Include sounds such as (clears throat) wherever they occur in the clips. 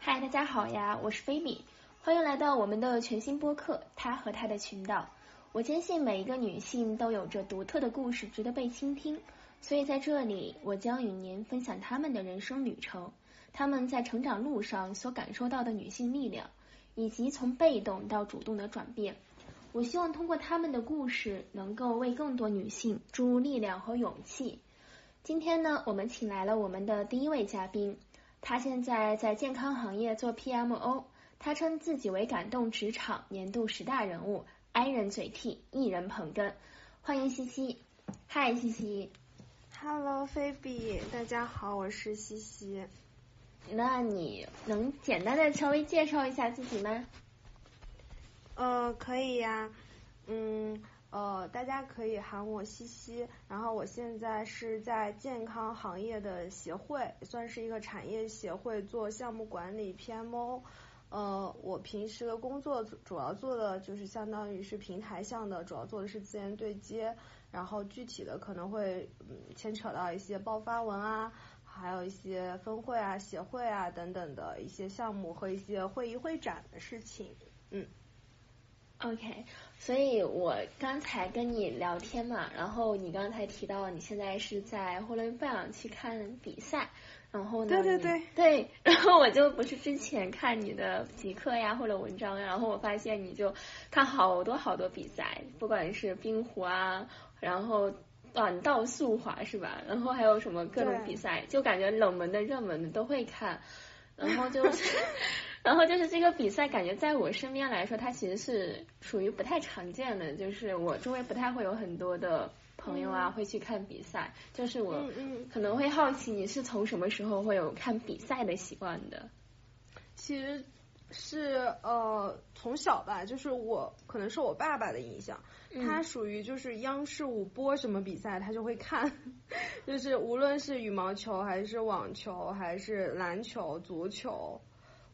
嗨，大家好呀，我是菲米，欢迎来到我们的全新播客《他和他的群岛》。我坚信每一个女性都有着独特的故事，值得被倾听。所以在这里，我将与您分享她们的人生旅程，她们在成长路上所感受到的女性力量，以及从被动到主动的转变。我希望通过她们的故事，能够为更多女性注入力量和勇气。今天呢，我们请来了我们的第一位嘉宾。她现在在健康行业做 PMO，她称自己为感动职场年度十大人物，I 人嘴替，一人捧哏。欢迎西西，嗨，西西。Hello，菲比，大家好，我是西西。那你能简单的稍微介绍一下自己吗？呃，可以呀，嗯。呃，大家可以喊我西西，然后我现在是在健康行业的协会，算是一个产业协会做项目管理 PMO。呃，我平时的工作主要做的就是相当于是平台项的，主要做的是资源对接，然后具体的可能会嗯牵扯到一些爆发文啊，还有一些分会啊、协会啊等等的一些项目和一些会议会展的事情，嗯。OK，所以我刚才跟你聊天嘛，然后你刚才提到你现在是在呼伦贝尔去看比赛，然后呢，对对对对，(laughs) 然后我就不是之前看你的极客呀或者文章，然后我发现你就看好多好多比赛，不管是冰壶啊，然后短道速滑是吧？然后还有什么各种比赛，就感觉冷门的、热门的都会看，(laughs) 然后就是。然后就是这个比赛，感觉在我身边来说，它其实是属于不太常见的，就是我周围不太会有很多的朋友啊、嗯、会去看比赛。就是我嗯可能会好奇，你是从什么时候会有看比赛的习惯的？其实是呃从小吧，就是我可能是我爸爸的影响，嗯、他属于就是央视五播什么比赛他就会看，(laughs) 就是无论是羽毛球还是网球还是篮球、足球。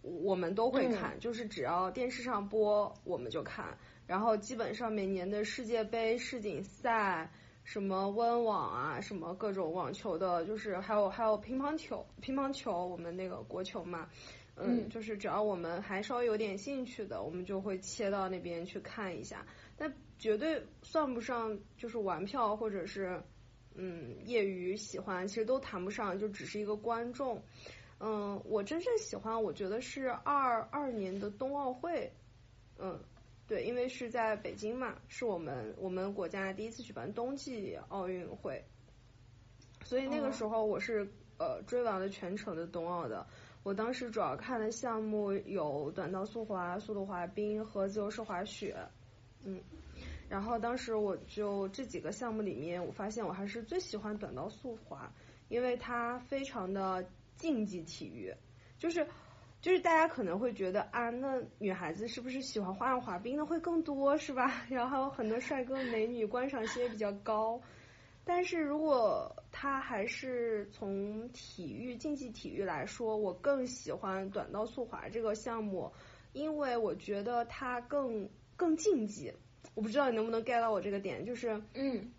我们都会看，嗯、就是只要电视上播我们就看，然后基本上每年的世界杯、世锦赛，什么温网啊，什么各种网球的，就是还有还有乒乓球，乒乓球我们那个国球嘛，嗯，嗯就是只要我们还稍微有点兴趣的，我们就会切到那边去看一下，但绝对算不上就是玩票或者是嗯业余喜欢，其实都谈不上，就只是一个观众。嗯，我真正喜欢，我觉得是二二年的冬奥会，嗯，对，因为是在北京嘛，是我们我们国家第一次举办冬季奥运会，所以那个时候我是、呃追完了全程的冬奥的。我当时主要看的项目有短道速滑、速度滑冰和自由式滑雪，嗯，然后当时我就这几个项目里面，我发现我还是最喜欢短道速滑，因为它非常的。竞技体育，就是就是大家可能会觉得啊，那女孩子是不是喜欢花样滑冰的会更多是吧？(laughs) 然后很多帅哥美女，观赏性也比较高。但是如果他还是从体育竞技体育来说，我更喜欢短道速滑这个项目，因为我觉得它更更竞技。我不知道你能不能 get 到我这个点，就是嗯，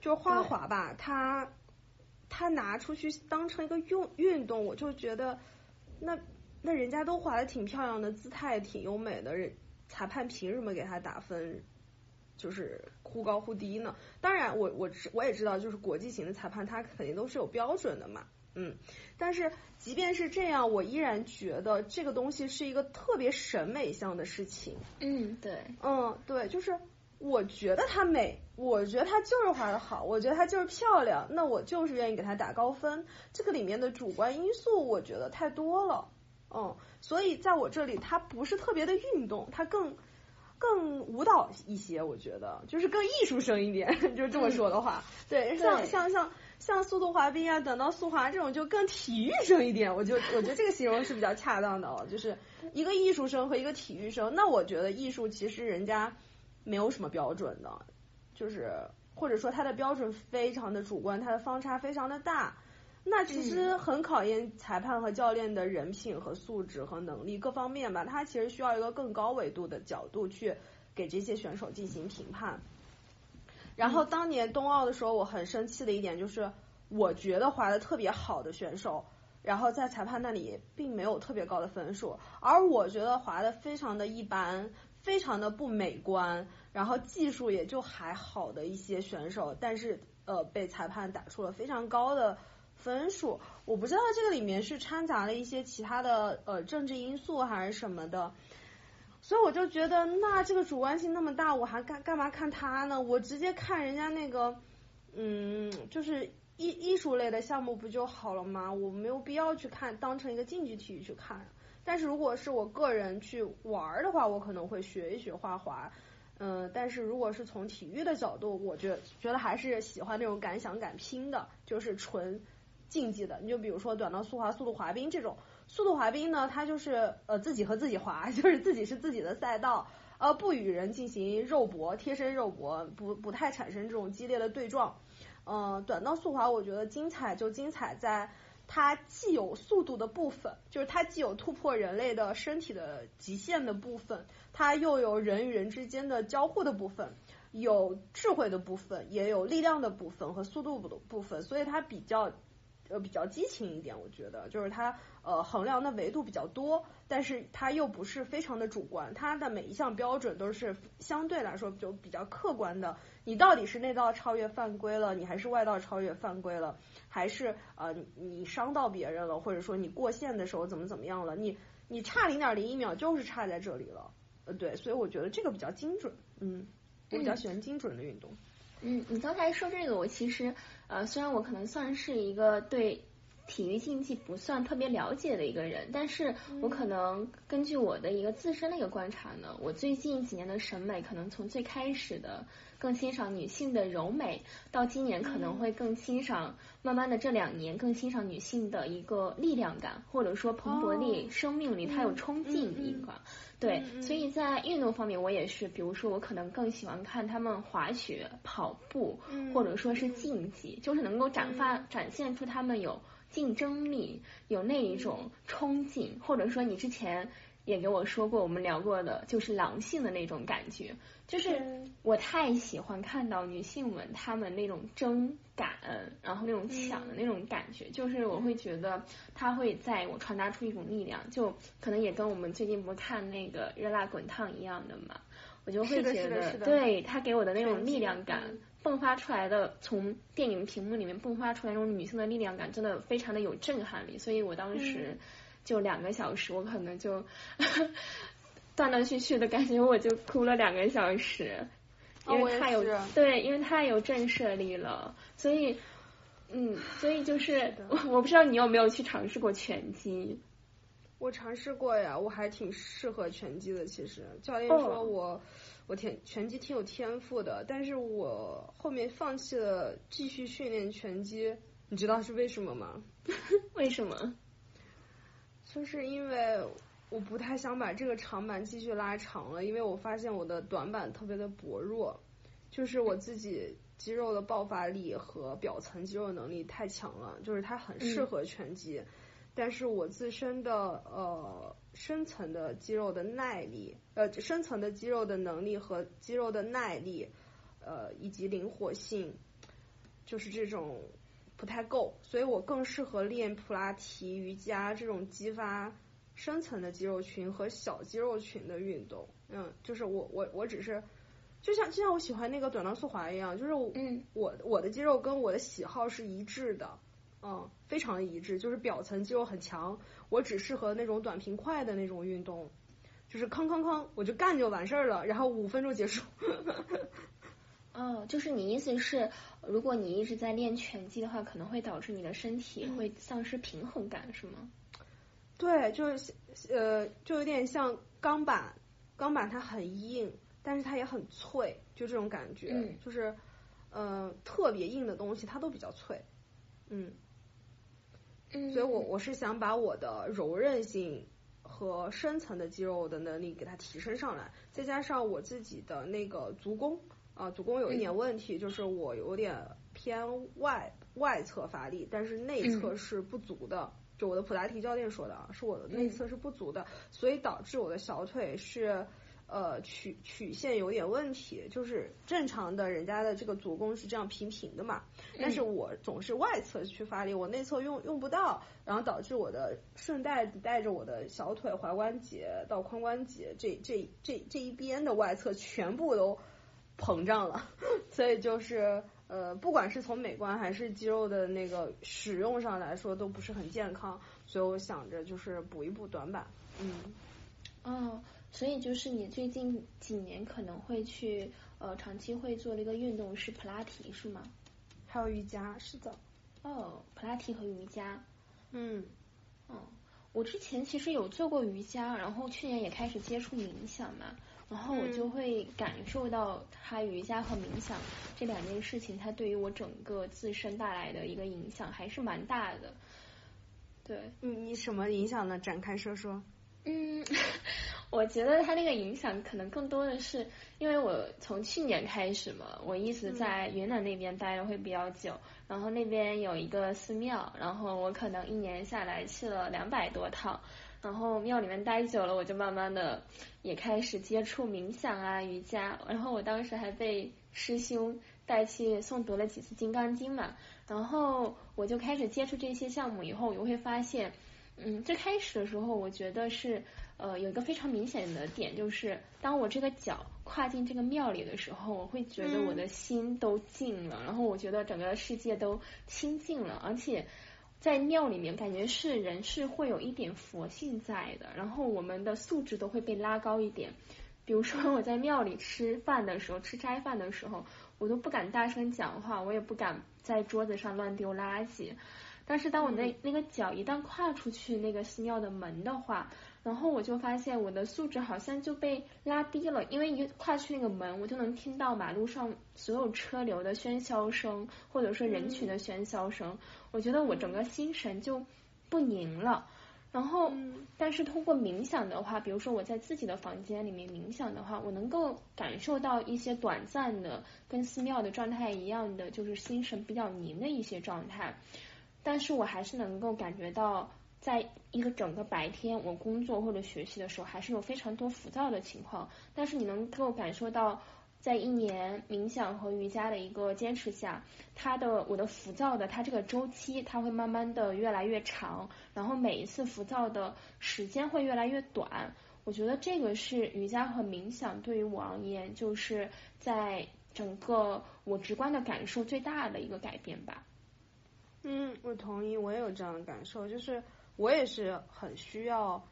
就是花滑吧，它。它拿出去当成一个运运动，我就觉得那那人家都滑的挺漂亮的，姿态挺优美的，人裁判凭什么给他打分？就是忽高忽低呢？当然我，我我我也知道，就是国际型的裁判他肯定都是有标准的嘛，嗯。但是即便是这样，我依然觉得这个东西是一个特别审美向的事情。嗯，对，嗯，对，就是。我觉得她美，我觉得她就是画的好，我觉得她就是漂亮，那我就是愿意给她打高分。这个里面的主观因素，我觉得太多了，嗯，所以在我这里，它不是特别的运动，它更更舞蹈一些，我觉得就是更艺术生一点，(laughs) 就是这么说的话，嗯、对，像像像像速度滑冰啊，短道速滑这种就更体育生一点，我就我觉得这个形容是比较恰当的哦，就是一个艺术生和一个体育生，那我觉得艺术其实人家。没有什么标准的，就是或者说他的标准非常的主观，他的方差非常的大，那其实很考验裁判和教练的人品和素质和能力各方面吧，他其实需要一个更高维度的角度去给这些选手进行评判。然后当年冬奥的时候，我很生气的一点就是，我觉得滑的特别好的选手，然后在裁判那里并没有特别高的分数，而我觉得滑的非常的一般，非常的不美观，然后技术也就还好的一些选手，但是呃被裁判打出了非常高的分数。我不知道这个里面是掺杂了一些其他的呃政治因素还是什么的。所以我就觉得，那这个主观性那么大，我还干干嘛看他呢？我直接看人家那个，嗯，就是艺艺术类的项目不就好了吗？我没有必要去看，当成一个竞技体育去看。但是如果是我个人去玩的话，我可能会学一学画画。嗯，但是如果是从体育的角度，我觉觉得还是喜欢那种敢想敢拼的，就是纯竞技的。你就比如说短道速滑、速度滑冰这种。速度滑冰呢，它就是呃自己和自己滑，(laughs) 就是自己是自己的赛道，呃不与人进行肉搏、贴身肉搏，不不太产生这种激烈的对撞。嗯，短道速滑我觉得精彩就精彩在它既有速度的部分，就是它既有突破人类的身体的极限的部分，它又有人与人之间的交互的部分，有智慧的部分，也有力量的部分和速度的部分，所以它比较。呃，比较激情一点，我觉得就是它呃衡量的维度比较多，但是它又不是非常的主观，它的每一项标准都是相对来说就比较客观的。你到底是内道超越犯规了，你还是外道超越犯规了，还是呃你伤到别人了，或者说你过线的时候怎么怎么样了？你你差零点零一秒就是差在这里了，呃对，所以我觉得这个比较精准，嗯，我比较喜欢精准的运动。嗯，你刚才说这个，我其实。呃，虽然我可能算是一个对体育竞技不算特别了解的一个人，但是我可能根据我的一个自身的一个观察呢，我最近几年的审美可能从最开始的更欣赏女性的柔美，到今年可能会更欣赏，慢慢的这两年更欣赏女性的一个力量感，或者说蓬勃力、生命力，它有冲劲一个。对，所以在运动方面，我也是，比如说我可能更喜欢看他们滑雪、跑步，或者说是竞技，就是能够展发展现出他们有竞争力，有那一种冲劲，或者说你之前也给我说过，我们聊过的，就是狼性的那种感觉。就是我太喜欢看到女性们她们那种争感，然后那种抢的那种感觉，就是我会觉得她会在我传达出一种力量，就可能也跟我们最近不看那个热辣滚烫一样的嘛，我就会觉得，对她给我的那种力量感迸发出来的，从电影屏幕里面迸发出来那种女性的力量感，真的非常的有震撼力，所以我当时就两个小时，我可能就。(laughs) 断断续续的感觉，我就哭了两个小时，因为太有对，因为太有震慑力了，所以，嗯，所以就是我 (laughs) 我不知道你有没有去尝试过拳击。我尝试过呀，我还挺适合拳击的。其实教练说我我挺拳击挺有天赋的，但是我后面放弃了继续训练拳击，你知道是为什么吗？(laughs) 为什么？就是因为。我不太想把这个长板继续拉长了，因为我发现我的短板特别的薄弱，就是我自己肌肉的爆发力和表层肌肉能力太强了，就是它很适合拳击，但是我自身的呃深层的肌肉的耐力，呃深层的肌肉的能力和肌肉的耐力，呃以及灵活性，就是这种不太够，所以我更适合练普拉提、瑜伽这种激发。深层的肌肉群和小肌肉群的运动，嗯，就是我我我只是，就像就像我喜欢那个短道速滑一样，就是嗯，我我的肌肉跟我的喜好是一致的，嗯，非常一致，就是表层肌肉很强，我只适合那种短平快的那种运动，就是吭吭吭我就干就完事儿了，然后五分钟结束。哦，就是你意思是，如果你一直在练拳击的话，可能会导致你的身体会丧失平衡感，是吗？对，就是呃，就有点像钢板，钢板它很硬，但是它也很脆，就这种感觉，就是呃特别硬的东西它都比较脆，嗯，所以我我是想把我的柔韧性和深层的肌肉的能力给它提升上来，再加上我自己的那个足弓啊，足弓有一点问题，就是我有点偏外外侧发力，但是内侧是不足的。就我的普拉提教练说的啊，是我的内侧是不足的，所以导致我的小腿是呃曲曲线有点问题，就是正常的人家的这个足弓是这样平平的嘛，但是我总是外侧去发力，我内侧用用不到，然后导致我的顺带带着我的小腿踝关节到髋关节这这这这一边的外侧全部都膨胀了，(laughs) 所以就是。呃，不管是从美观还是肌肉的那个使用上来说，都不是很健康，所以我想着就是补一补短板。嗯，哦，所以就是你最近几年可能会去呃长期会做的一个运动是普拉提是吗？还有瑜伽，是的。哦，普拉提和瑜伽。嗯。哦，我之前其实有做过瑜伽，然后去年也开始接触冥想嘛。然后我就会感受到，它瑜伽和冥想这两件事情，它对于我整个自身带来的一个影响还是蛮大的。对，你你什么影响呢？展开说说。嗯，(laughs) 我觉得它那个影响可能更多的是，因为我从去年开始嘛，我一直在云南那边待的会比较久，然后那边有一个寺庙，然后我可能一年下来去了两百多趟。然后庙里面待久了，我就慢慢的也开始接触冥想啊、瑜伽。然后我当时还被师兄带去诵读了几次《金刚经》嘛。然后我就开始接触这些项目以后，我会发现，嗯，最开始的时候，我觉得是呃有一个非常明显的点，就是当我这个脚跨进这个庙里的时候，我会觉得我的心都静了，然后我觉得整个世界都清净了，而且。在庙里面，感觉是人是会有一点佛性在的，然后我们的素质都会被拉高一点。比如说我在庙里吃饭的时候，吃斋饭的时候，我都不敢大声讲话，我也不敢在桌子上乱丢垃圾。但是当我那那个脚一旦跨出去那个寺庙的门的话，然后我就发现我的素质好像就被拉低了，因为一跨去那个门，我就能听到马路上所有车流的喧嚣声，或者说人群的喧嚣声。我觉得我整个心神就不宁了。然后，但是通过冥想的话，比如说我在自己的房间里面冥想的话，我能够感受到一些短暂的跟寺庙的状态一样的，就是心神比较宁的一些状态。但是我还是能够感觉到。在一个整个白天，我工作或者学习的时候，还是有非常多浮躁的情况。但是你能够感受到，在一年冥想和瑜伽的一个坚持下，它的我的浮躁的它这个周期，它会慢慢的越来越长，然后每一次浮躁的时间会越来越短。我觉得这个是瑜伽和冥想对于我而言，就是在整个我直观的感受最大的一个改变吧。嗯，我同意，我也有这样的感受，就是。我也是很需要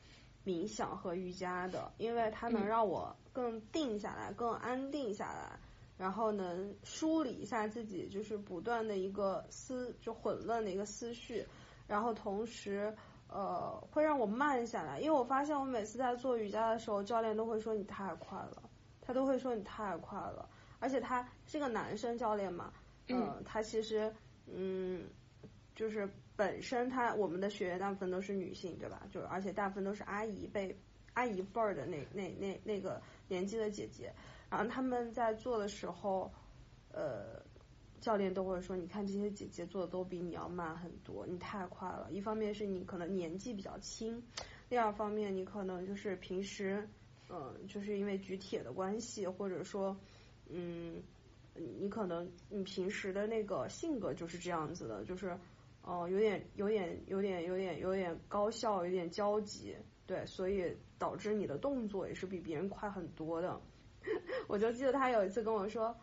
冥想和瑜伽的，因为它能让我更定下来，更安定下来，然后能梳理一下自己，就是不断的一个思就混乱的一个思绪，然后同时呃会让我慢下来，因为我发现我每次在做瑜伽的时候，教练都会说你太快了，他都会说你太快了，而且他是个男生教练嘛，嗯，他其实嗯就是。本身他我们的学员大部分都是女性，对吧？就而且大部分都是阿姨辈、阿姨辈儿的那那那那个年纪的姐姐，然后他们在做的时候，呃，教练都会说，你看这些姐姐做的都比你要慢很多，你太快了。一方面是你可能年纪比较轻，第二方面你可能就是平时，嗯，就是因为举铁的关系，或者说，嗯，你可能你平时的那个性格就是这样子的，就是。哦，有点，有点，有点，有点，有点高效，有点焦急，对，所以导致你的动作也是比别人快很多的。(laughs) 我就记得他有一次跟我说，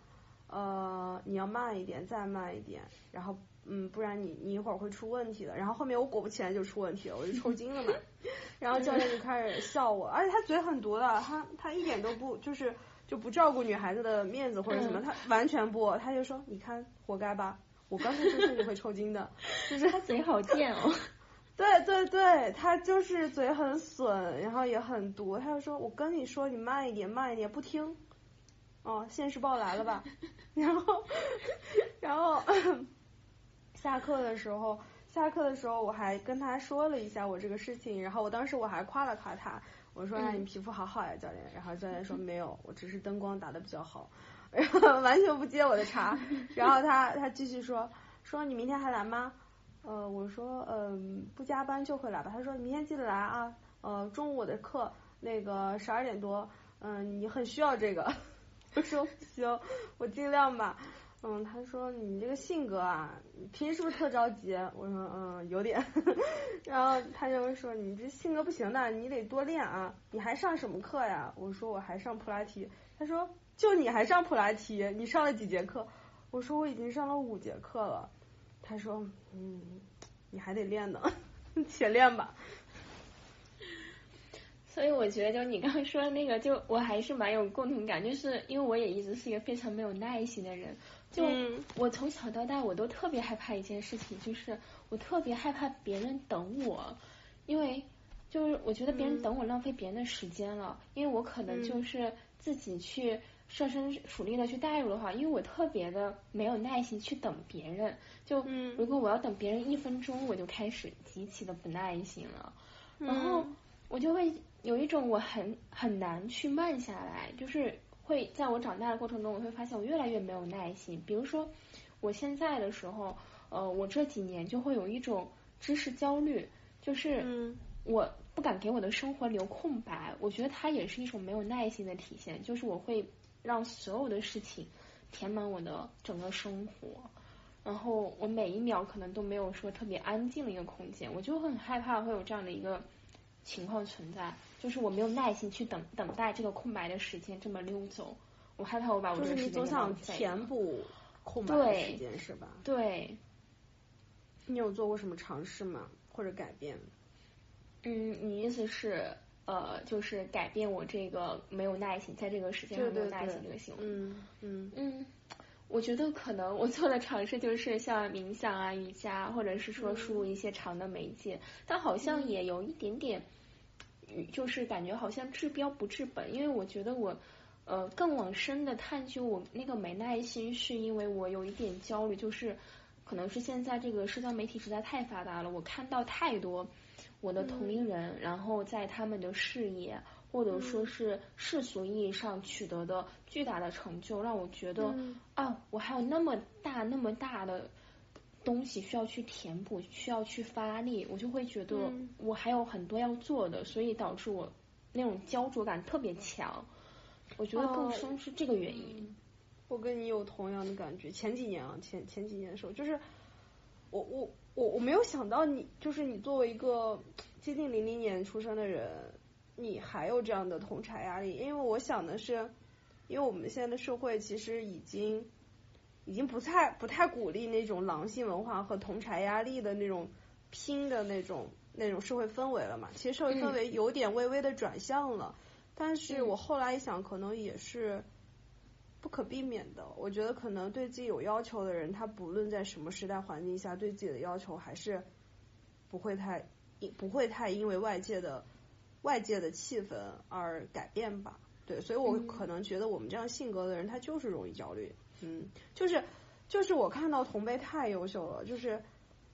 呃，你要慢一点，再慢一点，然后，嗯，不然你你一会儿会出问题的。然后后面我果不其然就出问题了，我就抽筋了嘛。(laughs) 然后教练就开始笑我，而且他嘴很毒的，他他一点都不就是就不照顾女孩子的面子或者什么，他完全不，他就说，你看，活该吧。我刚才就是你会抽筋的，(laughs) 就是他嘴好贱哦。(laughs) 对对对，他就是嘴很损，然后也很毒。他就说：“我跟你说，你慢一点，慢一点，不听。”哦，现实报来了吧？(laughs) 然后，然后下课的时候，下课的时候我还跟他说了一下我这个事情，然后我当时我还夸了夸他，我说你皮肤好好呀，教练。然后教练说没有，我只是灯光打的比较好，完全不接我的茬。然后他他继续说说你明天还来吗？呃，我说嗯不加班就会来吧。他说你明天记得来啊，呃中午我的课那个十二点多，嗯你很需要这个。(laughs) 我说行，我尽量吧。嗯，他说你这个性格啊，平时是不是特着急？我说嗯，有点。(laughs) 然后他就说你这性格不行的，你得多练啊。你还上什么课呀？我说我还上普拉提。他说就你还上普拉提？你上了几节课？我说我已经上了五节课了。他说嗯，你还得练呢，且练吧。(laughs) 所以我觉得，就你刚刚说的那个，就我还是蛮有共同感，就是因为我也一直是一个非常没有耐心的人。就我从小到大，我都特别害怕一件事情，就是我特别害怕别人等我，因为就是我觉得别人等我浪费别人的时间了，因为我可能就是自己去设身处地的去代入的话，因为我特别的没有耐心去等别人。就如果我要等别人一分钟，我就开始极其的不耐心了，然后我就会。有一种我很很难去慢下来，就是会在我长大的过程中，我会发现我越来越没有耐心。比如说，我现在的时候，呃，我这几年就会有一种知识焦虑，就是我不敢给我的生活留空白。我觉得它也是一种没有耐心的体现，就是我会让所有的事情填满我的整个生活，然后我每一秒可能都没有说特别安静的一个空间，我就很害怕会有这样的一个情况存在。就是我没有耐心去等等待这个空白的时间这么溜走，我害怕我把我的时间总想填补空白的时间是吧？对。你有做过什么尝试吗？或者改变？嗯，你意思是呃，就是改变我这个没有耐心，在这个时间上没有耐心这个行为？嗯嗯嗯，我觉得可能我做的尝试就是像冥想啊、瑜伽，或者是说输入一些长的媒介，但好像也有一点点。就是感觉好像治标不治本，因为我觉得我呃更往深的探究我那个没耐心，是因为我有一点焦虑，就是可能是现在这个社交媒体实在太发达了，我看到太多我的同龄人，然后在他们的事业或者说是世俗意义上取得的巨大的成就，让我觉得啊，我还有那么大那么大的。东西需要去填补，需要去发力，我就会觉得我还有很多要做的，所以导致我那种焦灼感特别强。我觉得更深是这个原因。我跟你有同样的感觉。前几年啊，前前几年的时候，就是我我我我没有想到你，就是你作为一个接近零零年出生的人，你还有这样的同柴压力。因为我想的是，因为我们现在的社会其实已经。已经不太不太鼓励那种狼性文化和同柴压力的那种拼的那种那种社会氛围了嘛？其实社会氛围有点微微的转向了，但是我后来一想，可能也是不可避免的。我觉得可能对自己有要求的人，他不论在什么时代环境下，对自己的要求还是不会太不会太因为外界的外界的气氛而改变吧？对，所以我可能觉得我们这样性格的人，他就是容易焦虑。嗯，就是就是我看到同辈太优秀了，就是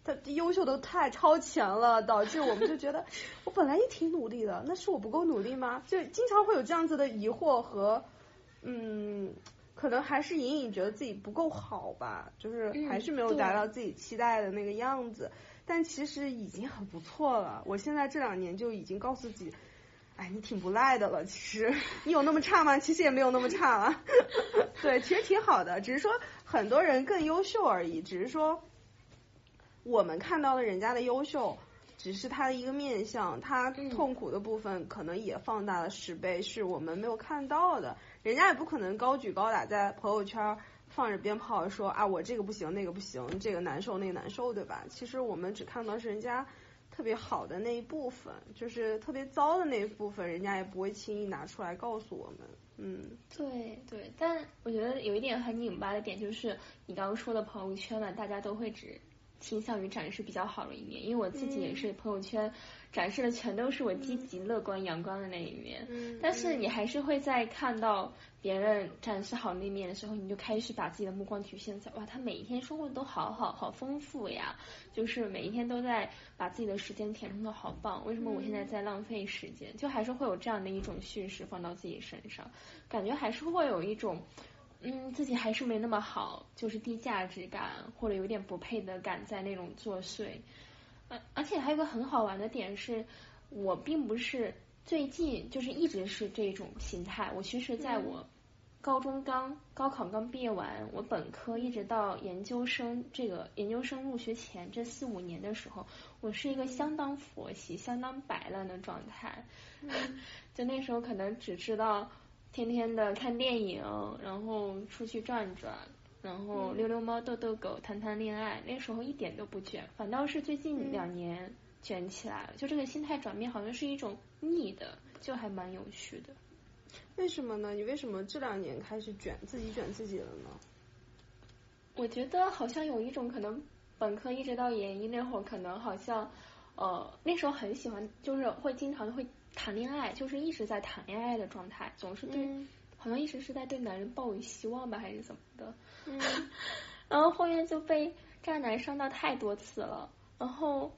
他优秀的太超前了，导致我们就觉得 (laughs) 我本来也挺努力的，那是我不够努力吗？就经常会有这样子的疑惑和嗯，可能还是隐隐觉得自己不够好吧，就是还是没有达到自己期待的那个样子，但其实已经很不错了。我现在这两年就已经告诉自己。哎，你挺不赖的了，其实你有那么差吗？其实也没有那么差了，(laughs) 对，其实挺好的，只是说很多人更优秀而已，只是说我们看到了人家的优秀，只是他的一个面相，他痛苦的部分可能也放大了十倍，是我们没有看到的。人家也不可能高举高打在朋友圈放着鞭炮说啊我这个不行那个不行，这个难受那个难受，对吧？其实我们只看到是人家。特别好的那一部分，就是特别糟的那一部分，人家也不会轻易拿出来告诉我们。嗯，对对，但我觉得有一点很拧巴的点就是，你刚刚说的朋友圈嘛，大家都会只倾向于展示比较好的一面，因为我自己也是朋友圈展示的全都是我积极、乐观、阳光的那一面。嗯。但是你还是会在看到别人展示好那面的时候，你就开始把自己的目光局限在哇，他每一天生活都好好好丰富呀，就是每一天都在把自己的时间填充的好棒。为什么我现在在浪费时间？就还是会有这样的一种叙事放到自己身上，感觉还是会有一种。嗯，自己还是没那么好，就是低价值感或者有点不配的感在那种作祟。而而且还有个很好玩的点是，我并不是最近就是一直是这种心态。我其实在我高中刚高考刚毕业完，我本科一直到研究生这个研究生入学前这四五年的时候，我是一个相当佛系、相当摆烂的状态。(laughs) 就那时候可能只知道。天天的看电影，然后出去转转，然后遛遛猫、逗逗狗、谈谈恋爱。那时候一点都不卷，反倒是最近两年卷起来了。就这个心态转变，好像是一种逆的，就还蛮有趣的。为什么呢？你为什么这两年开始卷自己卷自己了呢？我觉得好像有一种可能，本科一直到研一那会儿，可能好像呃那时候很喜欢，就是会经常会。谈恋爱就是一直在谈恋爱的状态，总是对，好像一直是在对男人抱有希望吧，还是怎么的？嗯，(laughs) 然后后面就被渣男伤到太多次了，然后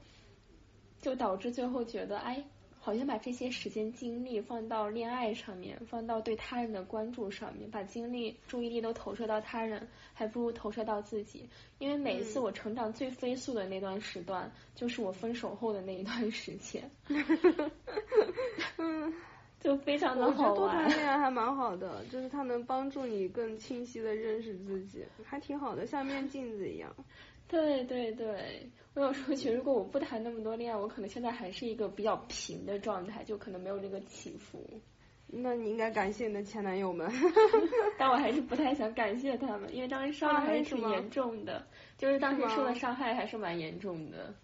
就导致最后觉得，哎。好像把这些时间精力放到恋爱上面，放到对他人的关注上面，把精力注意力都投射到他人，还不如投射到自己。因为每一次我成长最飞速的那段时段，就是我分手后的那一段时间。嗯，就非常的好玩。多谈恋爱还蛮好的，就是它能帮助你更清晰的认识自己，还挺好的，像面镜子一样。对对对，我有时候觉得，如果我不谈那么多恋爱，我可能现在还是一个比较平的状态，就可能没有这个起伏。那你应该感谢你的前男友们。(laughs) 但我还是不太想感谢他们，因为当时伤的还是挺严重的，就是当时受的伤害还是蛮严重的。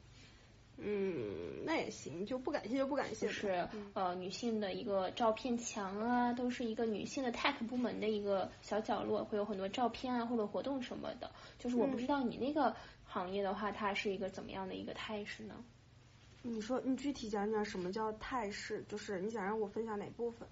嗯，那也行，就不感谢就不感谢。是呃，女性的一个照片墙啊，都是一个女性的 tech 部门的一个小角落，会有很多照片啊或者活动什么的。就是我不知道你那个行业的话，它是一个怎么样的一个态势呢？你说，你具体讲讲什么叫态势？就是你想让我分享哪部分？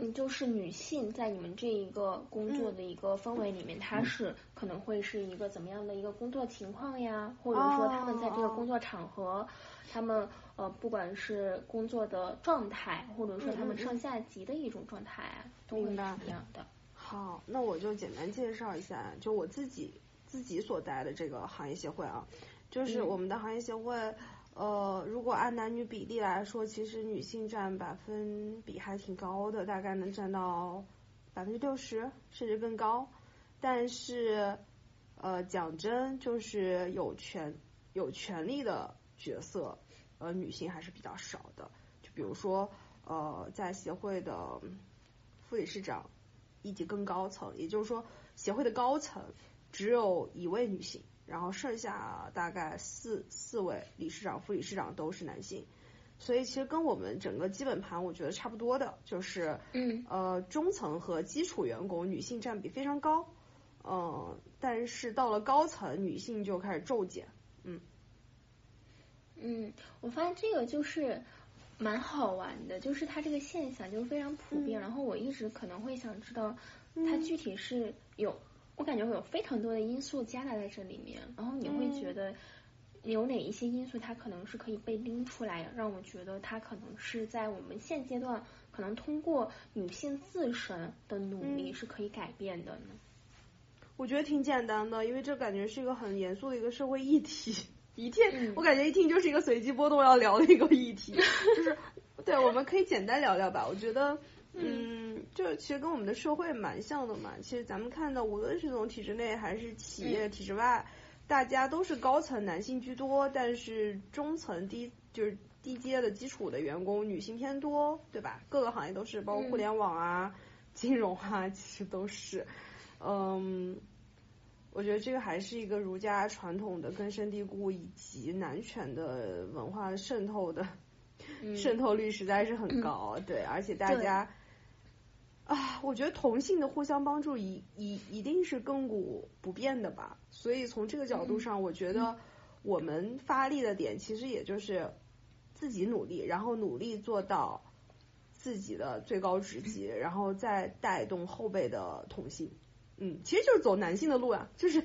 嗯，就是女性在你们这一个工作的一个氛围里面，她是可能会是一个怎么样的一个工作情况呀？或者说她们在这个工作场合，她们呃不管是工作的状态，或者说她们上下级的一种状态，都会是什么样的？好，那我就简单介绍一下，就我自己自己所在的这个行业协会啊，就是我们的行业协会。呃，如果按男女比例来说，其实女性占百分比还挺高的，大概能占到百分之六十甚至更高。但是，呃，讲真，就是有权有权利的角色，呃，女性还是比较少的。就比如说，呃，在协会的副理事长以及更高层，也就是说，协会的高层只有一位女性。然后剩下大概四四位理事长、副理事长都是男性，所以其实跟我们整个基本盘我觉得差不多的，就是嗯。呃中层和基础员工女性占比非常高，嗯，但是到了高层女性就开始骤减，嗯。嗯，我发现这个就是蛮好玩的，就是它这个现象就非常普遍，然后我一直可能会想知道它具体是有。我感觉有非常多的因素夹杂在这里面，然后你会觉得有哪一些因素它可能是可以被拎出来，让我觉得它可能是在我们现阶段可能通过女性自身的努力是可以改变的呢？我觉得挺简单的，因为这感觉是一个很严肃的一个社会议题，一听我感觉一听就是一个随机波动要聊的一个议题，(laughs) 就是对，我们可以简单聊聊吧，我觉得。嗯，就其实跟我们的社会蛮像的嘛。其实咱们看到，无论是从体制内还是企业体制外，大家都是高层男性居多，但是中层低就是低阶的基础的员工女性偏多，对吧？各个行业都是，包括互联网啊、金融啊，其实都是。嗯，我觉得这个还是一个儒家传统的根深蒂固，以及男权的文化渗透的渗透率实在是很高，对，而且大家。啊，我觉得同性的互相帮助一一一定是亘古不变的吧。所以从这个角度上，我觉得我们发力的点其实也就是自己努力，然后努力做到自己的最高职级，然后再带动后辈的同性。嗯，其实就是走男性的路啊，就是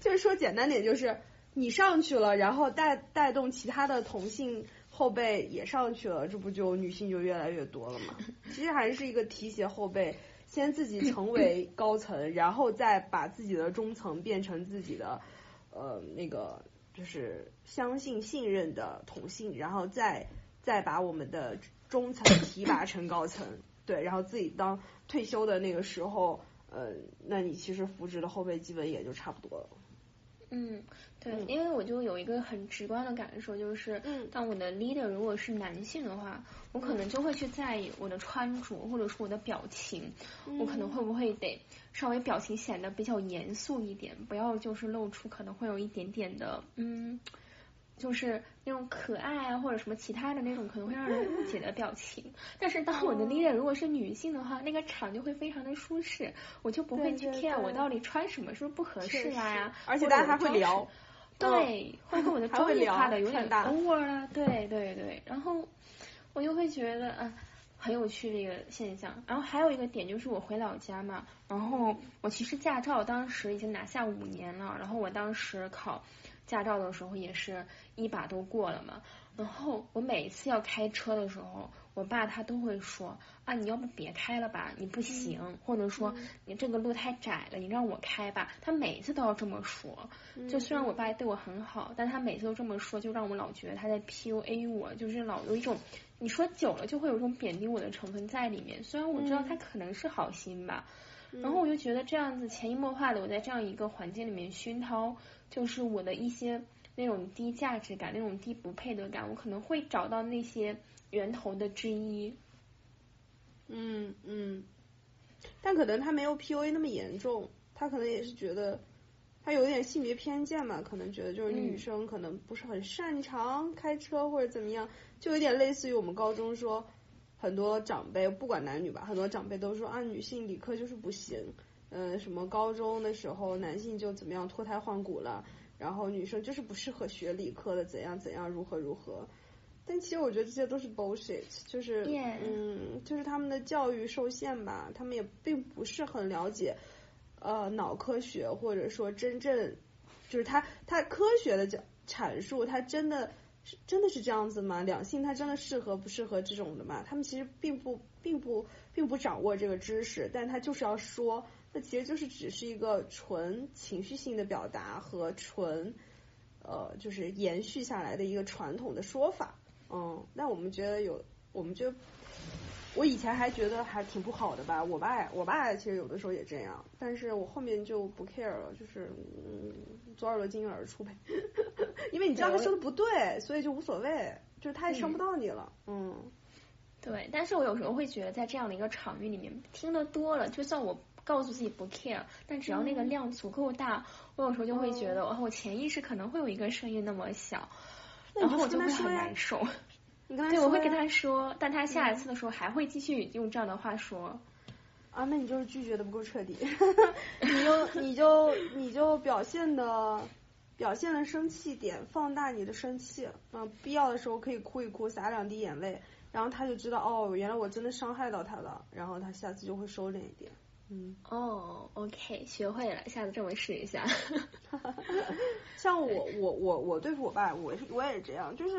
就是说简单点，就是你上去了，然后带带动其他的同性后辈也上去了，这不就女性就越来越多了吗？(laughs) 其实还是一个提携后辈，先自己成为高层，然后再把自己的中层变成自己的呃那个就是相信信任的同性，然后再再把我们的中层提拔成高层，(laughs) 对，然后自己当退休的那个时候。呃，那你其实扶植的后辈基本也就差不多了。嗯，对，因为我就有一个很直观的感受，就是，嗯当我的 leader 如果是男性的话，我可能就会去在意我的穿着，或者说我的表情，我可能会不会得稍微表情显得比较严肃一点，不要就是露出可能会有一点点的，嗯。就是那种可爱啊，或者什么其他的那种可能会让人误解的表情。但是当我的 leader 如果是女性的话，那个场就会非常的舒适，我就不会去 care 我到底穿什么是不是不合适啦呀。而且大家还会聊，对，会跟我的专业化的有点 over 了，对对对。然后我就会觉得啊，很有趣的一个现象。然后还有一个点就是我回老家嘛，然后我其实驾照当时已经拿下五年了，然后我当时考。驾照的时候也是一把都过了嘛，然后我每次要开车的时候，我爸他都会说啊，你要不别开了吧，你不行，或者说你这个路太窄了，你让我开吧。他每次都要这么说，就虽然我爸对我很好，但他每次都这么说，就让我老觉得他在 PUA 我，就是老有一种你说久了就会有一种贬低我的成分在里面。虽然我知道他可能是好心吧，然后我就觉得这样子潜移默化的我在这样一个环境里面熏陶。就是我的一些那种低价值感，那种低不配得感，我可能会找到那些源头的之一。嗯嗯，但可能他没有 PUA 那么严重，他可能也是觉得他有点性别偏见嘛，可能觉得就是女生可能不是很擅长开车或者怎么样，就有点类似于我们高中说很多长辈不管男女吧，很多长辈都说啊女性理科就是不行。嗯，什么高中的时候男性就怎么样脱胎换骨了，然后女生就是不适合学理科的，怎样怎样如何如何。但其实我觉得这些都是 bullshit，就是嗯，就是他们的教育受限吧，他们也并不是很了解呃脑科学，或者说真正就是他他科学的讲阐述，他真的是真的是这样子吗？两性他真的适合不适合这种的吗？他们其实并不并不并不掌握这个知识，但他就是要说。那其实就是只是一个纯情绪性的表达和纯呃就是延续下来的一个传统的说法，嗯，那我们觉得有，我们觉得我以前还觉得还挺不好的吧，我爸我爸其实有的时候也这样，但是我后面就不 care 了，就是嗯左耳朵进右耳出呗，(laughs) 因为你知道他说的不对，所以就无所谓，就是他也伤不到你了，嗯，对，但是我有时候会觉得在这样的一个场域里面听得多了，就算我。告诉自己不 care，但只要那个量足够大，我有时候就会觉得，哦我潜意识可能会有一个声音那么小，然后我就会很难受。(laughs) 对，我会跟他说，但他下一次的时候还会继续用这样的话说。啊，那你就是拒绝的不够彻底，(laughs) 你就你就你就表现的表现的生气点，放大你的生气，嗯，必要的时候可以哭一哭，洒两滴眼泪，然后他就知道，哦，原来我真的伤害到他了，然后他下次就会收敛一点。嗯哦，OK，学会了，下次这么试一下。(laughs) (laughs) 像我我我我对付我爸，我是我也这样，就是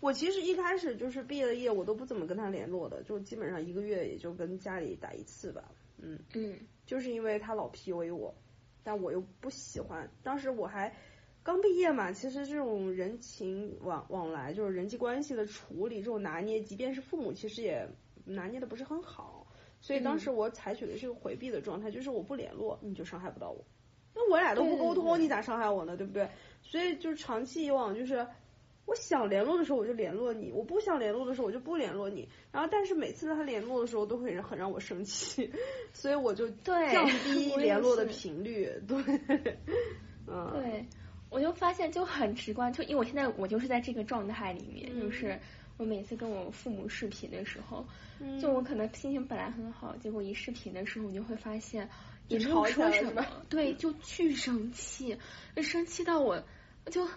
我其实一开始就是毕业了业，我都不怎么跟他联络的，就基本上一个月也就跟家里打一次吧。嗯嗯，就是因为他老 PUA 我，但我又不喜欢。当时我还刚毕业嘛，其实这种人情往往来，就是人际关系的处理，这种拿捏，即便是父母，其实也拿捏的不是很好。所以当时我采取的是个回避的状态，就是我不联络，你就伤害不到我。那我俩都不沟通，你咋伤害我呢？对不对？所以就是长期以往，就是我想联络的时候我就联络你，我不想联络的时候我就不联络你。然后但是每次他联络的时候都会很让我生气，(laughs) 所以我就降低联络的频率。对，(laughs) 嗯，对，我就发现就很直观，就因为我现在我就是在这个状态里面，就是。我每次跟我父母视频的时候，就我可能心情本来很好，结果一视频的时候，你就会发现也没有说什么，对，就巨生气，生气到我就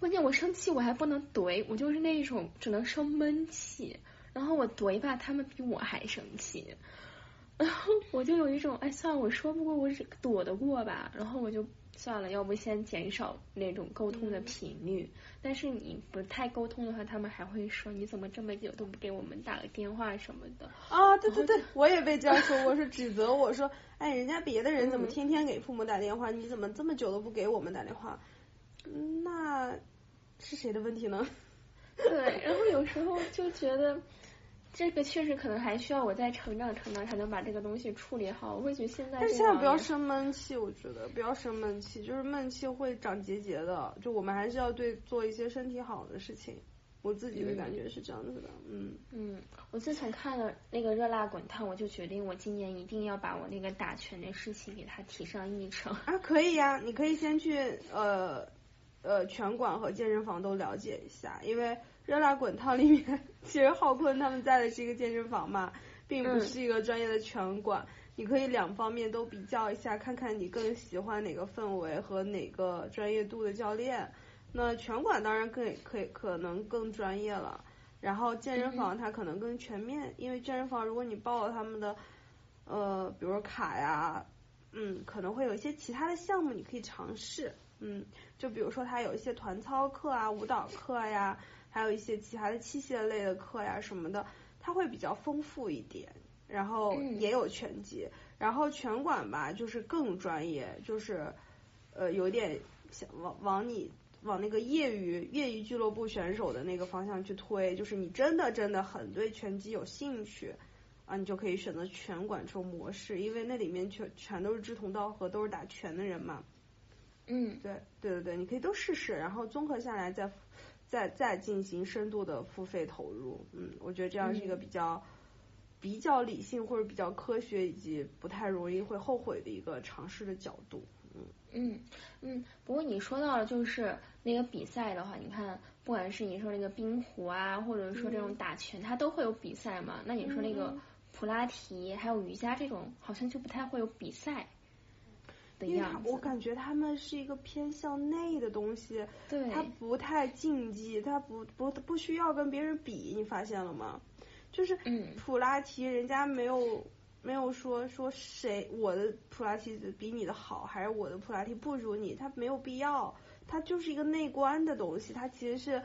关键我生气我还不能怼，我就是那种只能生闷气，然后我怼吧，他们比我还生气。(laughs) 然后我就有一种，哎，算了，我说不过，我躲得过吧。然后我就算了，要不先减少那种沟通的频率。但是你不太沟通的话，他们还会说你怎么这么久都不给我们打个电话什么的。啊，对对对，我也被这样说，我是指责我说，哎，人家别的人怎么天天给父母打电话，你怎么这么久都不给我们打电话？那是谁的问题呢？(laughs) 对，然后有时候就觉得。这个确实可能还需要我再成长成长，才能把这个东西处理好。我会觉得现在，但是现在不要生闷气，我觉得不要生闷气，就是闷气会长结节的。就我们还是要对做一些身体好的事情。我自己的感觉是这样子的，嗯嗯。我自从看了那个热辣滚烫，我就决定我今年一定要把我那个打拳的事情给它提上议程。啊，可以呀，你可以先去呃呃拳馆和健身房都了解一下，因为。热辣滚烫里面，其实浩坤他们在的是一个健身房嘛，并不是一个专业的拳馆。你可以两方面都比较一下，看看你更喜欢哪个氛围和哪个专业度的教练。那拳馆当然更可以可能更专业了，然后健身房它可能更全面，因为健身房如果你报了他们的呃，比如说卡呀，嗯，可能会有一些其他的项目你可以尝试，嗯，就比如说它有一些团操课啊、舞蹈课呀。还有一些其他的器械类的课呀什么的，它会比较丰富一点，然后也有拳击，然后拳馆吧就是更专业，就是呃有点想往往你往那个业余业余俱乐部选手的那个方向去推，就是你真的真的很对拳击有兴趣啊，你就可以选择拳馆这种模式，因为那里面全全都是志同道合，都是打拳的人嘛。嗯，对对对对，你可以都试试，然后综合下来再。再再进行深度的付费投入，嗯，我觉得这样是一个比较比较理性或者比较科学以及不太容易会后悔的一个尝试的角度，嗯嗯嗯。不过你说到了就是那个比赛的话，你看不管是你说那个冰壶啊，或者说这种打拳，它都会有比赛嘛。那你说那个普拉提还有瑜伽这种，好像就不太会有比赛。因为我感觉他们是一个偏向内的东西，对，他不太竞技，他不不不需要跟别人比，你发现了吗？就是普拉提，人家没有没有说说谁我的普拉提比你的好，还是我的普拉提不如你，他没有必要，它就是一个内观的东西，它其实是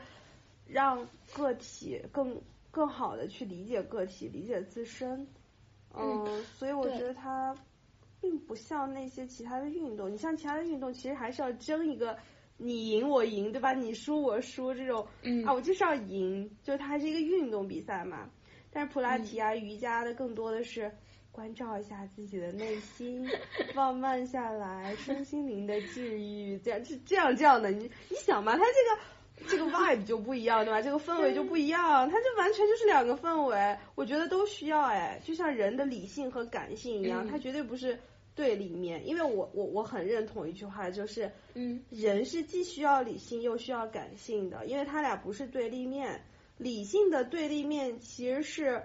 让个体更更好的去理解个体，理解自身，嗯，所以我觉得它。并不像那些其他的运动，你像其他的运动，其实还是要争一个你赢我赢，对吧？你输我输这种，啊，我就是要赢，就它是一个运动比赛嘛。但是普拉提啊、瑜伽的更多的是关照一下自己的内心，放慢下来，身心灵的治愈，这样是这样这样的。你你想嘛，它这个这个 vibe 就不一样，对吧？这个氛围就不一样，它就完全就是两个氛围。我觉得都需要哎，就像人的理性和感性一样，它绝对不是。对立面，因为我我我很认同一句话，就是，嗯，人是既需要理性又需要感性的，因为他俩不是对立面，理性的对立面其实是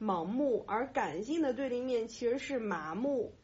盲目，而感性的对立面其实是麻木，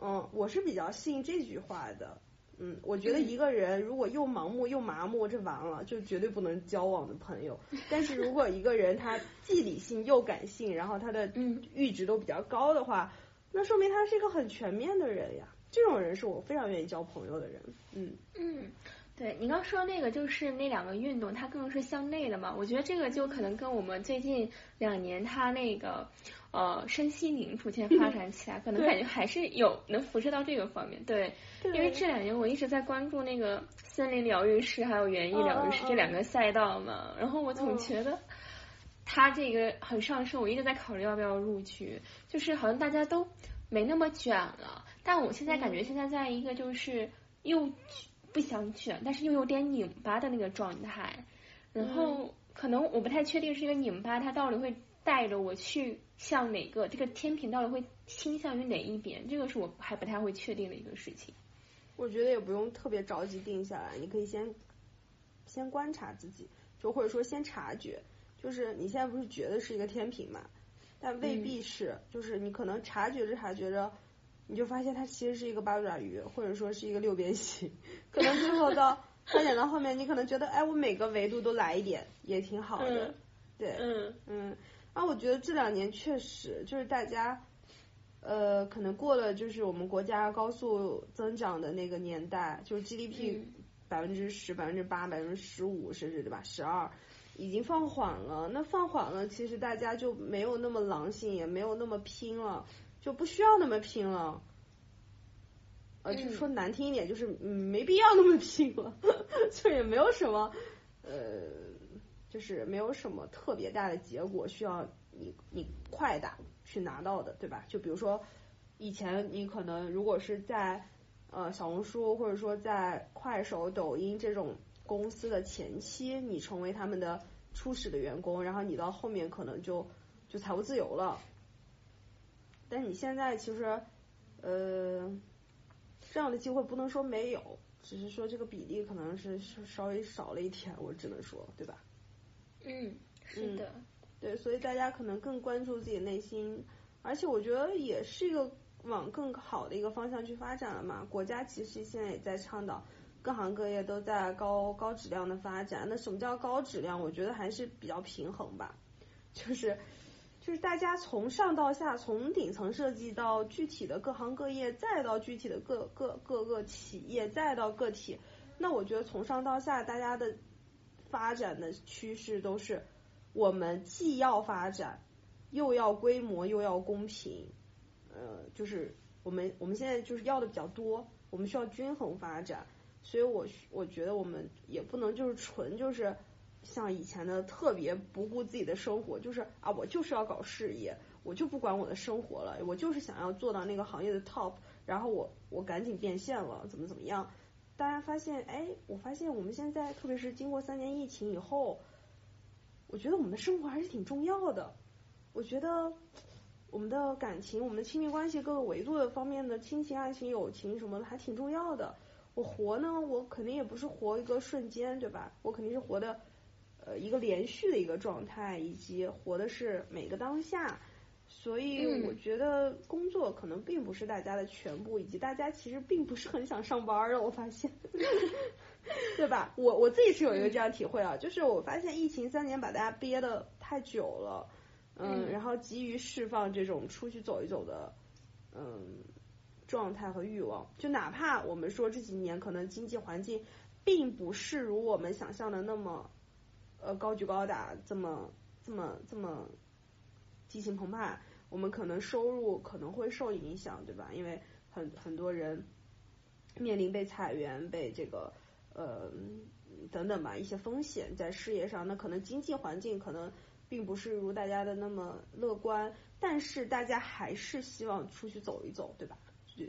嗯，我是比较信这句话的，嗯，我觉得一个人如果又盲目又麻木，这完了，就绝对不能交往的朋友，(laughs) 但是如果一个人他既理性又感性，然后他的阈值都比较高的话。那说明他是一个很全面的人呀，这种人是我非常愿意交朋友的人。嗯嗯，对你刚说那个就是那两个运动，它更是向内的嘛。我觉得这个就可能跟我们最近两年他那个呃身心灵逐渐发展起来，可能感觉还是有能辐射到这个方面。对，因为这两年我一直在关注那个森林疗愈师还有园艺疗愈师这两个赛道嘛，然后我总觉得他这个很上升，我一直在考虑要不要入局，就是好像大家都。没那么卷了，但我现在感觉现在在一个就是又不想卷，但是又有点拧巴的那个状态。然后可能我不太确定是一个拧巴，它到底会带着我去向哪个这个天平到底会倾向于哪一边，这个是我还不太会确定的一个事情。我觉得也不用特别着急定下来，你可以先先观察自己，就或者说先察觉。就是你现在不是觉得是一个天平嘛，但未必是，就是你可能察觉着察觉着，你就发现它其实是一个八爪鱼，或者说是一个六边形，可能最后到发展到后面，你可能觉得，哎，我每个维度都来一点，也挺好的，对，嗯嗯，然后我觉得这两年确实就是大家。呃，可能过了就是我们国家高速增长的那个年代，就是 GDP 百分之十、百分之八、百分之十五，甚至对吧？十二已经放缓了。那放缓了，其实大家就没有那么狼性，也没有那么拼了，就不需要那么拼了。呃，就说难听一点，就是没必要那么拼了，就也没有什么呃，就是没有什么特别大的结果需要你你快打。去拿到的，对吧？就比如说，以前你可能如果是在呃小红书或者说在快手、抖音这种公司的前期，你成为他们的初始的员工，然后你到后面可能就就财务自由了。但是你现在其实呃这样的机会不能说没有，只是说这个比例可能是稍微少了一点，我只能说，对吧？嗯，是的。对，所以大家可能更关注自己内心，而且我觉得也是一个往更好的一个方向去发展了嘛。国家其实现在也在倡导各行各业都在高高质量的发展。那什么叫高质量？我觉得还是比较平衡吧，就是就是大家从上到下，从顶层设计到具体的各行各业，再到具体的各各各个企业，再到个体。那我觉得从上到下，大家的发展的趋势都是。我们既要发展，又要规模，又要公平，呃，就是我们我们现在就是要的比较多，我们需要均衡发展，所以我我觉得我们也不能就是纯就是像以前的特别不顾自己的生活，就是啊我就是要搞事业，我就不管我的生活了，我就是想要做到那个行业的 top，然后我我赶紧变现了，怎么怎么样？大家发现，哎，我发现我们现在特别是经过三年疫情以后。我觉得我们的生活还是挺重要的。我觉得我们的感情、我们的亲密关系各个维度的方面的亲情、爱情、友情什么的还挺重要的。我活呢，我肯定也不是活一个瞬间，对吧？我肯定是活的呃一个连续的一个状态，以及活的是每个当下。所以我觉得工作可能并不是大家的全部，以及大家其实并不是很想上班的。我发现。(laughs) 对吧？我我自己是有一个这样体会啊，就是我发现疫情三年把大家憋的太久了，嗯，然后急于释放这种出去走一走的嗯状态和欲望，就哪怕我们说这几年可能经济环境并不是如我们想象的那么呃高举高打，这么这么这么激情澎湃，我们可能收入可能会受影响，对吧？因为很很多人面临被裁员，被这个。呃，等等吧，一些风险在事业上，那可能经济环境可能并不是如大家的那么乐观，但是大家还是希望出去走一走，对吧？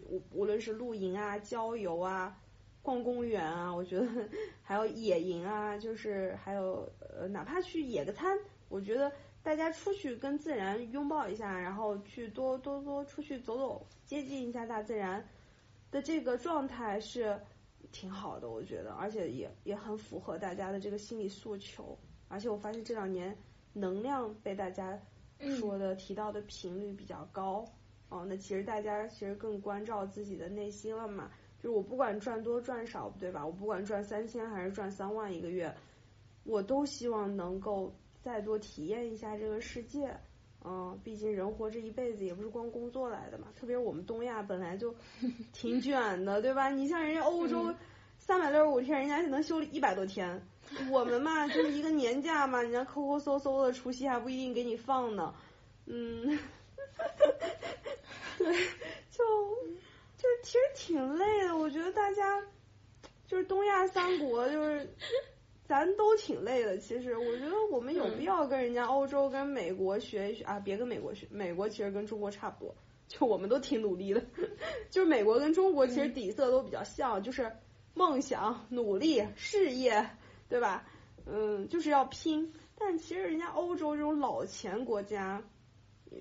无无论是露营啊、郊游啊、逛公园啊，我觉得 (laughs) 还有野营啊，就是还有呃，哪怕去野个餐，我觉得大家出去跟自然拥抱一下，然后去多多多出去走走，接近一下大自然的这个状态是。挺好的，我觉得，而且也也很符合大家的这个心理诉求。而且我发现这两年能量被大家说的提到的频率比较高。哦，那其实大家其实更关照自己的内心了嘛。就是我不管赚多赚少，对吧？我不管赚三千还是赚三万一个月，我都希望能够再多体验一下这个世界。嗯，毕竟人活这一辈子也不是光工作来的嘛，特别是我们东亚本来就挺 (laughs) 卷的，对吧？你像人家欧洲三百六十五天，人家能休一百多天，我们嘛 (laughs) 就是一个年假嘛，人家抠抠搜搜的，除夕还不一定给你放呢，嗯，(laughs) 对，就就是其实挺累的，我觉得大家就是东亚三国就是。咱都挺累的，其实我觉得我们有必要跟人家欧洲、跟美国学一学啊，别跟美国学，美国其实跟中国差不多，就我们都挺努力的，(laughs) 就是美国跟中国其实底色都比较像，就是梦想、努力、事业，对吧？嗯，就是要拼。但其实人家欧洲这种老钱国家，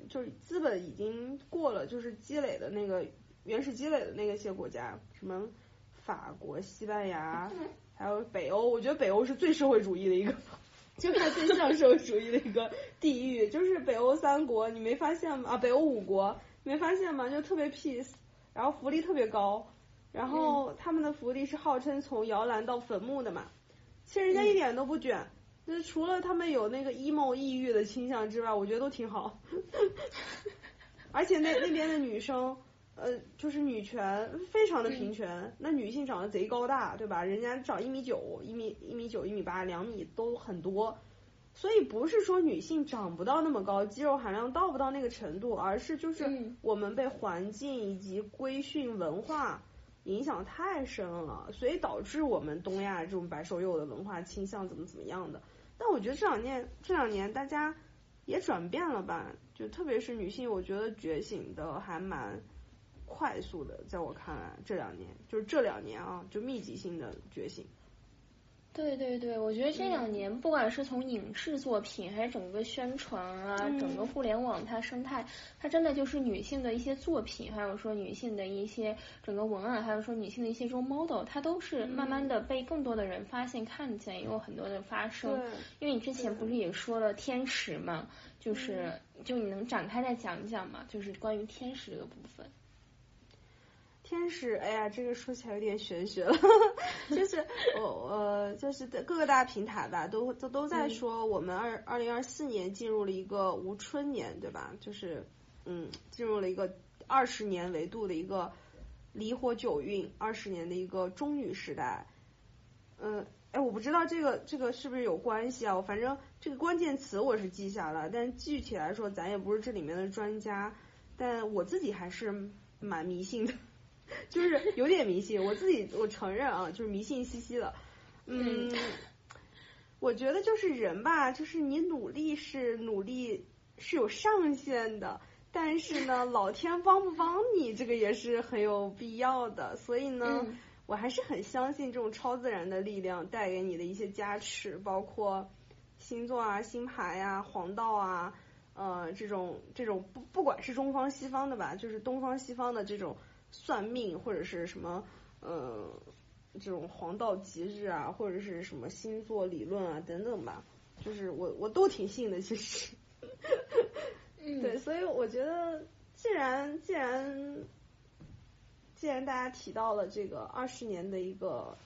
就是资本已经过了，就是积累的那个原始积累的那个些国家，什么法国、西班牙。还有北欧，我觉得北欧是最社会主义的一个，就是最像社会主义的一个地域，就是北欧三国，你没发现吗？啊，北欧五国，你没发现吗？就特别 peace，然后福利特别高，然后他们的福利是号称从摇篮到坟墓的嘛，其实人家一点都不卷，那除了他们有那个 emo 抑郁的倾向之外，我觉得都挺好，(laughs) 而且那那边的女生。呃，就是女权非常的平权，那女性长得贼高大，对吧？人家长一米九、一米一米九、一米八、两米都很多，所以不是说女性长不到那么高，肌肉含量到不到那个程度，而是就是我们被环境以及规训文化影响太深了，所以导致我们东亚这种白瘦幼的文化倾向怎么怎么样的。但我觉得这两年这两年大家也转变了吧，就特别是女性，我觉得觉醒的还蛮。快速的，在我看来，这两年就是这两年啊，就密集性的觉醒。对对对，我觉得这两年，不管是从影视作品，还是整个宣传啊，整个互联网它生态，它真的就是女性的一些作品，还有说女性的一些整个文案，还有说女性的一些 role model，它都是慢慢的被更多的人发现、看见，也有很多的发生。因为你之前不是也说了天使嘛，就是就你能展开再讲一讲嘛，就是关于天使这个部分。天使，哎呀，这个说起来有点玄学了，(laughs) 就是我呃，就是各个大平台吧，都都都在说我们二二零二四年进入了一个无春年，对吧？就是嗯，进入了一个二十年维度的一个离火九运，二十年的一个中女时代。嗯，哎，我不知道这个这个是不是有关系啊？我反正这个关键词我是记下了，但具体来说，咱也不是这里面的专家，但我自己还是蛮迷信的。(laughs) 就是有点迷信，我自己我承认啊，就是迷信兮兮的。嗯，(laughs) 我觉得就是人吧，就是你努力是努力是有上限的，但是呢，(laughs) 老天帮不帮你，这个也是很有必要的。所以呢，我还是很相信这种超自然的力量带给你的一些加持，包括星座啊、星牌啊、黄道啊，呃，这种这种不不管是中方西方的吧，就是东方西方的这种。算命或者是什么，呃，这种黄道吉日啊，或者是什么星座理论啊等等吧，就是我我都挺信的，其实。嗯。(laughs) 对，所以我觉得，既然既然既然大家提到了这个二十年的一个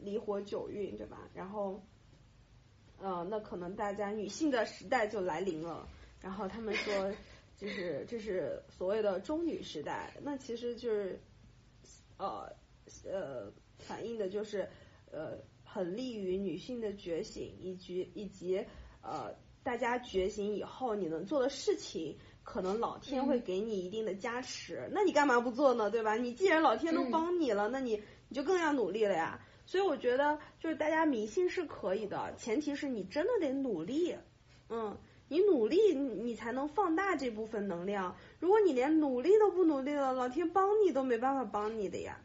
离火九运，对吧？然后，呃，那可能大家女性的时代就来临了。然后他们说。就是这是所谓的中女时代，那其实就是呃呃反映的就是呃很利于女性的觉醒，以及以及呃大家觉醒以后你能做的事情，可能老天会给你一定的加持，那你干嘛不做呢？对吧？你既然老天都帮你了，那你你就更要努力了呀。所以我觉得就是大家迷信是可以的，前提是你真的得努力，嗯。你努力，你才能放大这部分能量。如果你连努力都不努力了，老天帮你都没办法帮你的呀。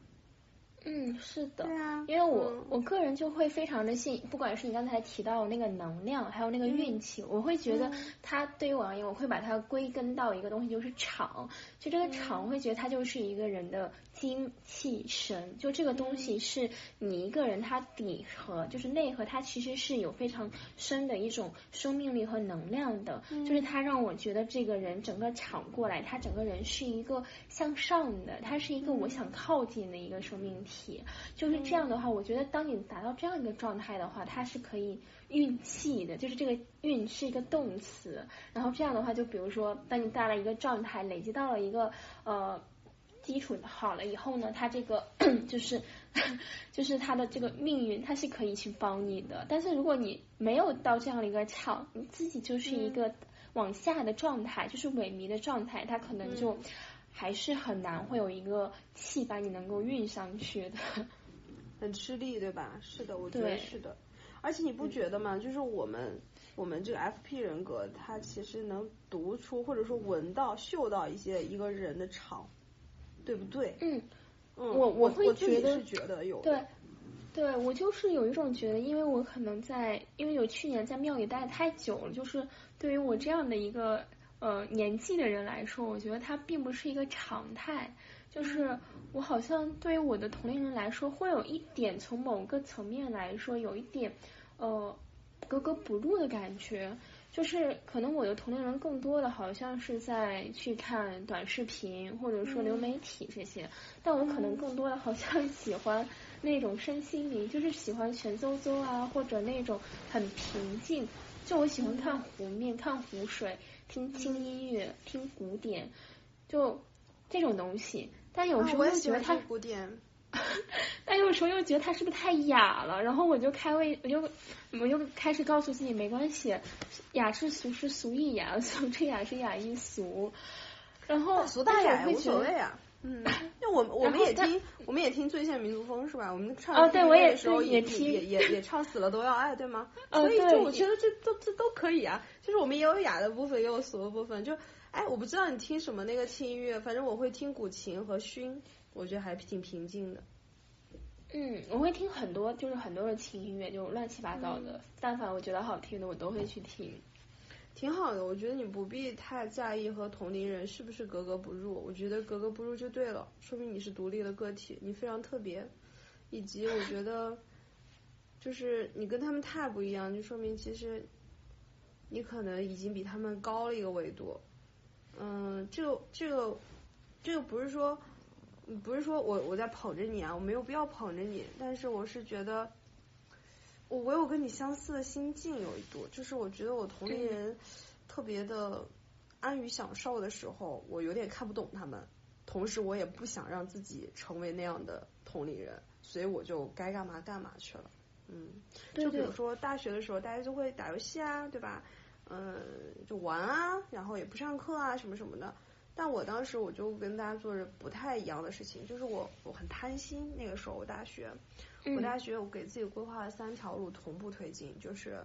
嗯，是的，对啊，因为我我个人就会非常的信，不管是你刚才提到那个能量，还有那个运气，我会觉得它对于我而言，我会把它归根到一个东西，就是场。就这个场，我会觉得它就是一个人的精气神。就这个东西是你一个人，他底核就是内核，它其实是有非常深的一种生命力和能量的。就是它让我觉得这个人整个场过来，他整个人是一个向上的，他是一个我想靠近的一个生命体。体就是这样的话，我觉得当你达到这样一个状态的话，它是可以运气的，就是这个运是一个动词。然后这样的话，就比如说，当你到了一个状态，累积到了一个呃基础好了以后呢，它这个 (clears throat) 就是 (laughs) 就是它的这个命运，它是可以去帮你的。但是如果你没有到这样的一个场，你自己就是一个往下的状态，就是萎靡的状态，它可能就。还是很难会有一个气把你能够运上去的，(laughs) 很吃力，对吧？是的，我觉得是的。而且你不觉得吗？就是我们我们这个 FP 人格，它其实能读出或者说闻到、嗅到一些一个人的场，对不对？嗯嗯，我我会觉得是觉得有对对，我就是有一种觉得，因为我可能在因为有去年在庙里待太久了，就是对于我这样的一个。呃，年纪的人来说，我觉得它并不是一个常态。就是我好像对于我的同龄人来说，会有一点从某个层面来说，有一点呃格格不入的感觉。就是可能我的同龄人更多的好像是在去看短视频或者说流媒体这些，但我可能更多的好像喜欢那种身心灵，就是喜欢全邹邹啊，或者那种很平静。就我喜欢看湖面、看湖水、听轻音乐、听古典，就这种东西。但有时候又觉得它古典。(laughs) 但有时候又觉得他是不是太雅了，然后我就开胃，我就我就开始告诉自己没关系，雅是俗是俗亦雅，(laughs) 俗之雅是雅亦俗。然后俗大雅无所谓啊。嗯，那我我们也听，我们也听最炫民族风是吧？我们唱哦，对我也时候也听，也也也唱死了都要爱，对吗？所以就我觉得这都这都可以啊，就是我们也有雅的部分，也有俗的部分。就哎，我不知道你听什么那个轻音乐，反正我会听古琴和埙。我觉得还挺平静的。嗯，我会听很多，就是很多的轻音乐，就乱七八糟的。但凡我觉得好听的，我都会去听。挺好的，我觉得你不必太在意和同龄人是不是格格不入。我觉得格格不入就对了，说明你是独立的个体，你非常特别。以及我觉得，就是你跟他们太不一样，就说明其实你可能已经比他们高了一个维度。嗯，这个这个这个不是说。不是说我我在捧着你啊，我没有必要捧着你，但是我是觉得，我我有跟你相似的心境有一度，就是我觉得我同龄人特别的安于享受的时候，我有点看不懂他们，同时我也不想让自己成为那样的同龄人，所以我就该干嘛干嘛去了，嗯，就比如说大学的时候，大家就会打游戏啊，对吧？嗯，就玩啊，然后也不上课啊，什么什么的。但我当时我就跟大家做着不太一样的事情，就是我我很贪心。那个时候我大学，我大学我给自己规划了三条路同步推进，就是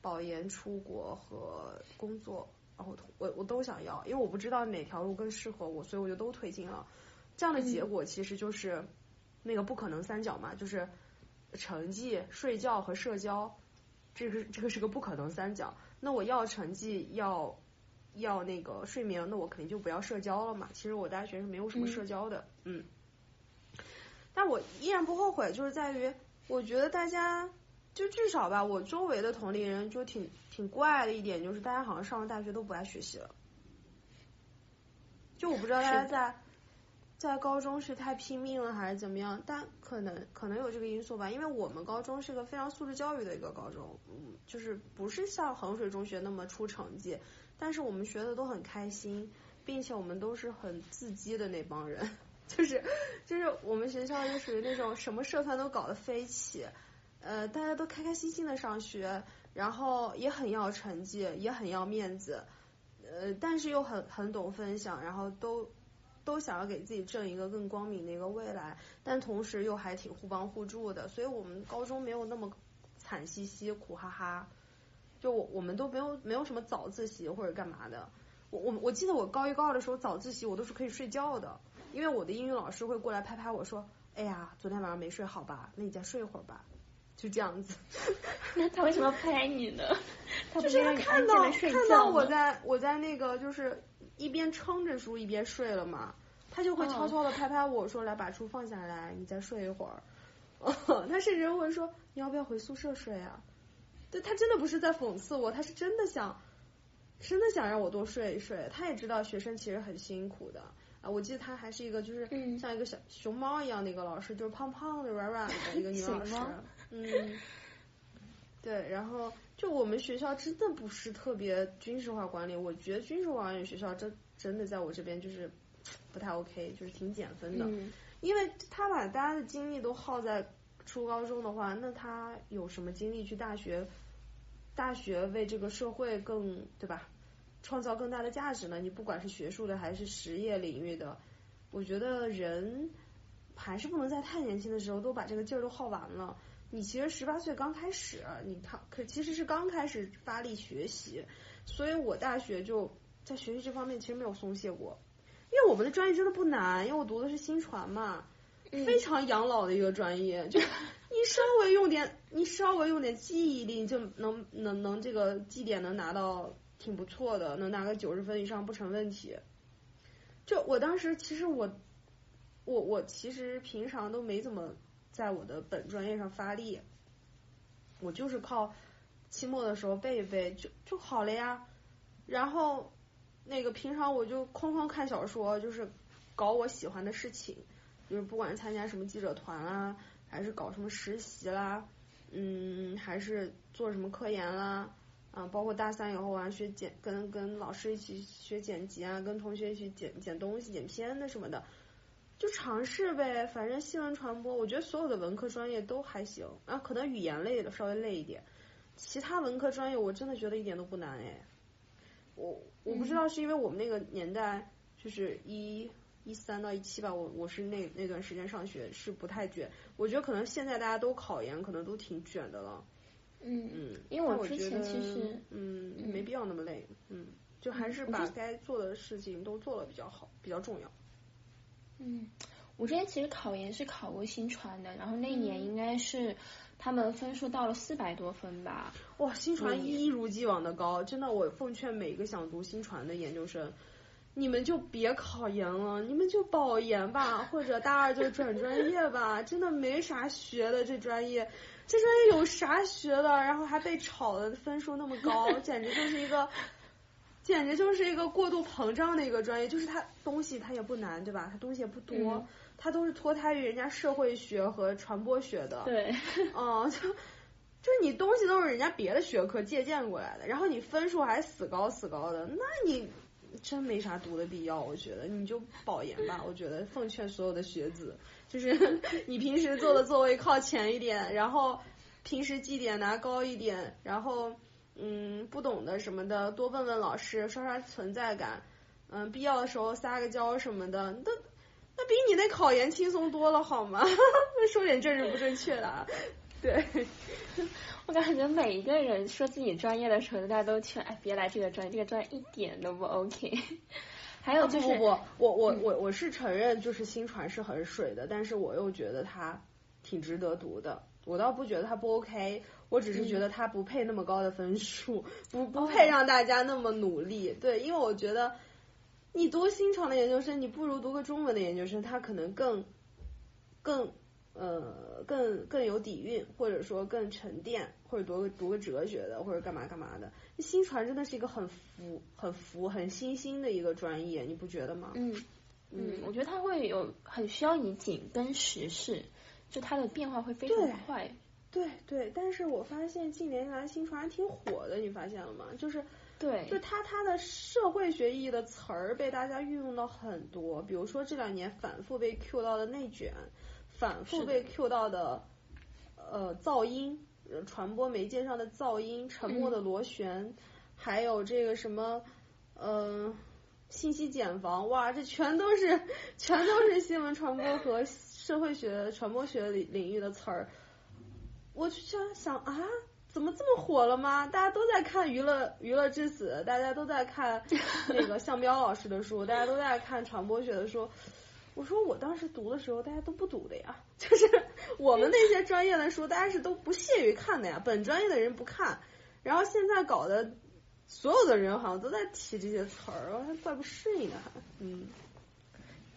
保研、出国和工作，然后我我都想要，因为我不知道哪条路更适合我，所以我就都推进了。这样的结果其实就是那个不可能三角嘛，就是成绩、睡觉和社交，这个这个是个不可能三角。那我要成绩要。要那个睡眠，那我肯定就不要社交了嘛。其实我大学是没有什么社交的，嗯。但我依然不后悔，就是在于我觉得大家就至少吧，我周围的同龄人就挺挺怪的一点，就是大家好像上了大学都不爱学习了。就我不知道大家在在高中是太拼命了还是怎么样，但可能可能有这个因素吧。因为我们高中是个非常素质教育的一个高中，嗯，就是不是像衡水中学那么出成绩。但是我们学的都很开心，并且我们都是很自激的那帮人，(laughs) 就是就是我们学校就属于那种什么社团都搞得飞起，呃，大家都开开心心的上学，然后也很要成绩，也很要面子，呃，但是又很很懂分享，然后都都想要给自己挣一个更光明的一个未来，但同时又还挺互帮互助的，所以我们高中没有那么惨兮兮、苦哈哈。就我我们都没有没有什么早自习或者干嘛的，我我我记得我高一高二的时候早自习我都是可以睡觉的，因为我的英语老师会过来拍拍我说，哎呀，昨天晚上没睡好吧？那你再睡一会儿吧，就这样子。(laughs) 那他为什么要拍你呢？他就是他看到看到我在我在那个就是一边撑着书一边睡了嘛，他就会悄悄的拍拍我说来把书放下来，你再睡一会儿。(laughs) 他甚至会说你要不要回宿舍睡啊？对他真的不是在讽刺我，他是真的想，真的想让我多睡一睡。他也知道学生其实很辛苦的啊。我记得他还是一个就是像一个小熊猫一样的一个老师，就是胖胖的、软软的一个女老师。嗯，对，然后就我们学校真的不是特别军事化管理，我觉得军事化管理学校真真的在我这边就是 (tsk) 不太 OK，就是挺减分的，因为他把大家的精力都耗在初高中的话，那他有什么精力去大学？大学为这个社会更对吧，创造更大的价值呢？你不管是学术的还是实业领域的，我觉得人还是不能在太年轻的时候都把这个劲儿都耗完了。你其实十八岁刚开始，你他可其实是刚开始发力学习，所以我大学就在学习这方面其实没有松懈过，因为我们的专业真的不难，因为我读的是新传嘛，非常养老的一个专业，就。你稍微用点，你稍微用点记忆力，就能能能这个绩点能拿到挺不错的，能拿个九十分以上不成问题。就我当时其实我我我其实平常都没怎么在我的本专业上发力，我就是靠期末的时候背一背就就好了呀。然后那个平常我就哐哐看小说，就是搞我喜欢的事情，就是不管参加什么记者团啦，还是搞什么实习啦，嗯，还是做什么科研啦，啊，包括大三以后啊学剪，跟跟老师一起学剪辑啊，跟同学一起剪剪东西、剪片的什么的，就尝试呗。反正新闻传播，我觉得所有的文科专业都还行，啊，可能语言类的稍微累一点，其他文科专业我真的觉得一点都不难哎。我我不知道是因为我们那个年代就是一一三到一七吧，我我是那那段时间上学是不太卷，我觉得可能现在大家都考研，可能都挺卷的了。嗯嗯，因为但我之前其实嗯嗯没必要那么累，嗯，就还是把该做的事情都做了比较好，比较重要。嗯，我之前其实考研是考过新传的，然后那一年嗯应该是他们分数到了四百多分吧。哇，新传嗯一如既往的高，真的，我奉劝每一个想读新传的研究生，你们就别考研了，你们就保研吧，或者大二就转专业吧，真的没啥学的这专业，这专业有啥学的？然后还被炒的分数那么高，(laughs) 简直就是一个。简直就是一个过度膨胀的一个专业，就是它东西它也不难，对吧？它东西也不多，嗯它都是脱胎于人家社会学和传播学的。对，(laughs) 嗯，就就是你东西都是人家别的学科借鉴过来的，然后你分数还死高死高的，那你真没啥读的必要，我觉得你就保研吧。我觉得奉劝所有的学子，就是 (laughs) 你平时坐的座位靠前一点，然后平时绩点拿高一点，然后嗯不懂的什么的多问问老师，刷刷存在感，嗯必要的时候撒个娇什么的，那那比你那考研轻松多了好吗？(laughs) 说点政治不正确的。对，(laughs) 我感觉每一个人说自己专业的时候，大家都劝哎别来这个专业，这个专业一点都不 OK。(laughs) 还有就是，不不不，我我我我是承认就是新传是很水的，但是我又觉得它挺值得读的。我倒不觉得它不 OK，我只是觉得它不配那么高的分数，不不配让大家那么努力。对，因为我觉得你读新传的研究生，你不如读个中文的研究生，他可能更更呃更更有底蕴，或者说更沉淀，或者读个读个哲学的，或者干嘛干嘛的。新传真的是一个很浮、很浮、很新兴的一个专业，你不觉得吗？嗯嗯，我觉得它会有很需要你紧跟时事，就它的变化会非常快。对对，但是我发现近年来新传还挺火的，你发现了吗？就是对，就它它的社会学意义的词儿被大家运用到很多，比如说这两年反复被 Q 到的内卷，反复被 Q 到的呃噪音，呃传播媒介上的噪音，沉默的螺旋，还有这个什么呃信息茧房，哇，这全都是全都是新闻传播和社会学传播学领领域的词儿。我就想想啊，怎么这么火了吗？大家都在看娱乐娱乐至死，大家都在看那个 (laughs) 向彪老师的书，大家都在看传播学的书。我说我当时读的时候，大家都不读的呀，(laughs) 就是我们那些专业的书，大家是都不屑于看的呀，本专业的人不看，然后现在搞得所有的人好像都在提这些词儿，我还怪不适应的还，嗯。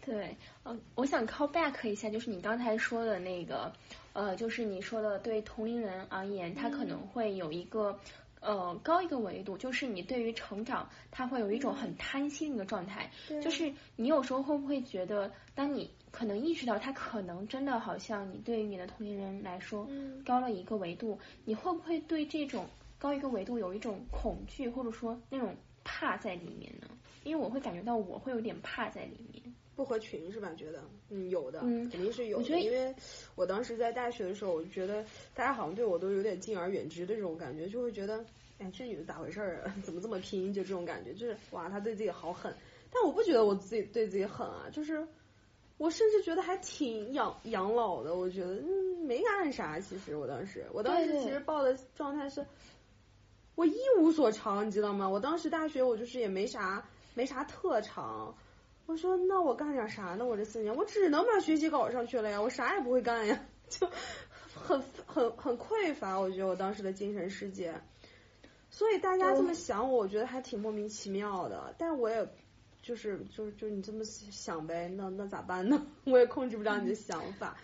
对，嗯，我想 call back 一下，就是你刚才说的那个，呃，就是你说的对同龄人而言，他可能会有一个。呃，高一个维度，就是你对于成长，他会有一种很贪心的一个状态。就是你有时候会不会觉得，当你可能意识到他可能真的好像你对于你的同龄人来说嗯高了一个维度，你会不会对这种高一个维度有一种恐惧，或者说那种怕在里面呢？因为我会感觉到我会有点怕在里面。不合群是吧？觉得嗯有的，嗯肯定是有的。因为我当时在大学的时候，我就觉得大家好像对我都有点敬而远之的这种感觉，就会觉得哎这女的咋回事儿啊？(laughs) 怎么这么拼？就这种感觉，就是哇她对自己好狠。但我不觉得我自己对自己狠啊，就是我甚至觉得还挺养养老的。我觉得嗯没干啥，其实我当时我当时其实抱的状态是。我一无所长，你知道吗？我当时大学我就是也没啥没啥特长，我说那我干点啥呢？我这四年我只能把学习搞上去了呀，我啥也不会干呀，就很很很匮乏。我觉得我当时的精神世界，所以大家这么想我，我觉得还挺莫名其妙的。但我也就是就是就你这么想呗，那那咋办呢？(laughs) 我也控制不了你的想法。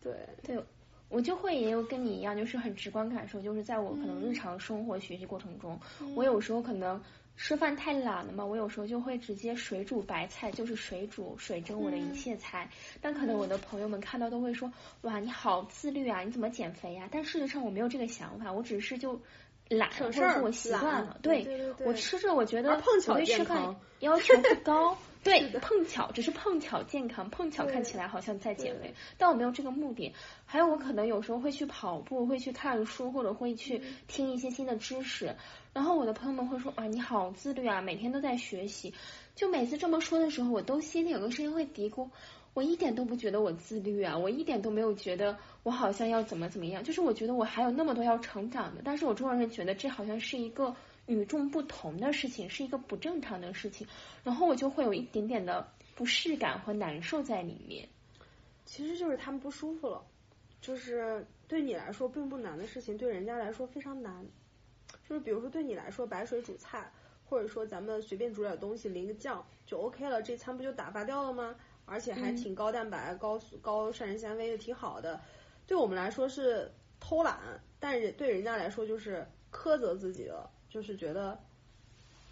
对，对，我就会也有跟你一样，就是很直观感受，就是在我可能日常生活学习过程中，我有时候可能吃饭太懒了嘛，我有时候就会直接水煮白菜，就是水煮水蒸我的一切菜。但可能我的朋友们看到都会说，哇，你好自律啊，你怎么减肥呀？但事实上我没有这个想法，我只是就懒，或者是我习惯了。对对对，我吃着我觉得碰巧对吃饭要求不高。对，碰巧只是碰巧健康，碰巧看起来好像在减肥，但我没有这个目的。还有，我可能有时候会去跑步，会去看书，或者会去听一些新的知识。然后我的朋友们会说：“啊，你好自律啊，每天都在学习。”就每次这么说的时候，我都心里有个声音会嘀咕：我一点都不觉得我自律啊，我一点都没有觉得我好像要怎么怎么样。就是我觉得我还有那么多要成长的，但是我中国人觉得这好像是一个。与众不同的事情是一个不正常的事情，然后我就会有一点点的不适感和难受在里面。其实就是他们不舒服了，就是对你来说并不难的事情，对人家来说非常难。就是比如说对你来说白水煮菜，或者说咱们随便煮点东西淋个酱就 OK 了，这餐不就打发掉了吗？而且还挺高蛋白、高高膳食纤维的，挺好的。对我们来说是偷懒，但是对人家来说就是苛责自己了。就是觉得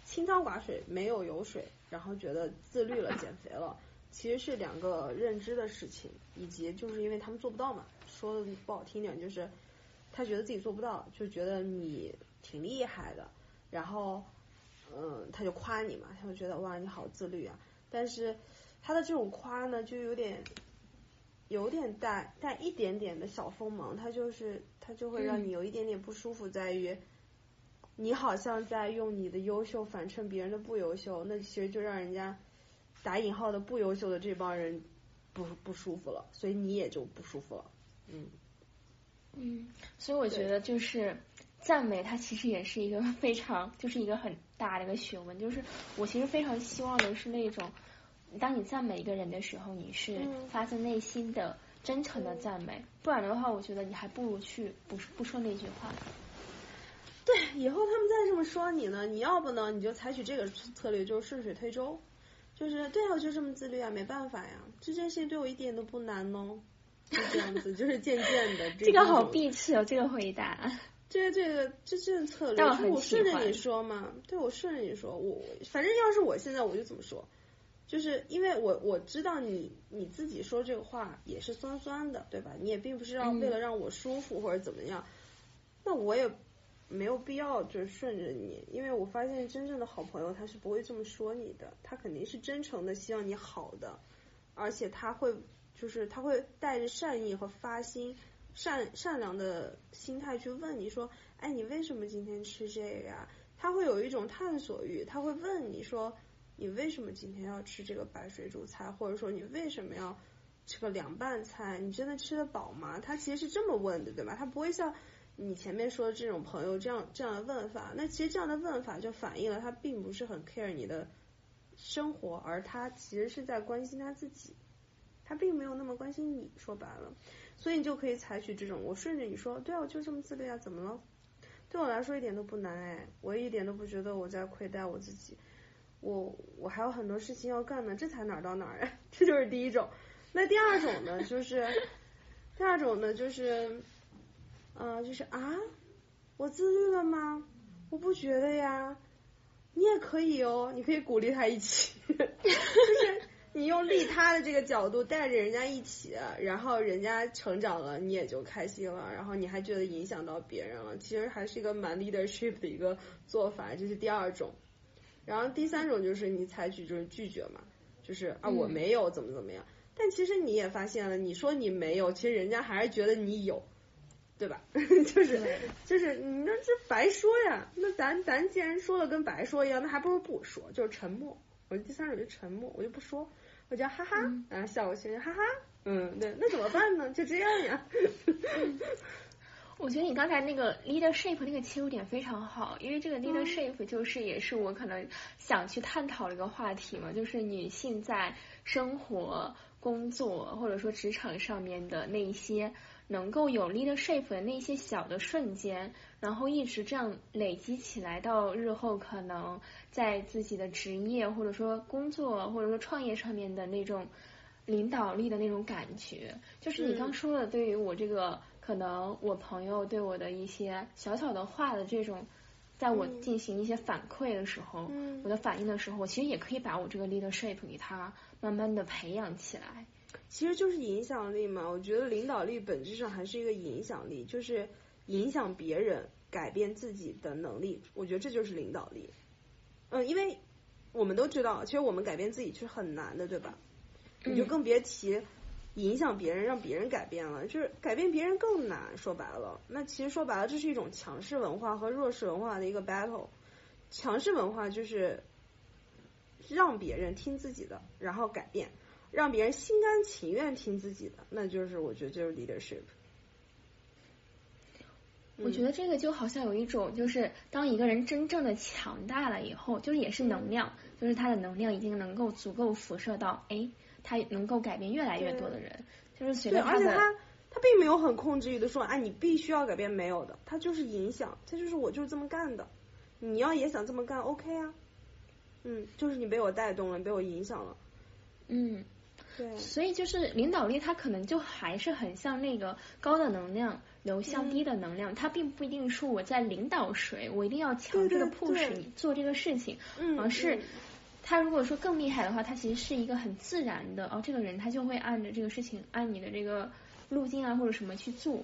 清汤寡水，没有油水，然后觉得自律了，减肥了，其实是两个认知的事情，以及就是因为他们做不到嘛，说的不好听点就是他觉得自己做不到，就觉得你挺厉害的，然后嗯他就夸你嘛，他就觉得哇你好自律啊，但是他的这种夸呢就有点有点带带一点点的小锋芒，他就是他就会让你有一点点不舒服，在于。你好像在用你的优秀反衬别人的不优秀，那其实就让人家打引号的不优秀的这帮人不不舒服了，所以你也就不舒服了，嗯。嗯，所以我觉得就是赞美它其实也是一个 (laughs) 非常就是一个很大的一个学问，就是我其实非常希望的是那种当你赞美一个人的时候，你是发自内心的真诚的赞美，不然的话，我觉得你还不如去不不说那句话。对，以后他们再这么说你呢，你要不呢，你就采取这个策略，就是顺水推舟，就是对啊，我就这么自律啊，没办法呀，这件事情对我一点都不难哦，就这样子，就是渐渐的。(laughs) 这个好避斥哦，这个回答。(laughs) 这个这个这这策略，我顺着你说嘛，对我顺着你说，我反正要是我现在我就怎么说，就是因为我我知道你你自己说这个话也是酸酸的，对吧？你也并不是让为了让我舒服或者怎么样，那我也。没有必要就是顺着你，因为我发现真正的好朋友他是不会这么说你的，他肯定是真诚的希望你好的，而且他会就是他会带着善意和发心善善良的心态去问你说，哎，你为什么今天吃这个呀？他会有一种探索欲，他会问你说，你为什么今天要吃这个白水煮菜，或者说你为什么要吃个凉拌菜？你真的吃得饱吗？他其实是这么问的，对吧？他不会像。你前面说的这种朋友这样这样的问法，那其实这样的问法就反映了他并不是很 care 你的生活，而他其实是在关心他自己，他并没有那么关心你。说白了，所以你就可以采取这种，我顺着你说，对啊，我就这么自律啊，怎么了？对我来说一点都不难哎，我一点都不觉得我在亏待我自己，我我还有很多事情要干呢，这才哪儿到哪儿啊？(laughs) 这就是第一种。那第二种呢，就是第二种呢，就是。啊，就是啊，我自律了吗？我不觉得呀，你也可以哦，你可以鼓励他一起，(laughs) 就是你用利他的这个角度带着人家一起，然后人家成长了，你也就开心了，然后你还觉得影响到别人了，其实还是一个蛮 leadership 的一个做法，这是第二种。然后第三种就是你采取就是拒绝嘛，就是啊我没有怎么怎么样，但其实你也发现了，你说你没有，其实人家还是觉得你有。对吧？(laughs) 就是就是，你那这白说呀？那咱咱既然说了跟白说一样，那还不如不说，就是沉默。我第三种就沉默，我就不说，我就哈哈，然后笑过去，哈哈，嗯，对，那怎么办呢？就这样呀。(laughs) 我觉得你刚才那个 leadership 那个切入点非常好，因为这个 leadership 就是也是我可能想去探讨的一个话题嘛，就是女性在生活、工作或者说职场上面的那一些。能够有 leadership 的那些小的瞬间，然后一直这样累积起来，到日后可能在自己的职业或者说工作或者说创业上面的那种领导力的那种感觉。就是你刚说的，对于我这个可能我朋友对我的一些小小的话的这种，在我进行一些反馈的时候，我的反应的时候，我其实也可以把我这个 leadership 给它慢慢的培养起来。其实就是影响力嘛，我觉得领导力本质上还是一个影响力，就是影响别人、改变自己的能力。我觉得这就是领导力。嗯，因为我们都知道，其实我们改变自己是很难的，对吧？你就更别提影响别人、让别人改变了，就是改变别人更难。说白了，那其实说白了，这是一种强势文化和弱势文化的一个 battle。强势文化就是让别人听自己的，然后改变。让别人心甘情愿听自己的，那就是我觉得就是 leadership。我觉得这个就好像有一种，就是当一个人真正的强大了以后，就是也是能量，就是他的能量已经能够足够辐射到，哎，他能够改变越来越多的人，就是随着而且他他并没有很控制欲的说，哎，你必须要改变，没有的，他就是影响，他就是我就是这么干的，你要也想这么干，OK 啊，嗯，就是你被我带动了，被我影响了，嗯。对，所以就是领导力，它可能就还是很像那个高的能量流向低的能量，它并不一定说我在领导谁，我一定要强制的 push 你做这个事情，而是他如果说更厉害的话，他其实是一个很自然的，哦，这个人他就会按着这个事情，按你的这个路径啊或者什么去做。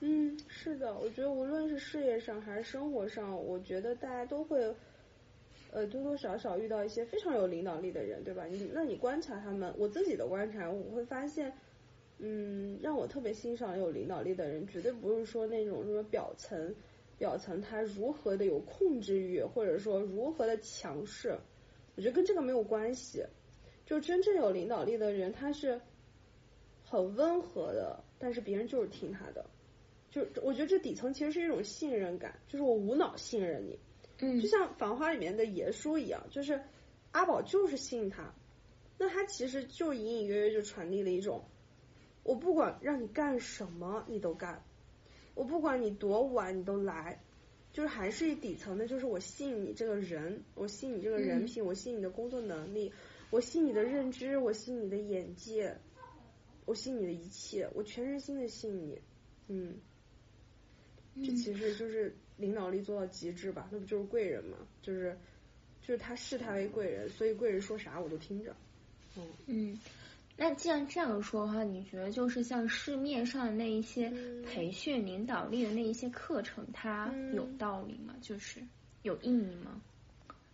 嗯，是的，我觉得无论是事业上还是生活上，我觉得大家都会。呃，多多少少遇到一些非常有领导力的人，对吧？你那你观察他们，我自己的观察，我会发现，嗯，让我特别欣赏有领导力的人，绝对不是说那种说表层，表层他如何的有控制欲，或者说如何的强势，我觉得跟这个没有关系。就真正有领导力的人，他是很温和的，但是别人就是听他的，就我觉得这底层其实是一种信任感，就是我无脑信任你。嗯，就像《繁花》里面的爷叔一样，就是阿宝就是信他，那他其实就隐隐约约就传递了一种，我不管让你干什么你都干，我不管你多晚你都来，就是还是底层的，就是我信你这个人，我信你这个人品，我信你的工作能力，我信你的认知，我信你的眼界，我信你的一切，我全身心的信你，嗯，这其实就是。领导力做到极致吧，那不就是贵人吗？就是就是他视他为贵人，所以贵人说啥我都听着。嗯嗯，那既然这样说的话，你觉得就是像市面上的那一些培训领导力的那一些课程，它有道理吗？就是有意义吗？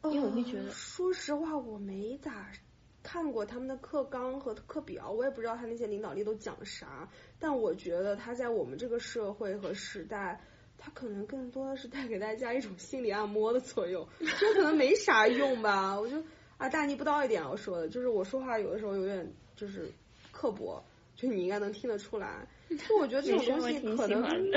因为我会觉得，说实话，我没咋看过他们的课纲和课表，我也不知道他那些领导力都讲啥。但我觉得他在我们这个社会和时代。他可能更多的是带给大家一种心理按摩的作用，(laughs) 这可能没啥用吧。我就啊大逆不道一点，我说的就是我说话有的时候有点就是刻薄，就你应该能听得出来。就我觉得这种东西可能 (laughs)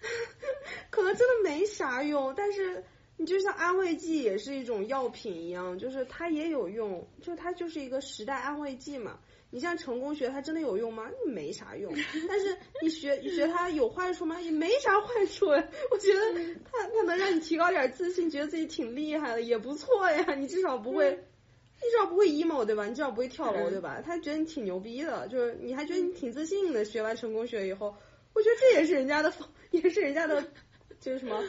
(laughs) 可能真的没啥用，但是你就像安慰剂也是一种药品一样，就是它也有用，就它就是一个时代安慰剂嘛。你像成功学，它真的有用吗？没啥用。(laughs) 但是你学你学它有坏处吗？也没啥坏处。我觉得它它能让你提高点自信，觉得自己挺厉害的，也不错呀。你至少不会，你至少不会 emo 对吧？你至少不会跳楼对吧？他觉得你挺牛逼的，就是你还觉得你挺自信的。学完成功学以后，我觉得这也是人家的，(laughs) 也是人家的，就是什么，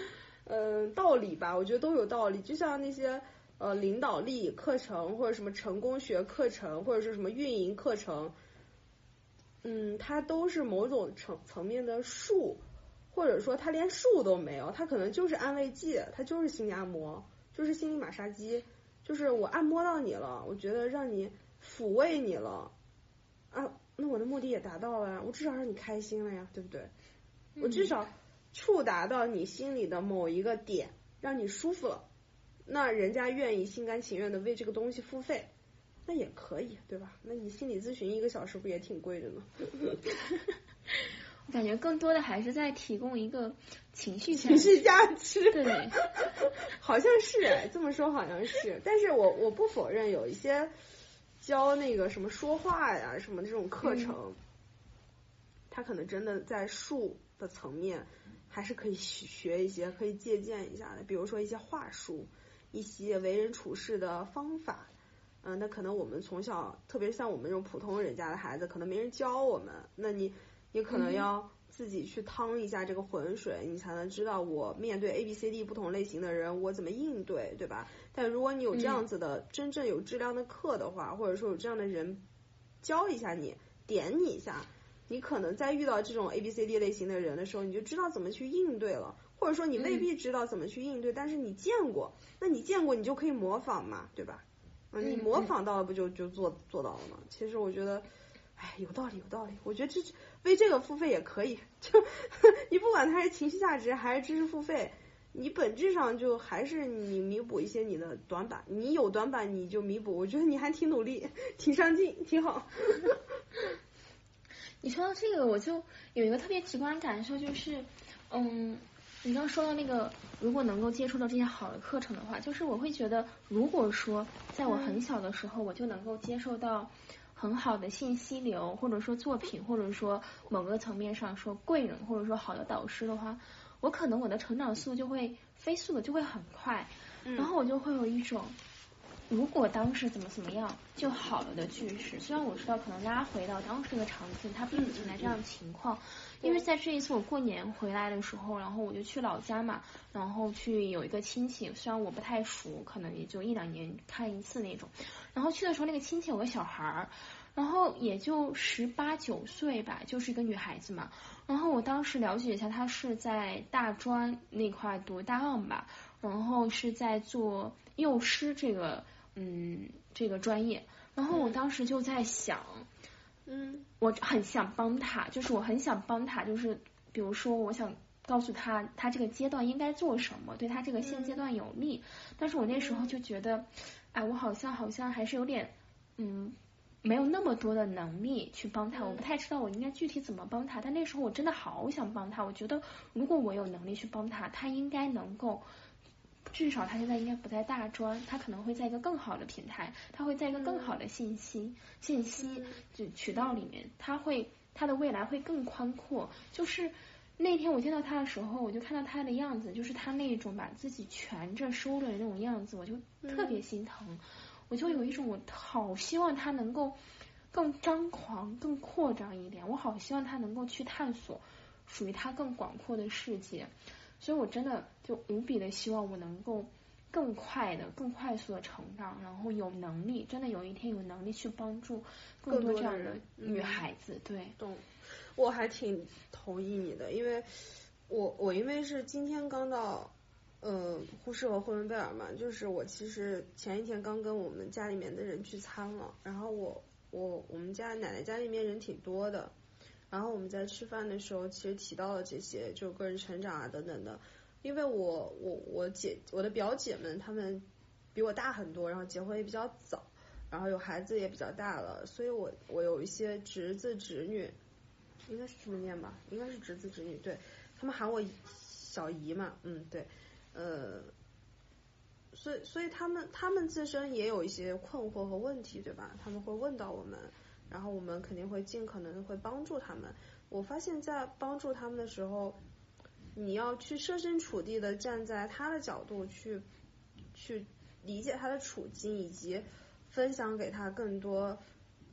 嗯，道理吧。我觉得都有道理。就像那些。呃，领导力课程或者什么成功学课程，或者是什么运营课程，嗯，它都是某种层层面的术，或者说它连术都没有，它可能就是安慰剂，它就是心理按摩，就是心理马杀鸡，就是我按摩到你了，我觉得让你抚慰你了，啊，那我的目的也达到了，我至少让你开心了呀，对不对？我至少触达到你心里的某一个点，让你舒服了。那人家愿意心甘情愿的为这个东西付费，那也可以，对吧？那你心理咨询一个小时不也挺贵的呢？(laughs) 我感觉更多的还是在提供一个情绪情绪价值，对，好像是哎，这么说好像是，但是我我不否认有一些教那个什么说话呀什么这种课程，他可能真的在术的层面还是可以学一些，可以借鉴一下的，比如说一些话术。一些为人处事的方法，嗯，那可能我们从小，特别像我们这种普通人家的孩子，可能没人教我们，那你你可能要自己去趟一下这个浑水，你才能知道我面对 A B C D 不同类型的人，我怎么应对，对吧？但如果你有这样子的真正有质量的课的话，或者说有这样的人教一下你，点你一下，你可能在遇到这种 A B C D 类型的人的时候，你就知道怎么去应对了。或者说你未必知道怎么去应对，但是你见过，那你见过你就可以模仿嘛，对吧？嗯，你模仿到了不就就做做到了吗？其实我觉得，哎，有道理有道理。我觉得这为这个付费也可以，就 (laughs) 你不管它是情绪价值还是知识付费，你本质上就还是你弥补一些你的短板，你有短板你就弥补。我觉得你还挺努力，挺上进，挺好。(laughs) 你说到这个，我就有一个特别直观感受，就是嗯。你刚说到那个，如果能够接触到这些好的课程的话，就是我会觉得，如果说在我很小的时候，我就能够接受到很好的信息流，或者说作品，或者说某个层面上说贵人，或者说好的导师的话，我可能我的成长速度就会飞速的就会很快，然后我就会有一种。如果当时怎么怎么样就好了的句式，虽然我知道可能拉回到当时的场景，它并不存在这样的情况，因为在这一次我过年回来的时候，然后我就去老家嘛，然后去有一个亲戚，虽然我不太熟，可能也就一两年看一次那种，然后去的时候那个亲戚有个小孩儿，然后也就十八九岁吧，就是一个女孩子嘛，然后我当时了解一下，她是在大专那块读大二吧，然后是在做幼师这个。嗯，这个专业，然后我当时就在想，嗯，我很想帮他，就是我很想帮他，就是比如说，我想告诉他，他这个阶段应该做什么，对他这个现阶段有利。但是我那时候就觉得，哎，我好像好像还是有点，嗯，没有那么多的能力去帮他，我不太知道我应该具体怎么帮他。但那时候我真的好想帮他，我觉得如果我有能力去帮他，他应该能够。至少他现在应该不在大专，他可能会在一个更好的平台，他会在一个更好的信息信息就渠道里面，他会他的未来会更宽阔。就是那天我见到他的时候，我就看到他的样子，就是他那种把自己蜷着收着的那种样子，我就特别心疼。我就有一种我好希望他能够更张狂、更扩张一点，我好希望他能够去探索属于他更广阔的世界。所以，我真的就无比的希望我能够更快的、更快速的成长，然后有能力，真的有一天有能力去帮助更多这样的女孩子。对，懂。我还挺同意你的，因为我我因为是今天刚到呃呼市和呼伦贝尔嘛，就是我其实前一天刚跟我们家里面的人聚餐了，然后我我我们家奶奶家里面人挺多的。然后我们在吃饭的时候，其实提到了这些，就个人成长啊等等的。因为我我我姐我的表姐们，她们比我大很多，然后结婚也比较早，然后有孩子也比较大了，所以我我有一些侄子侄女，应该是这么念吧，应该是侄子侄女，对他们喊我小姨嘛，嗯对，呃，所以所以他们他们自身也有一些困惑和问题，对吧？他们会问到我们。然后我们肯定会尽可能的会帮助他们。我发现，在帮助他们的时候，你要去设身处地的站在他的角度去去理解他的处境，以及分享给他更多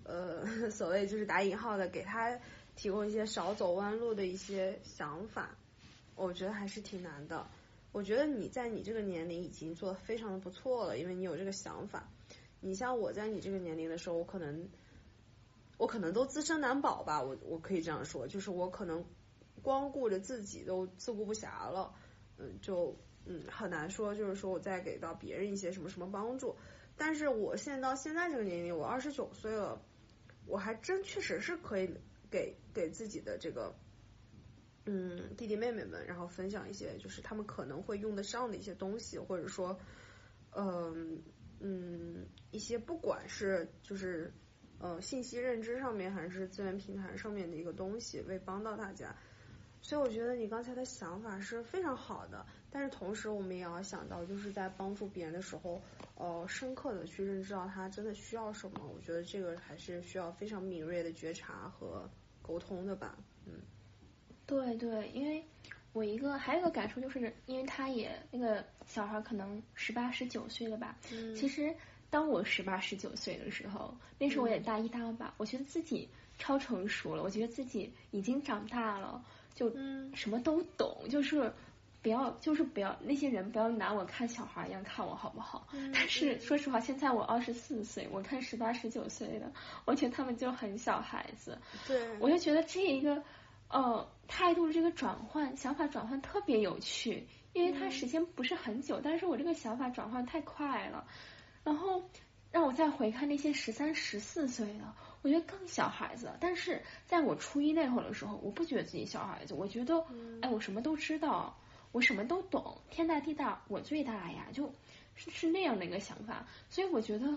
呃 (laughs) 所谓就是打引号的给他提供一些少走弯路的一些想法。我觉得还是挺难的。我觉得你在你这个年龄已经做的非常的不错了，因为你有这个想法。你像我在你这个年龄的时候，我可能。我可能都自身难保吧，我我可以这样说，就是我可能光顾着自己都自顾不暇了，嗯，就嗯很难说，就是说我再给到别人一些什么什么帮助。但是我现在到现在这个年龄，我二十九岁了，我还真确实是可以给给自己的这个嗯弟弟妹妹们，然后分享一些就是他们可能会用得上的一些东西，或者说嗯嗯一些不管是就是。呃，信息认知上面还是资源平台上面的一个东西，为帮到大家。所以我觉得你刚才的想法是非常好的，但是同时我们也要想到，就是在帮助别人的时候，呃，深刻的去认知到他真的需要什么。我觉得这个还是需要非常敏锐的觉察和沟通的吧。嗯，对对，因为我一个还有一个感受就是，因为他也那个小孩可能十八十九岁了吧，其实。当我十八十九岁的时候，那时候我也大一大二吧，我觉得自己超成熟了，我觉得自己已经长大了，就什么都懂，就是不要就是不要那些人不要拿我看小孩一样看我好不好？(laughs) 但是说实话，现在我二十四岁，我看十八十九岁的，我觉得他们就很小孩子。对，我就觉得这一个呃态度这个转换想法转换特别有趣，因为它时间不是很久，但是我这个想法转换太快了。然后让我再回看那些十三、十四岁的，我觉得更小孩子。但是在我初一那会儿的时候，我不觉得自己小孩子，我觉得，哎，我什么都知道，我什么都懂，天大地大，我最大呀，就是是那样的一个想法。所以我觉得，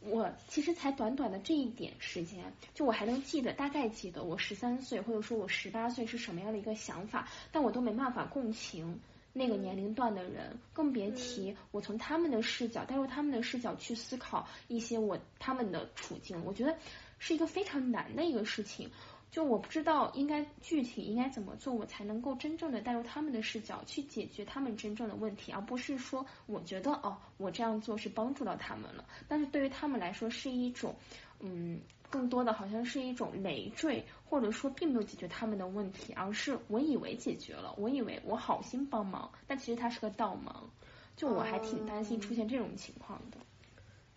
我其实才短短的这一点时间，就我还能记得，大概记得我十三岁或者说我十八岁是什么样的一个想法，但我都没办法共情。那个年龄段的人，更别提我从他们的视角带入他们的视角去思考一些我他们的处境，我觉得是一个非常难的一个事情。就我不知道应该具体应该怎么做，我才能够真正的带入他们的视角去解决他们真正的问题，而不是说我觉得哦，我这样做是帮助到他们了，但是对于他们来说是一种嗯。更多的好像是一种累赘，或者说并没有解决他们的问题，而是我以为解决了，我以为我好心帮忙，但其实他是个倒忙，就我还挺担心出现这种情况的。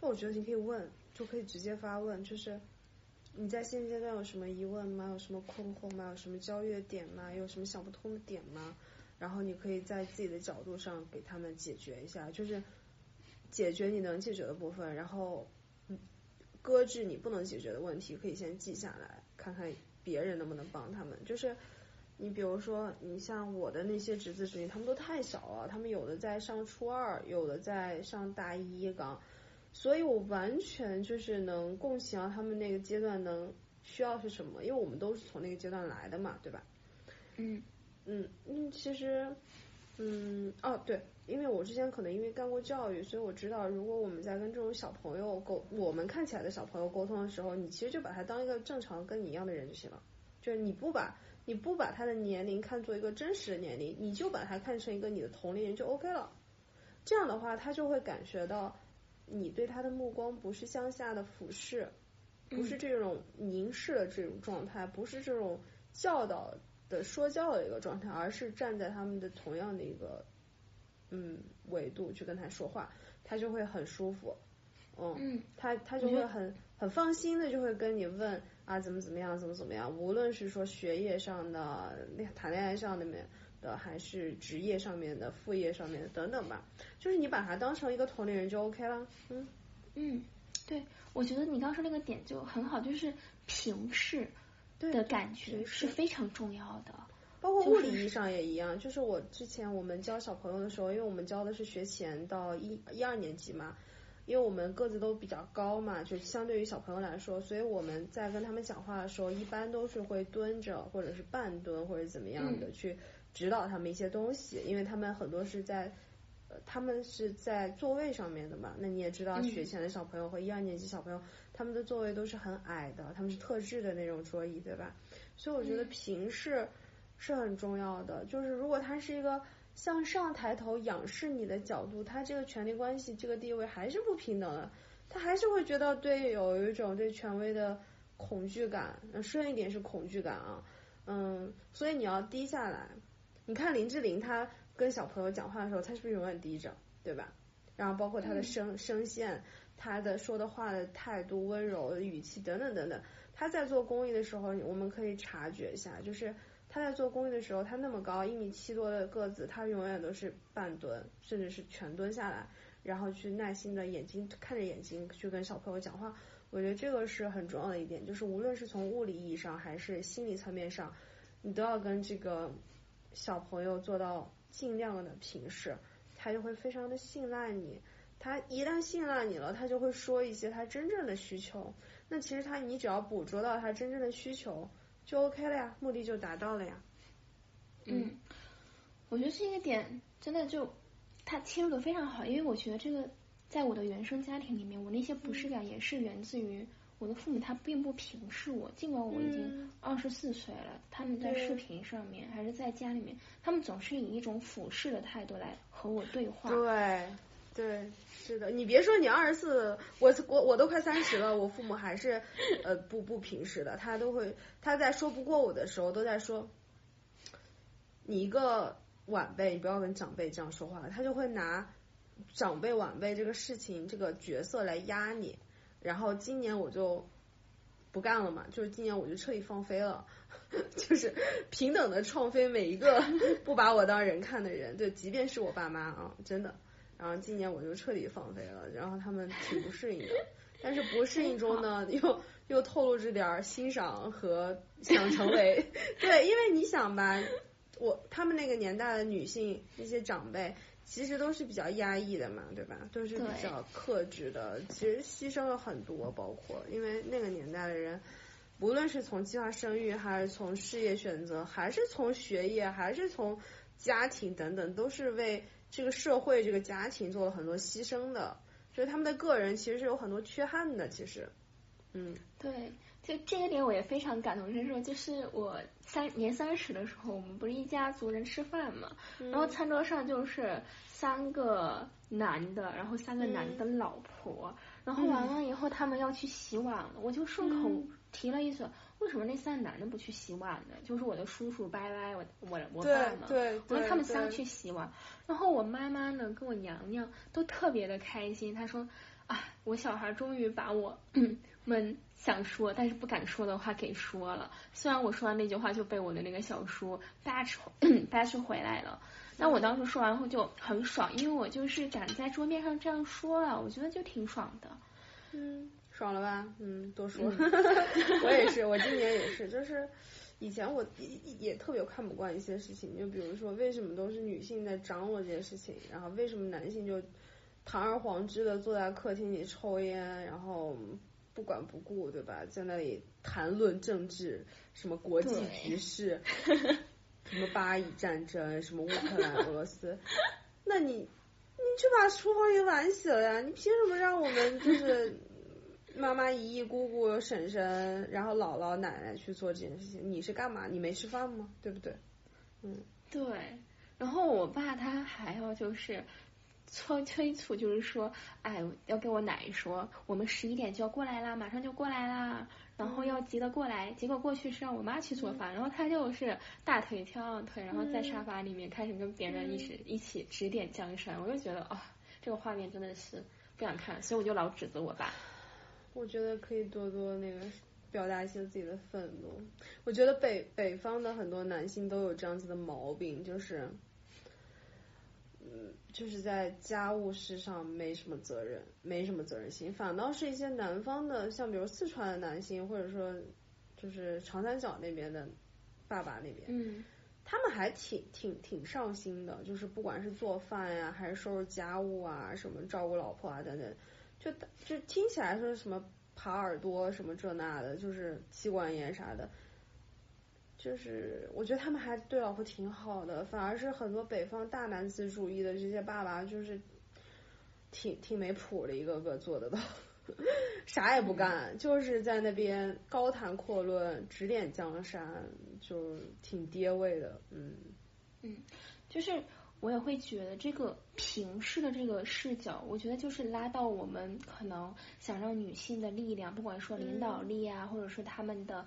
那我觉得你可以问，就可以直接发问，就是你在现阶段有什么疑问吗？有什么困惑吗？有什么焦虑点吗？有什么想不通的点吗？然后你可以在自己的角度上给他们解决一下，就是解决你能解决的部分，然后。搁置你不能解决的问题，可以先记下来，看看别人能不能帮他们。就是你比如说，你像我的那些侄子侄女，他们都太小了，他们有的在上初二，有的在上大一刚，所以我完全就是能共情他们那个阶段能需要是什么，因为我们都是从那个阶段来的嘛，对吧？嗯嗯嗯，其实嗯哦对。因为我之前可能因为干过教育，所以我知道，如果我们在跟这种小朋友沟，我们看起来的小朋友沟通的时候，你其实就把他当一个正常跟你一样的人就行了，就是你不把你不把他的年龄看作一个真实的年龄，你就把他看成一个你的同龄人就 OK 了。这样的话，他就会感觉到你对他的目光不是向下的俯视，不是这种凝视的这种状态，不是这种教导的说教的一个状态，而是站在他们的同样的一个。嗯，维度去跟他说话，他就会很舒服，嗯，他他就会很很放心的就会跟你问啊怎么怎么样怎么怎么样，无论是说学业上的、谈恋爱上里面的，还是职业上面的、副业上面的等等吧，就是你把他当成一个同龄人就 OK 了，嗯嗯，对，我觉得你刚说那个点就很好，就是平视的感觉是非常重要的。包括物理意义上也一样，就是我之前我们教小朋友的时候，因为我们教的是学前到一一二年级嘛，因为我们个子都比较高嘛，就相对于小朋友来说，所以我们在跟他们讲话的时候，一般都是会蹲着或者是半蹲或者怎么样的去指导他们一些东西，因为他们很多是在呃他们是在座位上面的嘛，那你也知道学前的小朋友和一二年级小朋友他们的座位都是很矮的，他们是特制的那种桌椅，对吧？所以我觉得平视。是很重要的，就是如果他是一个向上抬头仰视你的角度，他这个权力关系、这个地位还是不平等的，他还是会觉得对有一种对权威的恐惧感，深一点是恐惧感啊，嗯，所以你要低下来。你看林志玲，她跟小朋友讲话的时候，她是不是永远低着，对吧？然后包括她的声声线，她的说的话的态度、温柔的语气等等等等，她在做公益的时候，我们可以察觉一下，就是。他在做公益的时候，他那么高，一米七多的个子，他永远都是半蹲，甚至是全蹲下来，然后去耐心的眼睛看着眼睛去跟小朋友讲话。我觉得这个是很重要的一点，就是无论是从物理意义上还是心理层面上，你都要跟这个小朋友做到尽量的平视，他就会非常的信赖你。他一旦信赖你了，他就会说一些他真正的需求。那其实他，你只要捕捉到他真正的需求。就 OK 了呀，目的就达到了呀。嗯，我觉得这个点真的就他切入的非常好，因为我觉得这个在我的原生家庭里面，我那些不适感也是源自于我的父母，他并不平视我，尽管我已经二十四岁了，他们在视频上面还是在家里面，他们总是以一种俯视的态度来和我对话。对。对，是的，你别说你二十四，我我我都快三十了，我父母还是呃不不平视的，他都会他在说不过我的时候都在说，你一个晚辈，你不要跟长辈这样说话，他就会拿长辈晚辈这个事情这个角色来压你，然后今年我就不干了嘛，就是今年我就彻底放飞了，(laughs) 就是平等的创飞每一个 (laughs) 不把我当人看的人，对，即便是我爸妈啊，真的。然后今年我就彻底放飞了，然后他们挺不适应的，但是不适应中呢，又又透露着点欣赏和想成为，(laughs) 对，因为你想吧，我他们那个年代的女性那些长辈，其实都是比较压抑的嘛，对吧？都是比较克制的，其实牺牲了很多，包括因为那个年代的人，无论是从计划生育，还是从事业选择，还是从学业，还是从家庭等等，都是为。这个社会，这个家庭做了很多牺牲的，就是他们的个人其实是有很多缺憾的。其实，嗯，对，就这一点我也非常感同身受。就是我三年三十的时候，我们不是一家族人吃饭嘛，然后餐桌上就是三个男的，然后三个男的老婆，然后完了以后他们要去洗碗了，我就顺口提了一嘴。为什么那三个男的不去洗碗呢？就是我的叔叔伯伯，我我我爸嘛，我让他们仨去洗碗。然后我妈妈呢，跟我娘娘都特别的开心。她说啊，我小孩终于把我 (clears throat) 们想说但是不敢说的话给说了。虽然我说完那句话就被我的那个小叔扒出 (clears throat) 扒出回来了，那我当时说完后就很爽，因为我就是敢在桌面上这样说了，我觉得就挺爽的。嗯。爽了吧？嗯，多说。(laughs) 我也是，我今年也是，就是以前我也也特别看不惯一些事情，就比如说为什么都是女性在掌握这些事情，然后为什么男性就堂而皇之的坐在客厅里抽烟，然后不管不顾，对吧？在那里谈论政治，什么国际局势，(laughs) 什么巴以战争，什么乌克兰、俄罗斯，那你你去把厨房给碗洗了呀？你凭什么让我们就是？妈妈、姨姨、姑姑、婶婶，然后姥姥、奶奶去做这件事情，你是干嘛？你没吃饭吗？对不对？嗯，对。然后我爸他还要就是催催促，就是说，哎，要跟我奶说，我们十一点就要过来啦，马上就过来啦，然后要急得过来。结果过去是让我妈去做饭，然后他就是大腿跳上腿，然后在沙发里面开始跟别人一起一起指点江山。我就觉得啊，这个画面真的是不想看，所以我就老指责我爸。我觉得可以多多那个表达一些自己的愤怒。我觉得北北方的很多男性都有这样子的毛病，就是，嗯，就是在家务事上没什么责任，没什么责任心。反倒是一些南方的，像比如四川的男性，或者说就是长三角那边的爸爸那边，嗯，他们还挺挺挺上心的，就是不管是做饭呀，还是收拾家务啊，什么照顾老婆啊等等。就就听起来说什么耙耳朵什么这那的，就是妻管严啥的，就是我觉得他们还对老婆挺好的，反而是很多北方大男子主义的这些爸爸，就是挺挺没谱的，一个个做的都 (laughs) 啥也不干，就是在那边高谈阔论，指点江山，就挺爹味的，嗯嗯，就是。我也会觉得这个平视的这个视角，我觉得就是拉到我们可能想让女性的力量，不管说领导力啊，或者说他们的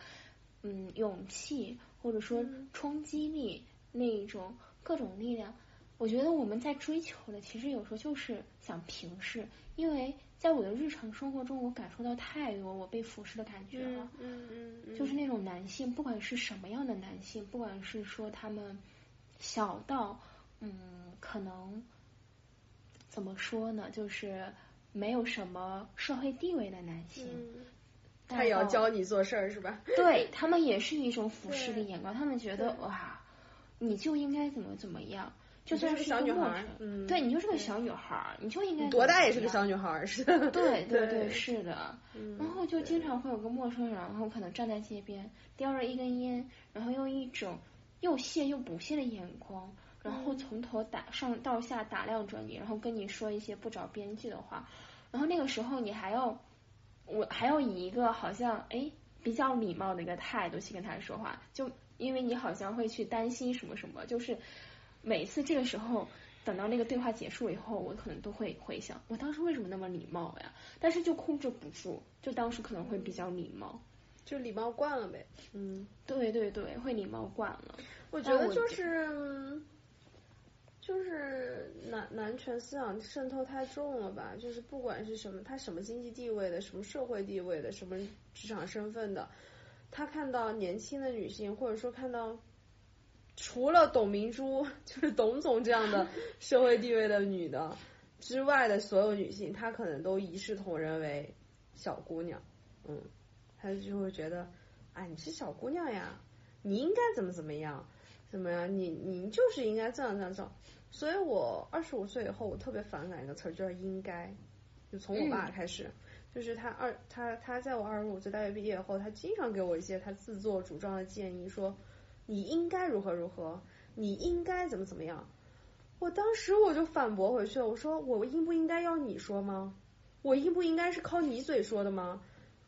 嗯勇气，或者说冲击力那一种各种力量，我觉得我们在追求的其实有时候就是想平视，因为在我的日常生活中，我感受到太多我被俯视的感觉了，嗯嗯，就是那种男性，不管是什么样的男性，不管是说他们小到。嗯，可能怎么说呢？就是没有什么社会地位的男性，他也要教你做事儿是吧？对 (laughs) 他们也是一种俯视的眼光，他们觉得哇，你就应该怎么怎么样，就算是小女孩，嗯，对你就是个小女孩，你就应该多大也是个小女孩，是的，对 (laughs) 对对，是的。然后就经常会有个陌生人，然后可能站在街边，叼着一根烟，然后用一种又谢又不屑的眼光。然后从头打上到下打量着你，然后跟你说一些不着边际的话，然后那个时候你还要，我还要以一个好像哎比较礼貌的一个态度去跟他说话，就因为你好像会去担心什么什么，就是每次这个时候等到那个对话结束以后，我可能都会回想，我当时为什么那么礼貌呀？但是就控制不住，就当时可能会比较礼貌，就礼貌惯了呗。嗯，对对对，会礼貌惯了。我觉得就是。就是男男权思想渗透太重了吧？就是不管是什么，他什么经济地位的，什么社会地位的，什么职场身份的，他看到年轻的女性，或者说看到除了董明珠，(laughs) 就是董总这样的 (laughs) 社会地位的女的之外的所有女性，他可能都一视同仁为小姑娘。嗯，他就会觉得，哎，你是小姑娘呀，你应该怎么怎么样，怎么样？你你就是应该这样这样这样。所以我二十五岁以后，我特别反感一个词儿，叫应该。就从我爸开始，就是他二他他在我二十五岁大学毕业后，他经常给我一些他自作主张的建议，说你应该如何如何，你应该怎么怎么样。我当时我就反驳回去了，我说我应不应该要你说吗？我应不应该是靠你嘴说的吗？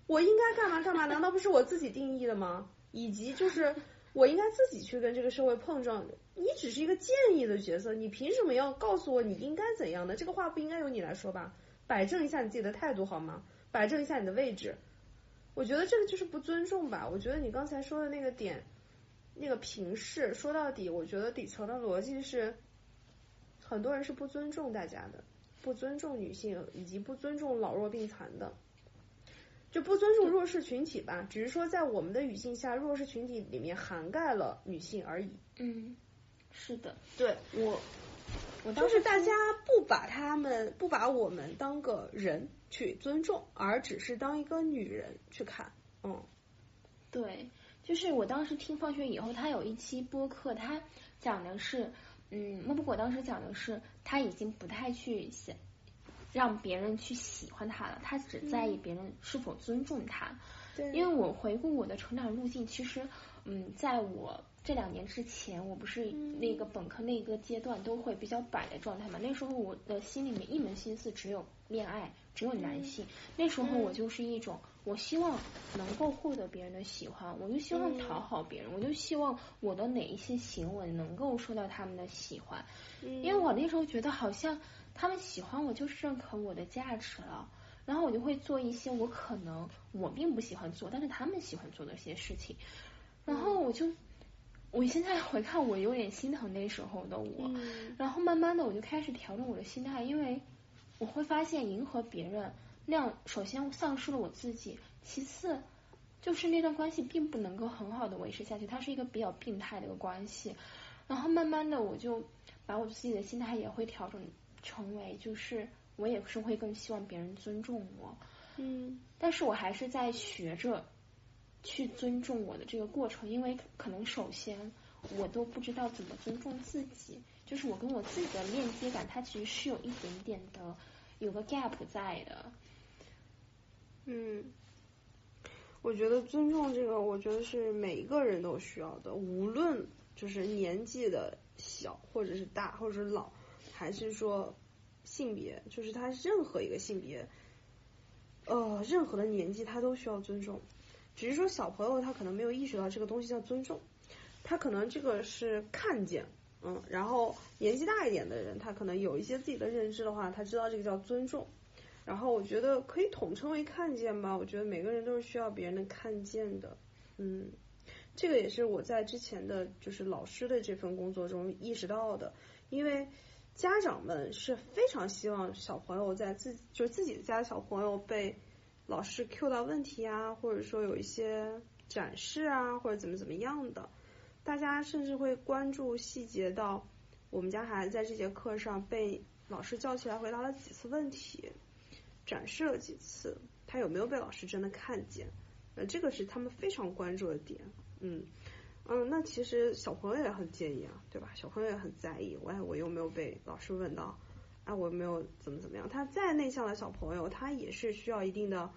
我应该干嘛干嘛？难道不是我自己定义的吗？以及就是我应该自己去跟这个社会碰撞。你只是一个建议的角色，你凭什么要告诉我你应该怎样的？这个话不应该由你来说吧？摆正一下你自己的态度好吗？摆正一下你的位置。我觉得这个就是不尊重吧。我觉得你刚才说的那个点，那个平视，说到底，我觉得底层的逻辑是，很多人是不尊重大家的，不尊重女性，以及不尊重老弱病残的，就不尊重弱势群体吧。只是说在我们的语境下，弱势群体里面涵盖了女性而已。嗯。是的，对我，我就是大家不把他们不把我们当个人去尊重，而只是当一个女人去看，嗯，对，就是我当时听放学以后，他有一期播客，他讲的是，嗯，莫不果当时讲的是他已经不太去想让别人去喜欢他了，他只在意别人是否尊重他。对，因为我回顾我的成长路径，其实，嗯，在我。这两年之前，我不是那个本科那个阶段都会比较摆的状态嘛？那时候我的心里面一门心思只有恋爱，只有男性。那时候我就是一种，我希望能够获得别人的喜欢，我就希望讨好别人，我就希望我的哪一些行为能够受到他们的喜欢。嗯因为我那时候觉得好像他们喜欢我就是认可我的价值了，然后我就会做一些我可能我并不喜欢做，但是他们喜欢做的一些事情，然后我就。我现在回看，我有点心疼那时候的我，然后慢慢的我就开始调整我的心态，因为我会发现迎合别人那样，首先丧失了我自己，其次就是那段关系并不能够很好的维持下去，它是一个比较病态的一个关系。然后慢慢的我就把我自己的心态也会调整成为，就是我也是会更希望别人尊重我，嗯，但是我还是在学着。去尊重我的这个过程，因为可能首先我都不知道怎么尊重自己，就是我跟我自己的链接感，它其实是有一点点的有个 gap 在的。嗯，我觉得尊重这个，我觉得是每一个人都需要的，无论就是年纪的小，或者是大，或者是老，还是说性别，就是他任何一个性别，呃，任何的年纪，他都需要尊重。只是说小朋友他可能没有意识到这个东西叫尊重，他可能这个是看见，嗯，然后年纪大一点的人，他可能有一些自己的认知的话，他知道这个叫尊重，然后我觉得可以统称为看见吧，我觉得每个人都是需要别人的看见的，嗯，这个也是我在之前的就是老师的这份工作中意识到的，因为家长们是非常希望小朋友在自就是自己家的小朋友被。老师 Q 到问题啊，或者说有一些展示啊，或者怎么怎么样的，大家甚至会关注细节到我们家孩子在这节课上被老师叫起来回答了几次问题，展示了几次，他有没有被老师真的看见？呃，这个是他们非常关注的点。嗯嗯，那其实小朋友也很介意啊，对吧？小朋友也很在意，我我又没有被老师问到？啊，我没有怎么怎么样。他再内向的小朋友，他也是需要一定的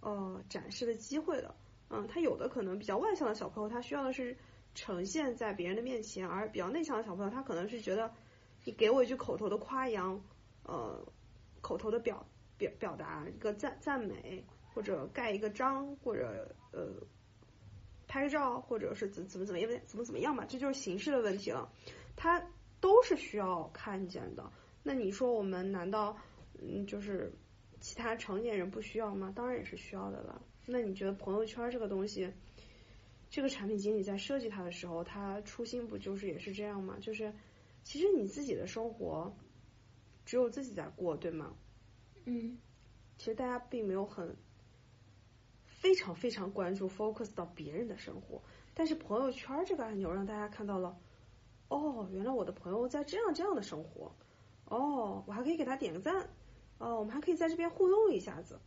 呃展示的机会的。嗯，他有的可能比较外向的小朋友，他需要的是呈现在别人的面前，而比较内向的小朋友，他可能是觉得你给我一句口头的夸扬，呃，口头的表表表达一个赞赞美，或者盖一个章，或者呃拍照，或者是怎怎么怎么样怎么怎么样吧，这就是形式的问题了。他。都是需要看见的。那你说我们难道嗯就是其他成年人不需要吗？当然也是需要的了。那你觉得朋友圈这个东西，这个产品经理在设计它的时候，他初心不就是也是这样吗？就是其实你自己的生活只有自己在过，对吗？嗯，其实大家并没有很非常非常关注 focus 到别人的生活，但是朋友圈这个按钮让大家看到了，哦，原来我的朋友在这样这样的生活，哦，我还可以给他点个赞，哦，我们还可以在这边互动一下子。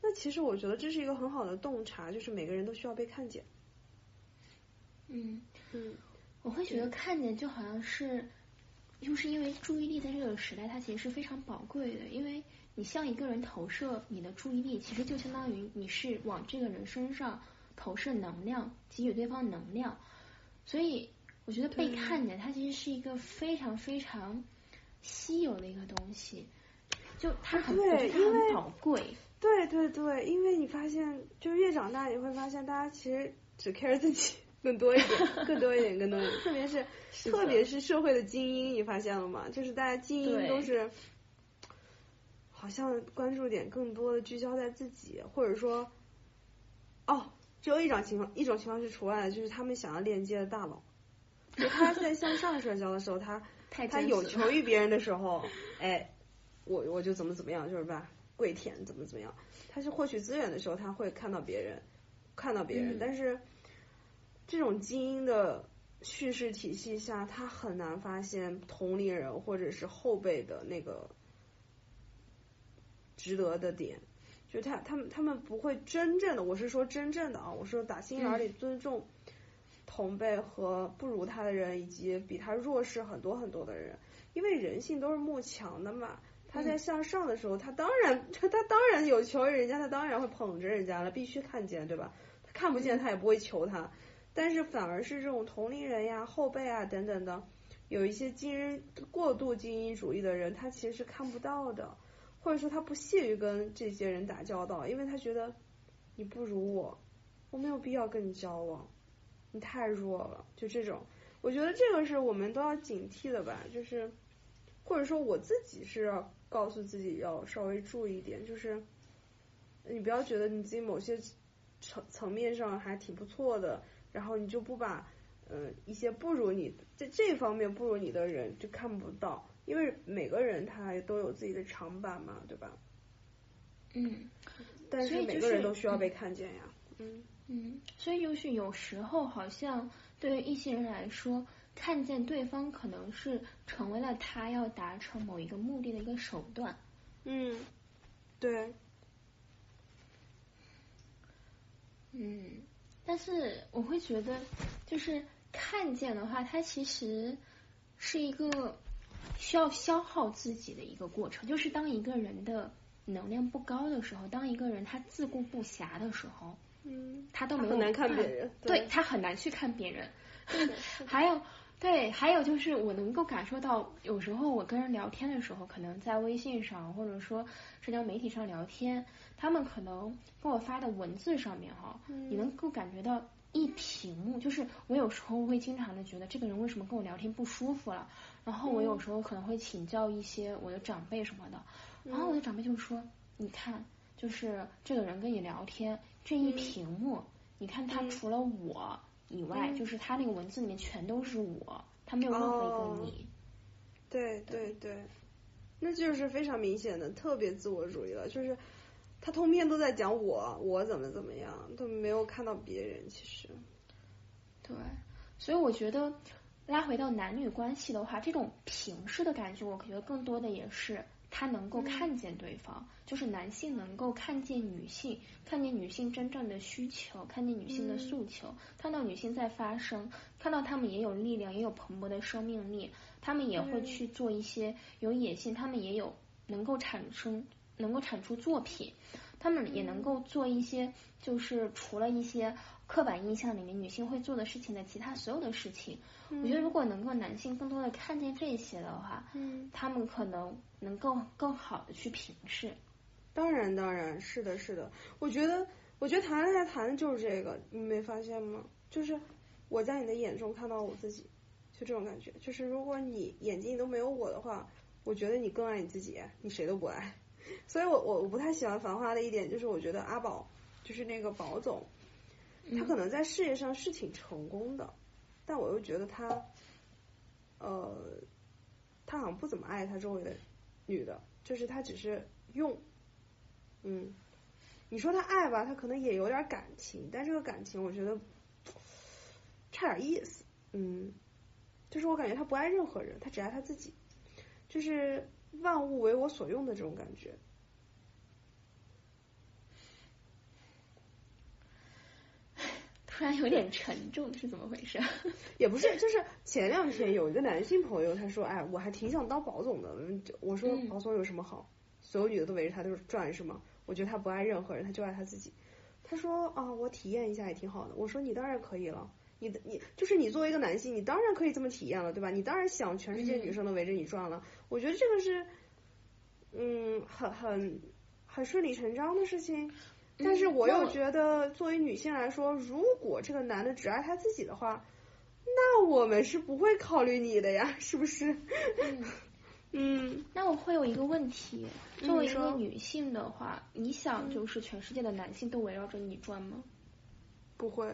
那其实我觉得这是一个很好的洞察，就是每个人都需要被看见。嗯嗯，我会觉得看见就好像是，就是因为注意力在这个时代它其实是非常宝贵的，因为你向一个人投射你的注意力，其实就相当于你是往这个人身上投射能量，给予对方能量，所以我觉得被看见它其实是一个非常非常稀有的一个东西，就它很对，它很宝贵。对对对，因为你发现，就是越长大，你会发现大家其实只 care 自己更多一点，更多一点，更多一点。(laughs) 特别是特别是社会的精英，你发现了吗？就是大家精英都是，好像关注点更多的聚焦在自己，或者说，哦，只有一种情况，一种情况是除外的，就是他们想要链接的大佬，就他在向上社交的时候，他 (laughs) 他有求于别人的时候，(laughs) 哎，我我就怎么怎么样，就是吧。跪舔怎么怎么样？他是获取资源的时候，他会看到别人，看到别人，但是这种精英的叙事体系下，他很难发现同龄人或者是后辈的那个值得的点，就他他们他们不会真正的，我是说真正的啊，我说打心眼里尊重同辈和不如他的人，以及比他弱势很多很多的人，因为人性都是慕强的嘛。他在向上的时候，他当然他他当然有求于人家，他当然会捧着人家了，必须看见，对吧？他看不见，他也不会求他。但是反而是这种同龄人呀、后辈啊等等的，有一些精英过度精英主义的人，他其实是看不到的，或者说他不屑于跟这些人打交道，因为他觉得你不如我，我没有必要跟你交往，你太弱了。就这种，我觉得这个是我们都要警惕的吧，就是或者说我自己是。告诉自己要稍微注意一点，就是你不要觉得你自己某些层层面上还挺不错的，然后你就不把嗯一些不如你在这方面不如你的人就看不到，因为每个人他都有自己的长板嘛，对吧？嗯，但是每个人都需要被看见呀，嗯嗯，所以就是有时候好像对于一些人来说。看见对方可能是成为了他要达成某一个目的的一个手段。嗯，对。嗯，但是我会觉得，就是看见的话，它其实是一个需要消耗自己的一个过程。就是当一个人的能量不高的时候，当一个人他自顾不暇的时候，嗯，他都没有难看别人，对他很难去看别人。(laughs) 还有。对，还有就是我能够感受到，有时候我跟人聊天的时候，可能在微信上或者说社交媒体上聊天，他们可能跟我发的文字上面哈，你能够感觉到一屏幕，就是我有时候会经常的觉得这个人为什么跟我聊天不舒服了，然后我有时候可能会请教一些我的长辈什么的，然后我的长辈就说，你看，就是这个人跟你聊天这一屏幕，你看他除了我。以外，就是他那个文字里面全都是我，他没有任何一个你。对对对，那就是非常明显的，特别自我主义了。就是他通篇都在讲我，我怎么怎么样，都没有看到别人。其实，对，所以我觉得拉回到男女关系的话，这种平视的感觉，我觉得更多的也是。他能够看见对方，就是男性能够看见女性，看见女性真正的需求，看见女性的诉求，看到女性在发声，看到他们也有力量，也有蓬勃的生命力，他们也会去做一些有野心，他们也有能够产生，能够产出作品，他们也能够做一些，就是除了一些刻板印象里面女性会做的事情的其他所有的事情。我觉得如果能够男性更多的看见这些的话，嗯，他们可能能够更好的去平视。当然，当然是的，是的。我觉得，我觉得谈恋爱谈的就是这个，你没发现吗？就是我在你的眼中看到我自己，就这种感觉。就是如果你眼睛里都没有我的话，我觉得你更爱你自己，你谁都不爱。(laughs) 所以我我我不太喜欢《繁花》的一点就是，我觉得阿宝就是那个宝总，他可能在事业上是挺成功的，但我又觉得他，呃，他好像不怎么爱他周围的女的，就是他只是用，嗯，你说他爱吧，他可能也有点感情，但这个感情我觉得差点意思，嗯，就是我感觉他不爱任何人，他只爱他自己，就是万物为我所用的这种感觉。突然有点沉重，是怎么回事？(laughs) 也不是，就是前两天有一个男性朋友，他说：“哎，我还挺想当保总的。”我说：“保总有什么好？所有女的都围着他都转是吗？”我觉得他不爱任何人，他就爱他自己。他说：“啊，我体验一下也挺好的。”我说：“你当然可以了，你的你就是你作为一个男性，你当然可以这么体验了，对吧？你当然想全世界女生都围着你转了。我觉得这个是，嗯，很很很顺理成章的事情。”但是我又觉得，作为女性来说，如果这个男的只爱他自己的话，那我们是不会考虑你的呀，是不是？嗯。(laughs) 那我会有一个问题，作为一个女性的话，你想就是全世界的男性都围绕着你转吗？不会。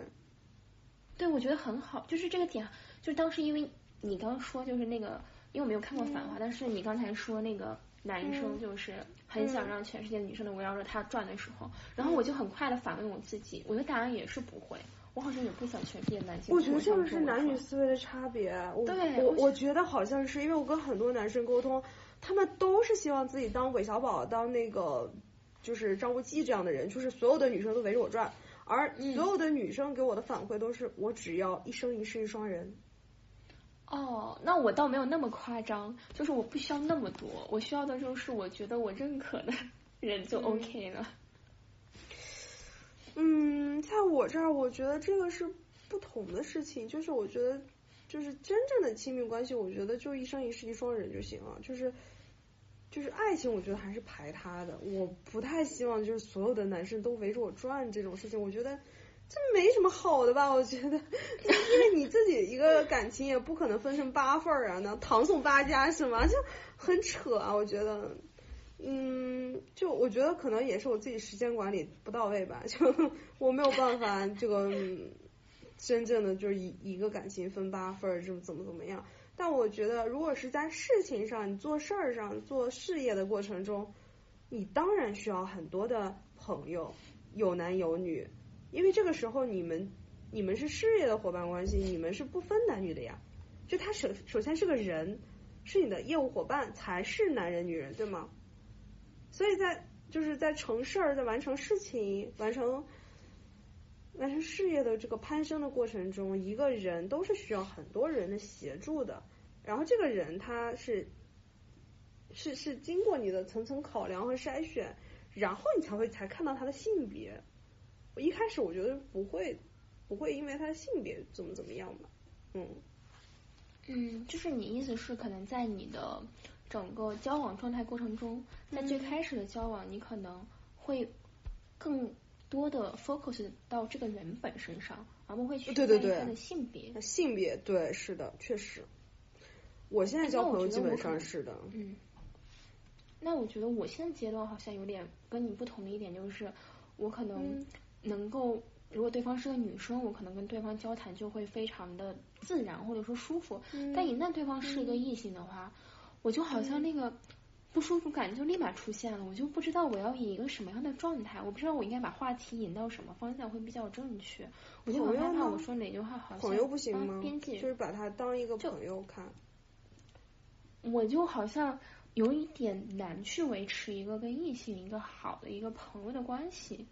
对，我觉得很好，就是这个点，就是当时因为你刚说就是那个，因为我没有看过《繁花》，但是你刚才说那个。男生就是很想让全世界女生都围绕着他转的时候，然后我就很快的反问我自己，我的答案也是不会，我好像也不想全世界男性。我觉得这个是男女思维的差别，对，我我觉得好像是因为我跟很多男生沟通，他们都是希望自己当韦小宝，当那个就是张无忌这样的人，就是所有的女生都围着我转，而所有的女生给我的反馈都是我只要一生一世一双人。哦，那我倒没有那么夸张，就是我不需要那么多，我需要的就是我觉得我认可的 (laughs) 人就 OK 了。嗯，在我这儿，我觉得这个是不同的事情，就是我觉得，就是真正的亲密关系，我觉得就一生一世一双人就行了，就是就是爱情，我觉得还是排他的，我不太希望就是所有的男生都围着我转这种事情，我觉得。这没什么好的吧？我觉得，因为你自己一个感情也不可能分成八份儿啊，那唐宋八家是吗？就很扯啊！我觉得，嗯，就我觉得可能也是我自己时间管理不到位吧，就 (laughs) 我没有办法这个真正的就是一一个感情分八份儿，这么怎么怎么样？但我觉得，如果是在事情上，你做事儿上做事业的过程中，你当然需要很多的朋友，有男有女。因为这个时候你们你们是事业的伙伴关系，你们是不分男女的呀。就他首首先是个人，是你的业务伙伴，才是男人女人，对吗？所以在就是在成事儿、在完成事情、完成完成事业的这个攀升的过程中，一个人都是需要很多人的协助的。然后这个人他是是是经过你的层层考量和筛选，然后你才会才看到他的性别。我一开始我觉得不会，不会因为他的性别怎么怎么样吧，嗯，嗯，就是你意思是可能在你的整个交往状态过程中，在最开始的交往，你可能会更多的 focus 到这个人本身上，而不会去对对对他的性别，性别对是的，确实，我现在交朋友基本上是的，嗯，那我觉得我现在阶段好像有点跟你不同的一点就是，我可能。能够，如果对方是个女生，我可能跟对方交谈就会非常的自然或者说舒服。但一旦对方是一个异性的话，我就好像那个不舒服感就立马出现了，我就不知道我要以一个什么样的状态，我不知道我应该把话题引到什么方向会比较正确。我就很害怕我说哪句话好像朋友不行吗？边界就是把他当一个朋友看。我就好像有一点难去维持一个跟异性一个好的一个朋友的关系。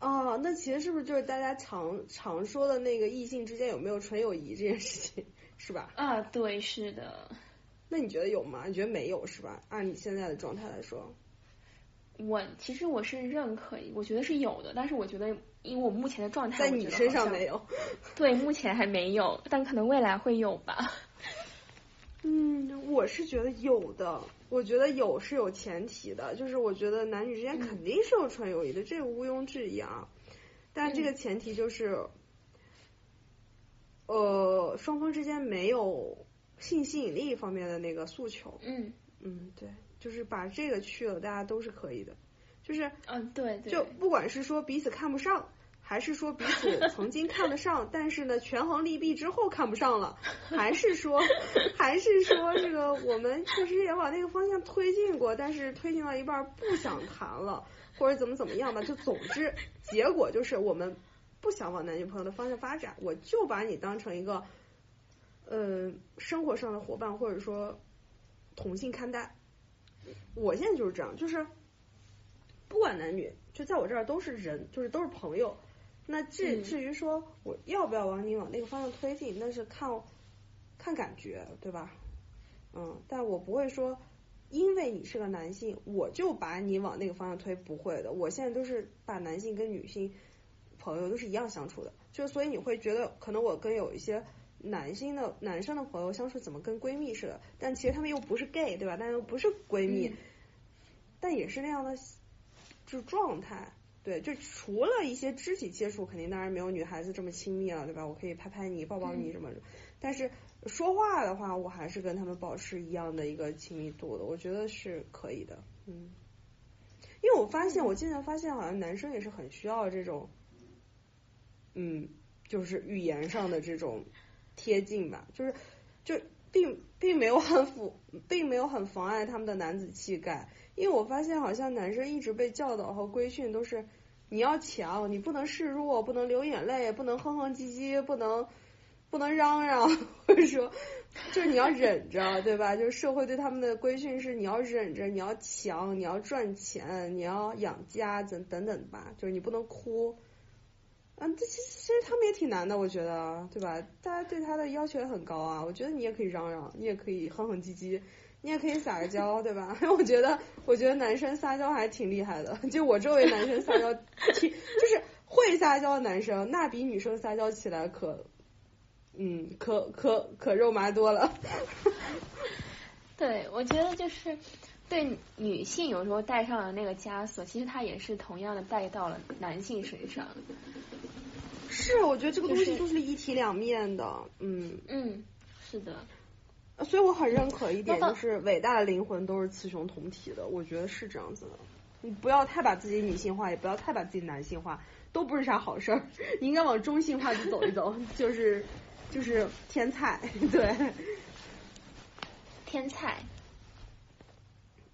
哦，那其实是不是就是大家常常说的那个异性之间有没有纯友谊这件事情，是吧？啊，对，是的。那你觉得有吗？你觉得没有是吧？按你现在的状态来说，我其实我是认可，我觉得是有的，但是我觉得因为我目前的状态，在你身上没有。对，目前还没有，但可能未来会有吧。(laughs) 嗯，我是觉得有的。我觉得有是有前提的，就是我觉得男女之间肯定是有纯友谊的，这个毋庸置疑啊。但这个前提就是，呃，双方之间没有性吸引力方面的那个诉求。嗯嗯，对，就是把这个去了，大家都是可以的。就是嗯，对对，就不管是说彼此看不上，还是说彼此曾经看得上，但是呢权衡利弊之后看不上了，还是说还是说这个我们确实也往那个方向推进过，但是推进到一半不想谈了，或者怎么怎么样吧，就总之结果就是我们不想往男女朋友的方向发展，我就把你当成一个呃生活上的伙伴，或者说同性看待。我现在就是这样，就是不管男女，就在我这儿都是人，就是都是朋友。那至嗯至于说我要不要往你往那个方向推进，那是看看感觉，对吧？嗯，但我不会说，因为你是个男性，我就把你往那个方向推，不会的。我现在都是把男性跟女性朋友都是一样相处的，就是所以你会觉得，可能我跟有一些男性的男生的朋友相处怎么跟闺蜜似的，但其实他们又不是 gay，对吧？但又不是闺蜜，嗯但也是那样的就是状态。对，就除了一些肢体接触，肯定当然没有女孩子这么亲密了，对吧？我可以拍拍你、抱抱你什么的，但是说话的话，我还是跟他们保持一样的一个亲密度的，我觉得是可以的，嗯。因为我发现，我渐渐发现，好像男生也是很需要这种，嗯，就是语言上的这种贴近吧，就是就并并没有很符，并没有很妨碍他们的男子气概。因为我发现，好像男生一直被教导和规训都是你要强，你不能示弱，不能流眼泪，不能哼哼唧唧，不能不能嚷嚷，或者说就是你要忍着，对吧？就是社会对他们的规训是你要忍着，你要强，你要赚钱，你要养家等等等吧，就是你不能哭。嗯，这其实其实他们也挺难的，我觉得，对吧？大家对他的要求也很高啊。我觉得你也可以嚷嚷，你也可以哼哼唧唧，你也可以撒个娇，对吧？(laughs) 我觉得，我觉得男生撒娇还挺厉害的。就我周围男生撒娇，挺就是会撒娇的男生，那比女生撒娇起来可，嗯，可可可肉麻多了。(laughs) 对，我觉得就是对女性有时候带上了那个枷锁，其实它也是同样的带到了男性身上。是，我觉得这个东西就是就是一体两面的，嗯。嗯，是的，所以我很认可一点，就是伟大的灵魂都是雌雄同体的，我觉得是这样子的。你不要太把自己女性化，也不要太把自己男性化，都不是啥好事儿。(laughs) 你应该往中性化去走一走，就是就是天菜，(laughs) 对，天菜，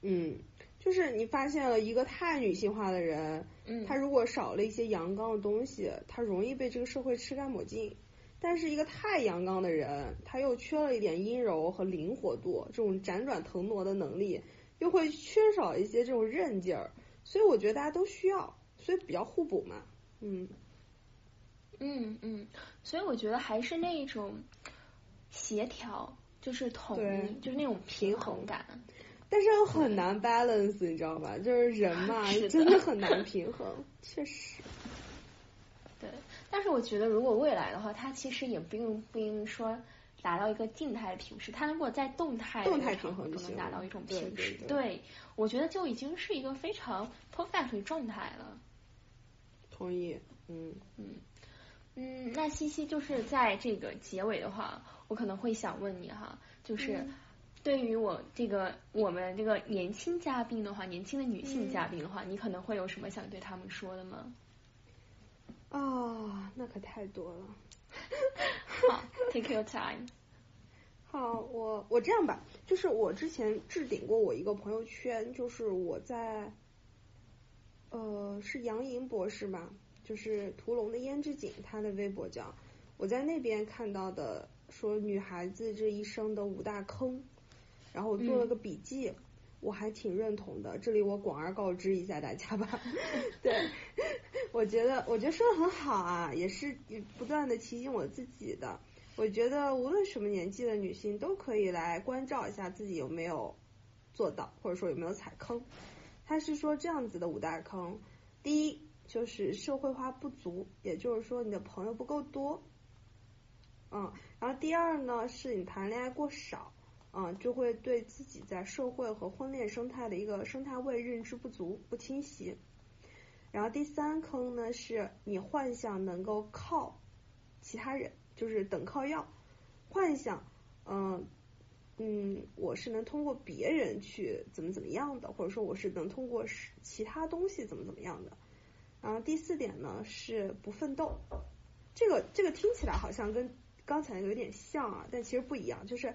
嗯，就是你发现了一个太女性化的人，嗯，他如果少了一些阳刚的东西，他容易被这个社会吃干抹净。但是一个太阳刚的人，他又缺了一点阴柔和灵活度，这种辗转腾挪的能力，又会缺少一些这种韧劲儿。所以我觉得大家都需要，所以比较互补嘛。嗯，嗯嗯，所以我觉得还是那种协调，就是统对一，就是那种平衡感。但是又很难 balance，你知道吧？就是人嘛，(laughs) 的真的很难平衡，确实。对，但是我觉得如果未来的话，它其实也不用不用说达到一个静态的平时，它如果在动态的动态场合中平衡中能达到一种平时，对对我觉得就已经是一个非常 perfect 的状态了。同意，嗯嗯嗯，那西西就是在这个结尾的话，我可能会想问你哈，就是嗯对于我这个我们这个年轻嘉宾的话，年轻的女性嗯嘉宾的话，你可能会有什么想对他们说的吗？啊，那可太多了。好，take your time。(laughs) 好，我我这样吧，就是我之前置顶过我一个朋友圈，就是我在，呃，是杨莹博士吧，就是屠龙的胭脂井，他的微博叫，我在那边看到的，说女孩子这一生的五大坑，然后我做了个笔记，我还挺认同的，这里我广而告之一下大家吧，(laughs) 对，我觉得我觉得说的很好啊，也是不断的提醒我自己的。我觉得无论什么年纪的女性都可以来关照一下自己有没有做到，或者说有没有踩坑。他是说这样子的五大坑，第一就是社会化不足，也就是说你的朋友不够多，嗯，然后第二呢是你谈恋爱过少，嗯，就会对自己在社会和婚恋生态的一个生态位认知不足、不清晰。然后第三坑呢是你幻想能够靠其他人。就是等靠要，幻想，嗯嗯，我是能通过别人去怎么怎么样的，或者说我是能通过其他东西怎么怎么样的。然后第四点呢是不奋斗，这个这个听起来好像跟刚才有点像啊，但其实不一样，就是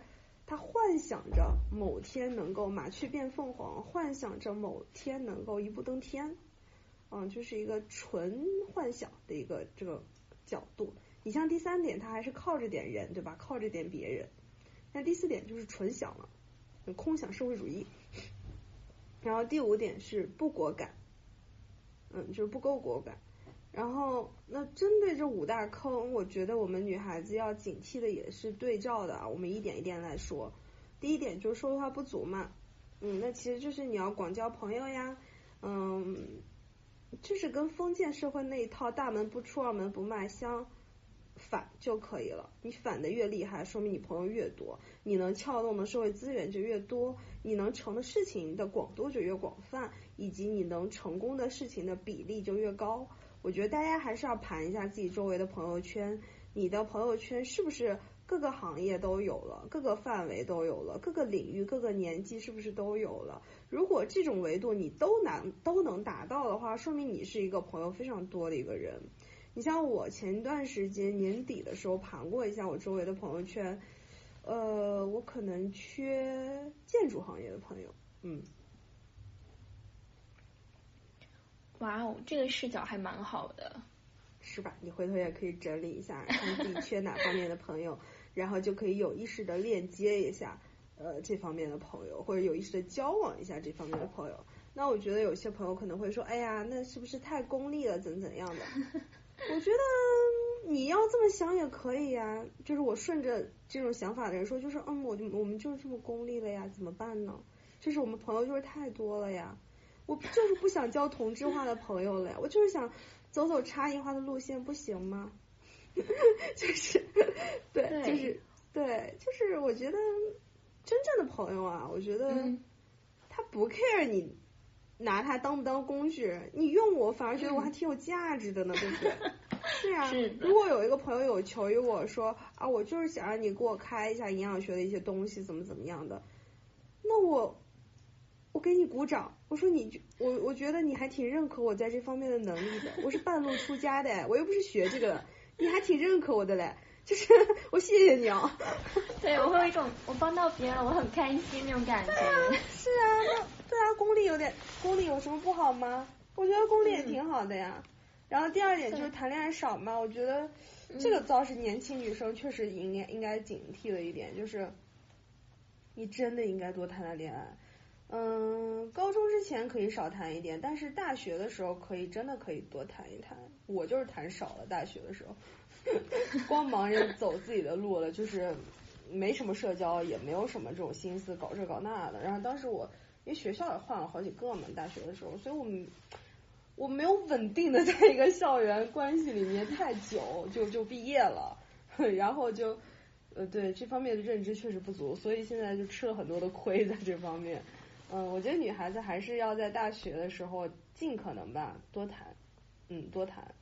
他幻想着某天能够麻雀变凤凰，幻想着某天能够一步登天，嗯，就是一个纯幻想的一个这个角度。你像第三点，他还是靠着点人，对吧？靠着点别人。那第四点就是纯想了，空想社会主义。然后第五点是不果敢。嗯，就是不够果敢。然后，那针对这五大坑，我觉得我们女孩子要警惕的也是对照的啊。我们一点一点来说。第一点就是说话不足嘛，嗯，那其实就是你要广交朋友呀，嗯，就是跟封建社会那一套大门不出二门不迈相反就可以了。你反的越厉害，说明你朋友越多，你能撬动的社会资源就越多，你能成的事情的广度就越广泛。以及你能成功的事情的比例就越高。我觉得大家还是要盘一下自己周围的朋友圈，你的朋友圈是不是各个行业都有了，各个范围都有了，各个领域、各个年纪是不是都有了？如果这种维度你都难都能达到的话，说明你是一个朋友非常多的一个人。你像我前段时间年底的时候盘过一下我周围的朋友圈，呃，我可能缺建筑行业的朋友，嗯。哇哦，这个视角还蛮好的，是吧？你回头也可以整理一下，(laughs) 看自己缺哪方面的朋友，(laughs) 然后就可以有意识的链接一下呃这方面的朋友，或者有意识的交往一下这方面的朋友。那我觉得有些朋友可能会说，哎呀，那是不是太功利了，怎怎样的？(laughs) 我觉得你要这么想也可以呀，就是我顺着这种想法的人说，就是嗯，我就我们就是这么功利了呀，怎么办呢？就是我们朋友就是太多了呀。我就是不想交同质化的朋友了呀，我就是想走走差异化的路线，不行吗？(laughs) 就是对，就是对，就是我觉得真正的朋友啊，我觉得他不 care 你拿他当不当工具，你用我反而觉得我还挺有价值的呢，对不对？是啊，(laughs) 如果有一个朋友有求于我说啊，我就是想让你给我开一下营养学的一些东西，怎么怎么样的，那我。我给你鼓掌，我说你，我我觉得你还挺认可我在这方面的能力的。我是半路出家的，(laughs) 我又不是学这个，你还挺认可我的嘞，就是 (laughs) 我谢谢你哦。(laughs) 对，我会有一种我帮到别人了，我很开心那种感觉。是啊，那对啊，功力有点功力有什么不好吗？我觉得功力也挺好的呀。然后第二点就是谈恋爱少嘛，我觉得这个倒是年轻女生确实应该应该警惕的一点，就是你真的应该多谈谈恋爱。嗯，高中之前可以少谈一点，但是大学的时候可以真的可以多谈一谈。我就是谈少了，大学的时候，(laughs) 光忙着走自己的路了，就是没什么社交，也没有什么这种心思搞这搞那的。然后当时我因为学校也换了好几个嘛，大学的时候，所以我们我没有稳定的在一个校园关系里面太久，就就毕业了，(laughs) 然后就呃对这方面的认知确实不足，所以现在就吃了很多的亏在这方面。嗯，我觉得女孩子还是要在大学的时候尽可能吧多谈，嗯多谈，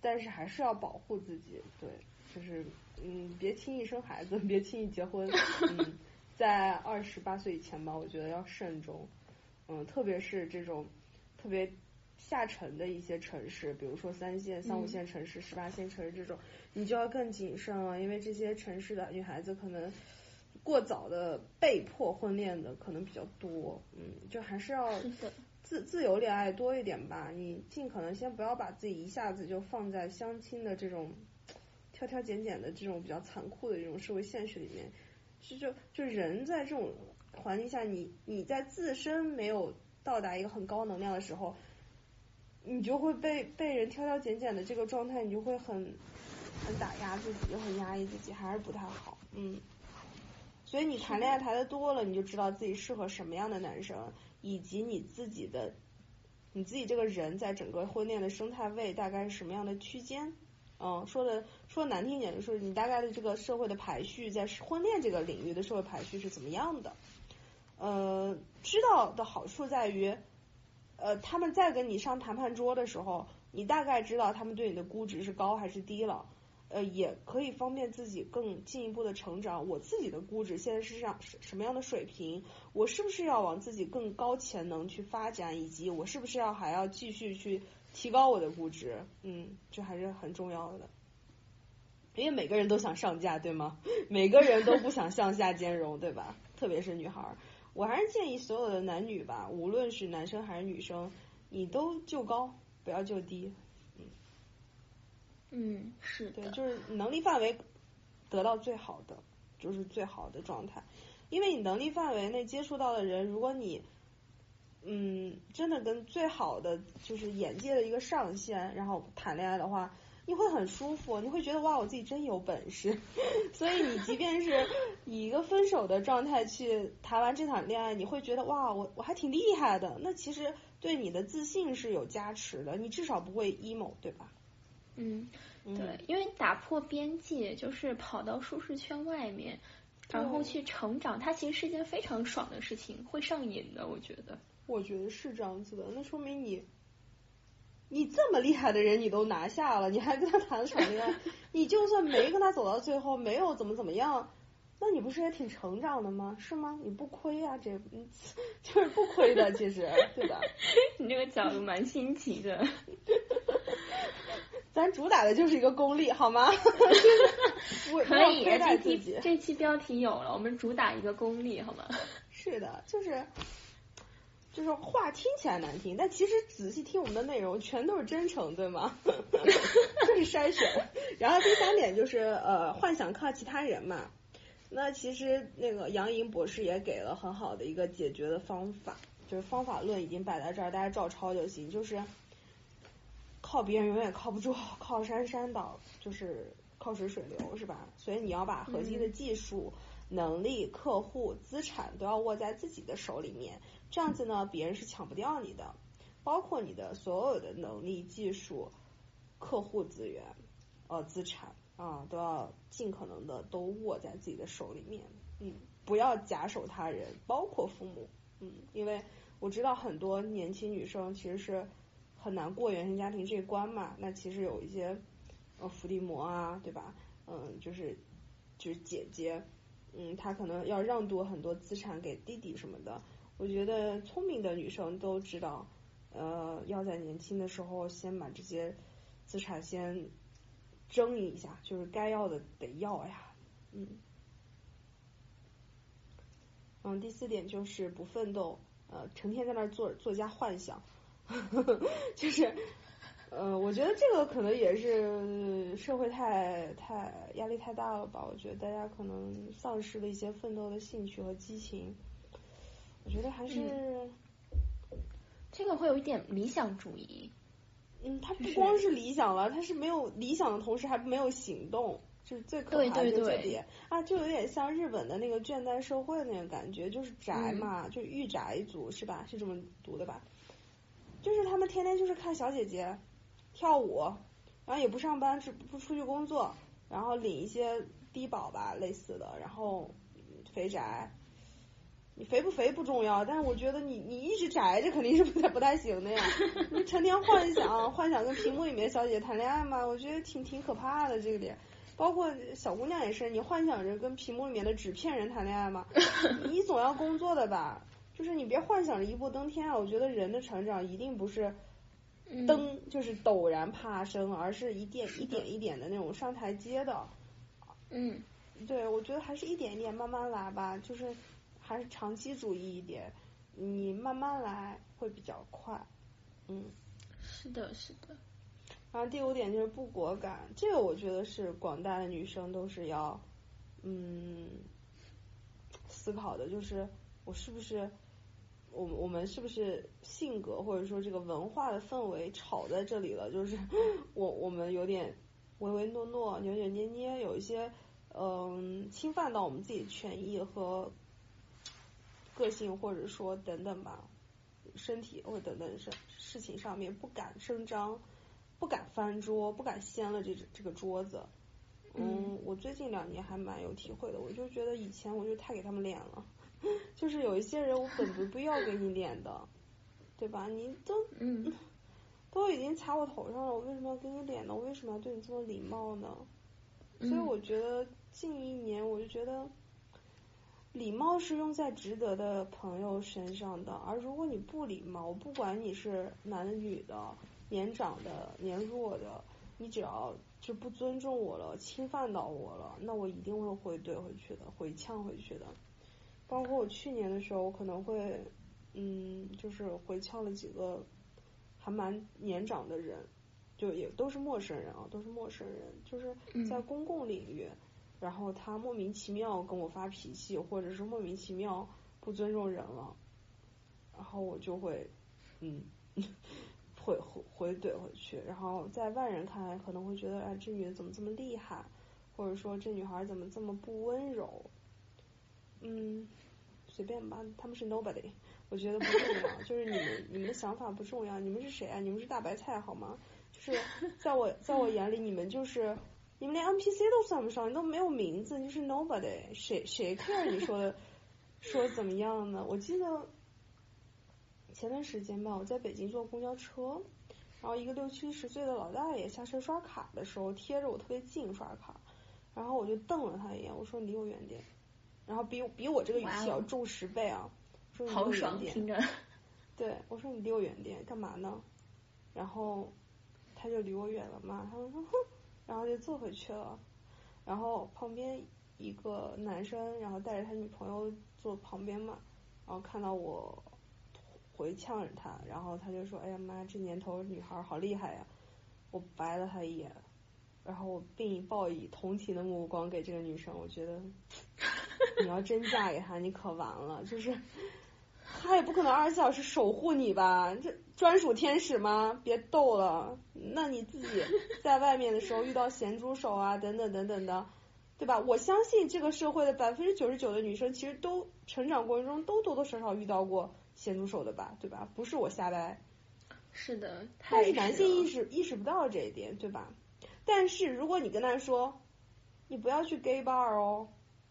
但是还是要保护自己，对，就是嗯别轻易生孩子，(laughs) 别轻易结婚，嗯，(laughs) 在二十八岁以前吧，我觉得要慎重，嗯，特别是这种特别下沉的一些城市，比如说三线、三五线城市、十八线城市这种，你就要更谨慎了，因为这些城市的女孩子可能。过早的被迫婚恋的可能比较多，嗯，就还是要自自由恋爱多一点吧。你尽可能先不要把自己一下子就放在相亲的这种挑挑拣拣的这种比较残酷的这种社会现实里面。其实就就人在这种环境下，你你在自身没有到达一个很高能量的时候，你就会被被人挑挑拣拣的这个状态，你就会很很打压自己，又很压抑自己，还是不太好，嗯。所以你谈恋爱谈的多了，你就知道自己适合什么样的男生，以及你自己的你自己这个人在整个婚恋的生态位大概是什么样的区间。嗯，说的说难听点，就是你大概的这个社会的排序，在婚恋这个领域的社会排序是怎么样的。呃，知道的好处在于，呃，他们在跟你上谈判桌的时候，你大概知道他们对你的估值是高还是低了。呃，也可以方便自己更进一步的成长。我自己的估值现在是上什么样的水平？我是不是要往自己更高潜能去发展？以及我是不是要还要继续去提高我的估值？嗯，这还是很重要的。因为每个人都想上架，对吗？每个人都不想向下兼容，对吧？特别是女孩儿，我还是建议所有的男女吧，无论是男生还是女生，你都就高，不要就低。嗯，是对，就是能力范围得到最好的，就是最好的状态。因为你能力范围内接触到的人，如果你嗯真的跟最好的就是眼界的一个上限，然后谈恋爱的话，你会很舒服，你会觉得哇，我自己真有本事。(laughs) 所以你即便是以一个分手的状态去谈完这场恋爱，你会觉得哇，我我还挺厉害的。那其实对你的自信是有加持的，你至少不会 emo，对吧？嗯，对，因为打破边界，就是跑到舒适圈外面，然后去成长，它其实是一件非常爽的事情，会上瘾的，我觉得。我觉得是这样子的，那说明你，你这么厉害的人你都拿下了，你还跟他谈场恋爱，你就算没跟他走到最后，没有怎么怎么样，那你不是也挺成长的吗？是吗？你不亏啊，这 (laughs) 就是不亏的，其实，对吧？(laughs) 你这个角度蛮新奇的。(laughs) 咱主打的就是一个功利，好吗？(laughs) 可以，这期这期标题有了，我们主打一个功利，好吗？(laughs) 是的，就是就是话听起来难听，但其实仔细听我们的内容，全都是真诚，对吗？(laughs) 这是筛选。然后第三点就是呃，幻想靠其他人嘛。那其实那个杨莹博士也给了很好的一个解决的方法，就是方法论已经摆在这儿，大家照抄就行，就是。靠别人永远靠不住，(laughs) 靠山山倒，就是靠水水流，是吧？所以你要把核心的技术、能力、客户、资产都要握在自己的手里面，这样子呢，别人是抢不掉你的。包括你的所有的能力、技术、客户资源、呃资产啊，都要尽可能的都握在自己的手里面。嗯，不要假手他人，包括父母。嗯，因为我知道很多年轻女生其实是。很难过原生家庭这关嘛？那其实有一些呃伏地魔啊，对吧？嗯，就是就是姐姐，嗯，她可能要让渡很多资产给弟弟什么的。我觉得聪明的女生都知道，呃，要在年轻的时候先把这些资产先争一下，就是该要的得要呀。嗯，嗯，第四点就是不奋斗，呃，成天在那做做家幻想。(laughs) 就是，呃，我觉得这个可能也是社会太太压力太大了吧？我觉得大家可能丧失了一些奋斗的兴趣和激情。我觉得还是这个会有一点理想主义。嗯，他不光是理想了，他是没有理想的同时还没有行动，就是最可怕的这点啊，就有点像日本的那个倦怠社会那个感觉，就是宅嘛，就御宅族是吧？是这么读的吧？就是他们天天就是看小姐姐跳舞，然后也不上班，只不出去工作，然后领一些低保吧类似的，然后肥宅，你肥不肥不重要，但是我觉得你你一直宅着肯定是不太不太行的呀，(laughs) 你成天幻想幻想跟屏幕里面小姐姐谈恋爱嘛，我觉得挺挺可怕的这个点，包括小姑娘也是，你幻想着跟屏幕里面的纸片人谈恋爱嘛，(laughs) 你总要工作的吧。就是你别幻想着一步登天啊！我觉得人的成长一定不是登，就是陡然爬升，而是一点一点一点的那种上台阶的。嗯，对，我觉得还是一点一点慢慢来吧，就是还是长期主义一点，你慢慢来会比较快。嗯，是的，是的。然后第五点就是不果敢，这个我觉得是广大的女生都是要嗯思考的，就是我是不是。我我们是不是性格或者说这个文化的氛围吵在这里了？就是 (laughs) 我我们有点唯唯诺诺、扭扭捏捏，有一些嗯侵犯到我们自己权益和个性，或者说等等吧，身体或等等事事情上面不敢声张，不敢翻桌，不敢掀了这这个桌子。嗯，我最近两年还蛮有体会的，我就觉得以前我就太给他们脸了。(laughs) 就是有一些人，我本不必要给你脸的，对吧？你都 (laughs) 都已经踩我头上了，我为什么要给你脸呢？我为什么要对你这么礼貌呢？所以我觉得近一年，我就觉得礼貌是用在值得的朋友身上的，而如果你不礼貌，不管你是男的女的，年长的年弱的，你只要就不尊重我了，侵犯到我了，那我一定会回怼回去的，回呛回去的。包括我去年的时候，我可能会，嗯，就是回呛了几个还蛮年长的人，就也都是陌生人啊，都是陌生人，就是在公共领域，然后他莫名其妙跟我发脾气，或者是莫名其妙不尊重人了，然后我就会，嗯，回回回怼回去，然后在外人看来可能会觉得，哎，这女的怎么这么厉害，或者说这女孩怎么这么不温柔。嗯，随便吧，他们是 nobody，我觉得不重要，(laughs) 就是你们你们的想法不重要，你们是谁啊？你们是大白菜好吗？就是在我在我眼里，你们就是你们连 NPC 都算不上，你都没有名字，就是 nobody，谁谁 care 你说的 (laughs) 说怎么样呢？我记得前段时间吧，我在北京坐公交车，然后一个六七十岁的老大爷下车刷卡的时候，贴着我特别近刷卡，然后我就瞪了他一眼，我说离我远点。然后比比我这个语气要重十倍啊！说你离我远点。听着。对，我说你离我远点，干嘛呢？然后他就离我远了嘛，他说哼，然后就坐回去了。然后旁边一个男生，然后带着他女朋友坐旁边嘛，然后看到我回呛着他，然后他就说：“哎呀妈，这年头女孩好厉害呀！”我白了他一眼，然后我并报以同情的目光给这个女生，我觉得。你要真嫁给他，你可完了。就是他也不可能二十四小时守护你吧？这专属天使吗？别逗了。那你自己在外面的时候遇到咸猪手啊，等等等等的，对吧？我相信这个社会的百分之九十九的女生，其实都成长过程中都多多少少遇到过咸猪手的吧，对吧？不是我瞎掰。是的。但是男性意识意识不到这一点，对吧？但是如果你跟他说，你不要去 gay bar 哦。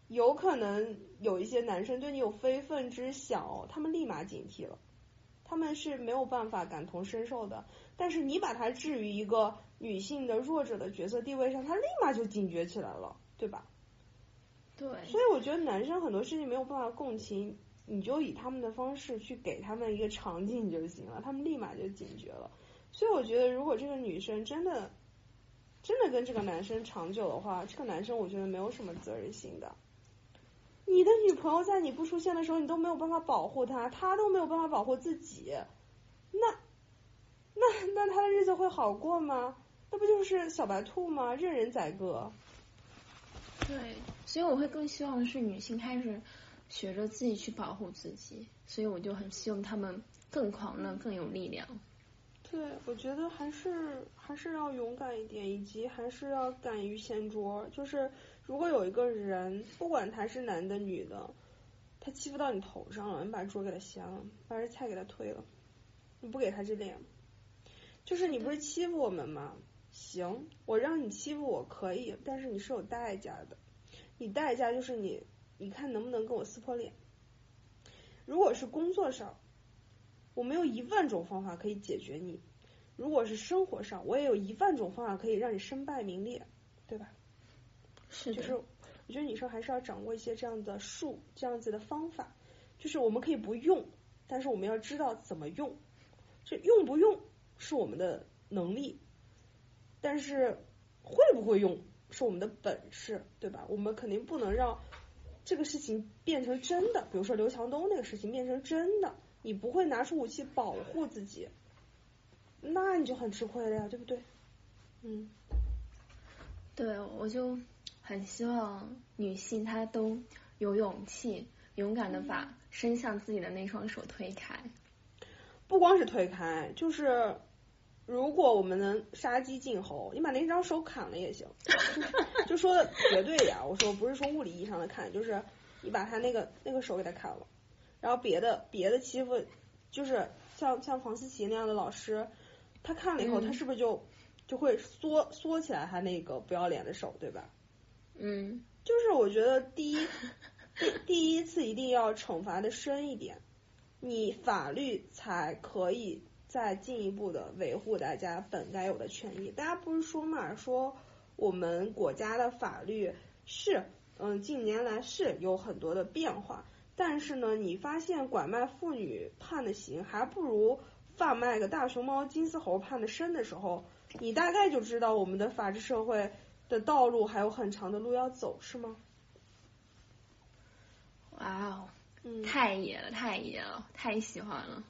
有可能有一些男生对你有非分之想，他们立马警惕了，他们是没有办法感同身受的。但是你把他置于一个女性的弱者的角色地位上，他立马就警觉起来了，对吧？对。所以我觉得男生很多事情没有办法共情，你就以他们的方式去给他们一个场景就行了，他们立马就警觉了。所以我觉得，如果这个女生真的真跟这个男生长久的话，这个男生我觉得没有什么责任心的。你的女朋友在你不出现的时候，你都没有办法保护她，她都没有办法保护自己，那那那她的日子会好过吗？那不就是小白兔吗？任人宰割。对，所以我会更希望的是女性开始学着自己去保护自己，所以我就很希望她们更狂的更有力量。对，我觉得还是还是要勇敢一点，以及还是要敢于掀桌，就是。如果有一个人，不管他是男的女的，他欺负到你头上了，你把桌给他掀了，把这菜给他推了，你不给他这脸，就是你不是欺负我们吗？行，我让你欺负我可以，但是你是有代价的，你代价就是你，你看能不能跟我撕破脸？如果是工作上，我没有一万种方法可以解决你；如果是生活上，我也有一万种方法可以让你身败名裂，对吧？是就是我觉得女生还是要掌握一些这样的术，这样子的方法。就是我们可以不用，但是我们要知道怎么用。这用不用是我们的能力，但是会不会用是我们的本事，对吧？我们肯定不能让这个事情变成真的。比如说刘强东那个事情变成真的，你不会拿出武器保护自己，那你就很吃亏了呀，对不对？嗯，对，我就。很希望女性她都有勇气，勇敢的把伸向自己的那双手推开。不光是推开，就是如果我们能杀鸡儆猴，你把那张手砍了也行。(laughs) 就说的绝对呀，我说不是说物理意义上的砍，就是你把他那个那个手给他砍了，然后别的别的欺负，就是像像房思琪那样的老师，他看了以后，他是不是就就会缩缩起来他那个不要脸的手，对吧？嗯，就是我觉得第一第第一次一定要惩罚的深一点，你法律才可以再进一步的维护大家本该有的权益。大家不是说嘛，说我们国家的法律是，嗯，近年来是有很多的变化，但是呢，你发现拐卖妇女判的刑还不如贩卖个大熊猫、金丝猴判的深的时候，你大概就知道我们的法治社会的道路还有很长的路要走，是吗？哇哦，嗯，太野了，太野了，太喜欢了。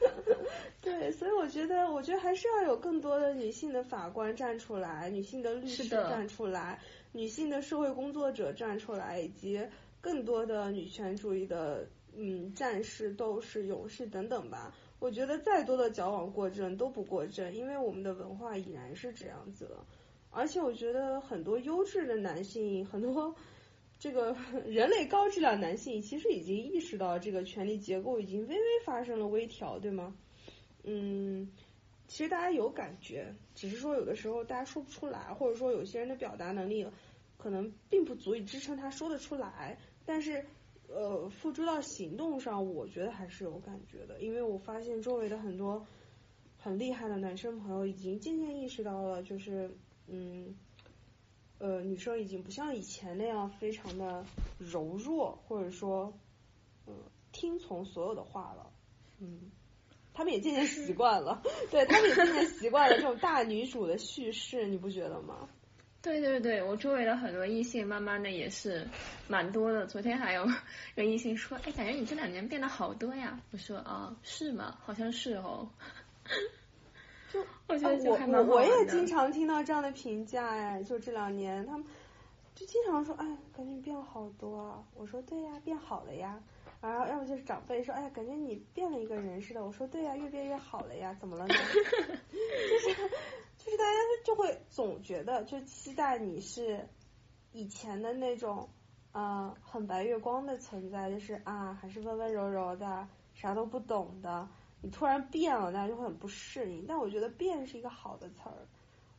(laughs) 对，所以我觉得，我觉得还是要有更多的女性的法官站出来，女性的律师站出来，女性的社会工作者站出来，以及更多的女权主义的嗯战士、斗士、勇士等等吧。我觉得再多的矫枉过正都不过正，因为我们的文化已然是这样子了。而且我觉得很多优质的男性，很多。这个 (laughs) 人类高质量男性其实已经意识到这个权力结构已经微微发生了微调，对吗？嗯，其实大家有感觉，只是说有的时候大家说不出来，或者说有些人的表达能力可能并不足以支撑他说得出来。但是呃，付诸到行动上，我觉得还是有感觉的，因为我发现周围的很多很厉害的男生朋友已经渐渐意识到了，就是嗯。呃，女生已经不像以前那样非常的柔弱，或者说，嗯，听从所有的话了，嗯，他们也渐渐习惯了，(laughs) 对他们也渐渐习惯了这种大女主的叙事，你不觉得吗？对对对，我周围的很多异性慢慢的也是蛮多的，昨天还有 (laughs) 个异性说，哎，感觉你这两年变得好多呀，我说啊，是吗？好像是哦。(laughs) 就我觉得我我也经常听到这样的评价哎，就这两年他们就经常说哎，感觉你变好多啊。我说对呀，变好了呀。然后要不就是长辈说哎呀，感觉你变了一个人似的。我说对呀，越变越好了呀，怎么了呢？就 (laughs) 是就是大家就会总觉得就期待你是以前的那种嗯很白月光的存在，就是啊还是温温柔柔的，啥都不懂的。你突然变了，大家就会很不适应。但我觉得变是一个好的词儿。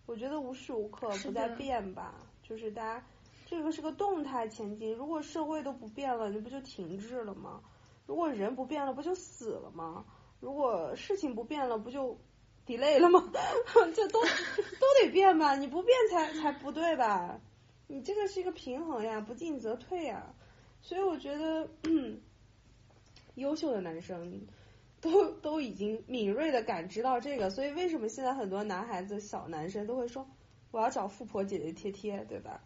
我觉得无时无刻不在变吧，就是大家这个是个动态前进。如果社会都不变了，你不就停滞了吗？如果人不变了，不就死了吗？如果事情不变了，不就 delay 了吗？(laughs) 这都都得变吧，你不变才才不对吧？你这个是一个平衡呀，不进则退呀。所以我觉得优秀的男生。都都已经敏锐的感知到这个，所以为什么现在很多男孩子、小男生都会说我要找富婆姐姐贴贴，对吧？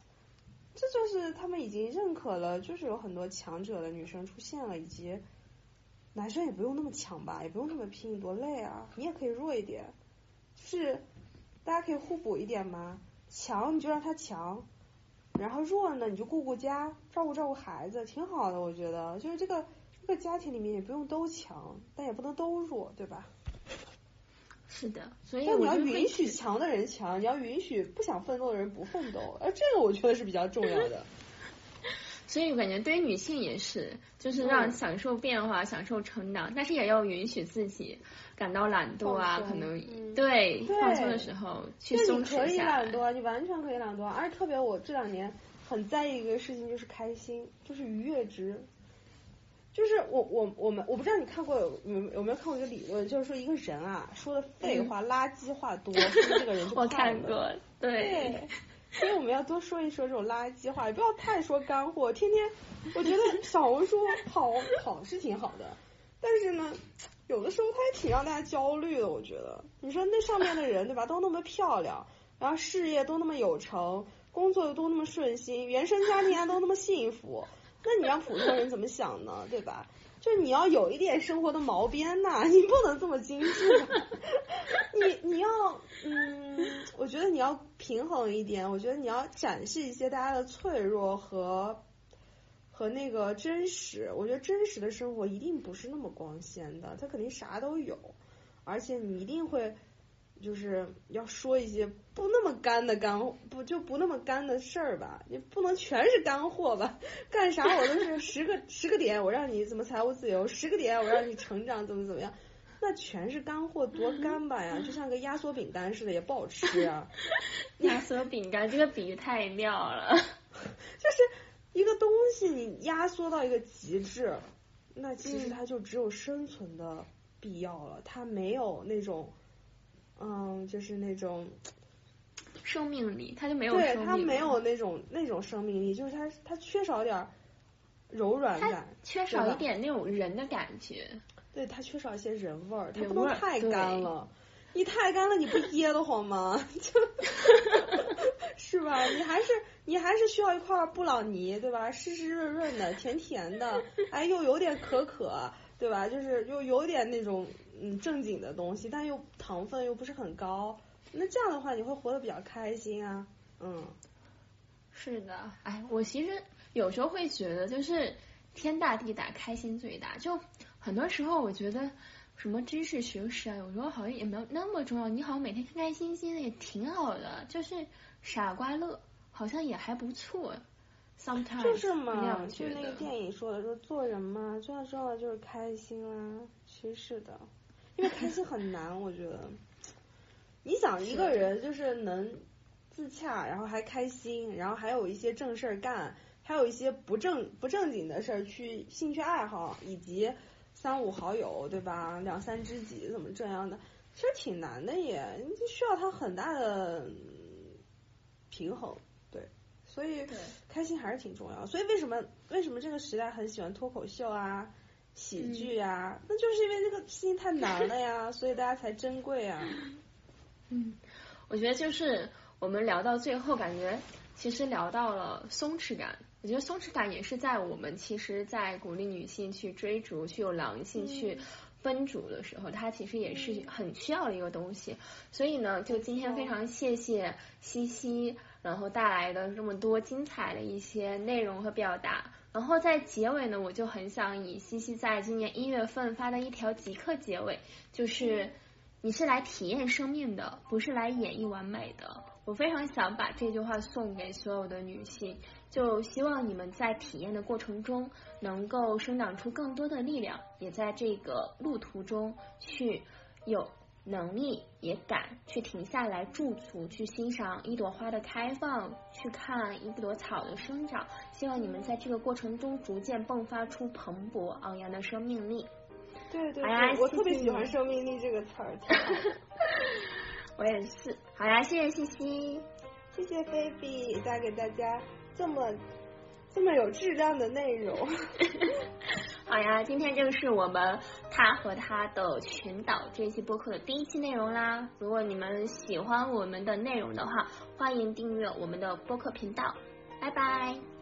这就是他们已经认可了，就是有很多强者的女生出现了，以及男生也不用那么强吧，也不用那么拼，多累啊！你也可以弱一点，就是大家可以互补一点嘛。强你就让他强，然后弱呢你就顾顾家，照顾照顾孩子，挺好的，我觉得就是这个。这个家庭里面也不用都强，但也不能都弱，对吧？是的，所以你要允许强的人强，你要允许不想奋斗的人不奋斗，而这个我觉得是比较重要的。(laughs) 所以我感觉对于女性也是，就是让享受变化、享受成长，但是也要允许自己感到懒惰啊，可能对放松的时候去松弛一下。可以懒惰，你完全可以懒惰，而且特别我这两年很在意一个事情，就是开心，就是愉悦值。就是我我我们我不知道你看过有有有没有看过一个理论，就是说一个人啊说的废话垃圾话多，这个人就 (laughs) 我看过，对，所以我们要多说一说这种垃圾话，也不要太说干货。天天我觉得小红书好好是挺好的，但是呢，有的时候它也挺让大家焦虑的。我觉得，你说那上面的人对吧，都那么漂亮，然后事业都那么有成，工作又都那么顺心，原生家庭还都那么幸福。那你让普通人怎么想呢？对吧？就是你要有一点生活的毛边呐，(laughs) 你不能这么精致。(laughs) 你你要嗯，我觉得你要平衡一点。我觉得你要展示一些大家的脆弱和和那个真实。我觉得真实的生活一定不是那么光鲜的，它肯定啥都有，而且你一定会。就是要说一些不那么干的干不就不那么干的事儿吧，你不能全是干货吧？干啥我都是 (laughs) 十个十个点，我让你怎么财务自由，十个点我让你成长怎么怎么样，那全是干货，多干巴呀！就像个压缩饼干似的，也不好吃啊。(laughs) 压缩饼干这个比喻太妙了，(laughs) 就是一个东西你压缩到一个极致，那其实它就只有生存的必要了，它没有那种。嗯，就是那种生命力，他就没有对。他没有那种那种生命力，就是他他缺少点儿柔软感，缺少一点那种人的感觉。对他缺少一些人味儿，他不能 (laughs) 太干了。你太干了，你不噎得慌吗？(laughs) 就，(laughs) 是吧？你还是你还是需要一块布朗尼，对吧？湿湿润润的，甜甜的，哎，又有点可可，对吧？就是又有点那种嗯正经的东西，但又糖分又不是很高。那这样的话，你会活得比较开心啊。嗯，是的，哎，我其实有时候会觉得，就是天大地大，开心最大。就很多时候，我觉得什么知识学识啊，有时候好像也没有那么重要。你好像每天开开心心的也挺好的，就是傻瓜乐，好像也还不错。Sometimes 就是嘛，就那个。电影说的，说做人嘛，最重要的就是开心啦。其实是的，因为开心很难，我觉得。你想一个人就是能自洽，然后还开心，然后还有一些正事儿干，还有一些不正不正经的事儿去兴趣爱好，以及三五好友，对吧？两三知己怎么这样的，其实挺难的也，你就需要他很大的嗯平衡，对，所以开心还是挺重要。所以为什么为什么这个时代很喜欢脱口秀啊、喜剧呀、那就是因为这个事情太难了呀，(laughs) 所以大家才珍贵啊。(laughs) 嗯，我觉得就是我们聊到最后，感觉其实聊到了松弛感。我觉得松弛感也是在我们其实，在鼓励女性去追逐、去有狼性、去分逐的时候，它其实也是很需要的一个东西。所以呢，就今天非常谢谢西西，然后带来的这么多精彩的一些内容和表达。然后在结尾呢，我就很想以西西在今年一月份发的一条即刻结尾，就是。你是来体验生命的，不是来演绎完美的。我非常想把这句话送给所有的女性，就希望你们在体验的过程中能够生长出更多的力量，也在这个路途中去有能力，也敢去停下来驻足，去欣赏一朵花的开放，去看一朵草的生长。希望你们在这个过程中逐渐迸发出蓬勃昂扬的生命力。对对好呀对，我谢谢特别喜欢“生命力”这个词儿，(laughs) 我也是。好呀，谢谢西西。谢谢菲比带给大家这么这么有质量的内容。(laughs) 好呀，今天就是我们他和他的群岛这一期播客的第一期内容啦。如果你们喜欢我们的内容的话，欢迎订阅我们的播客频道。拜拜。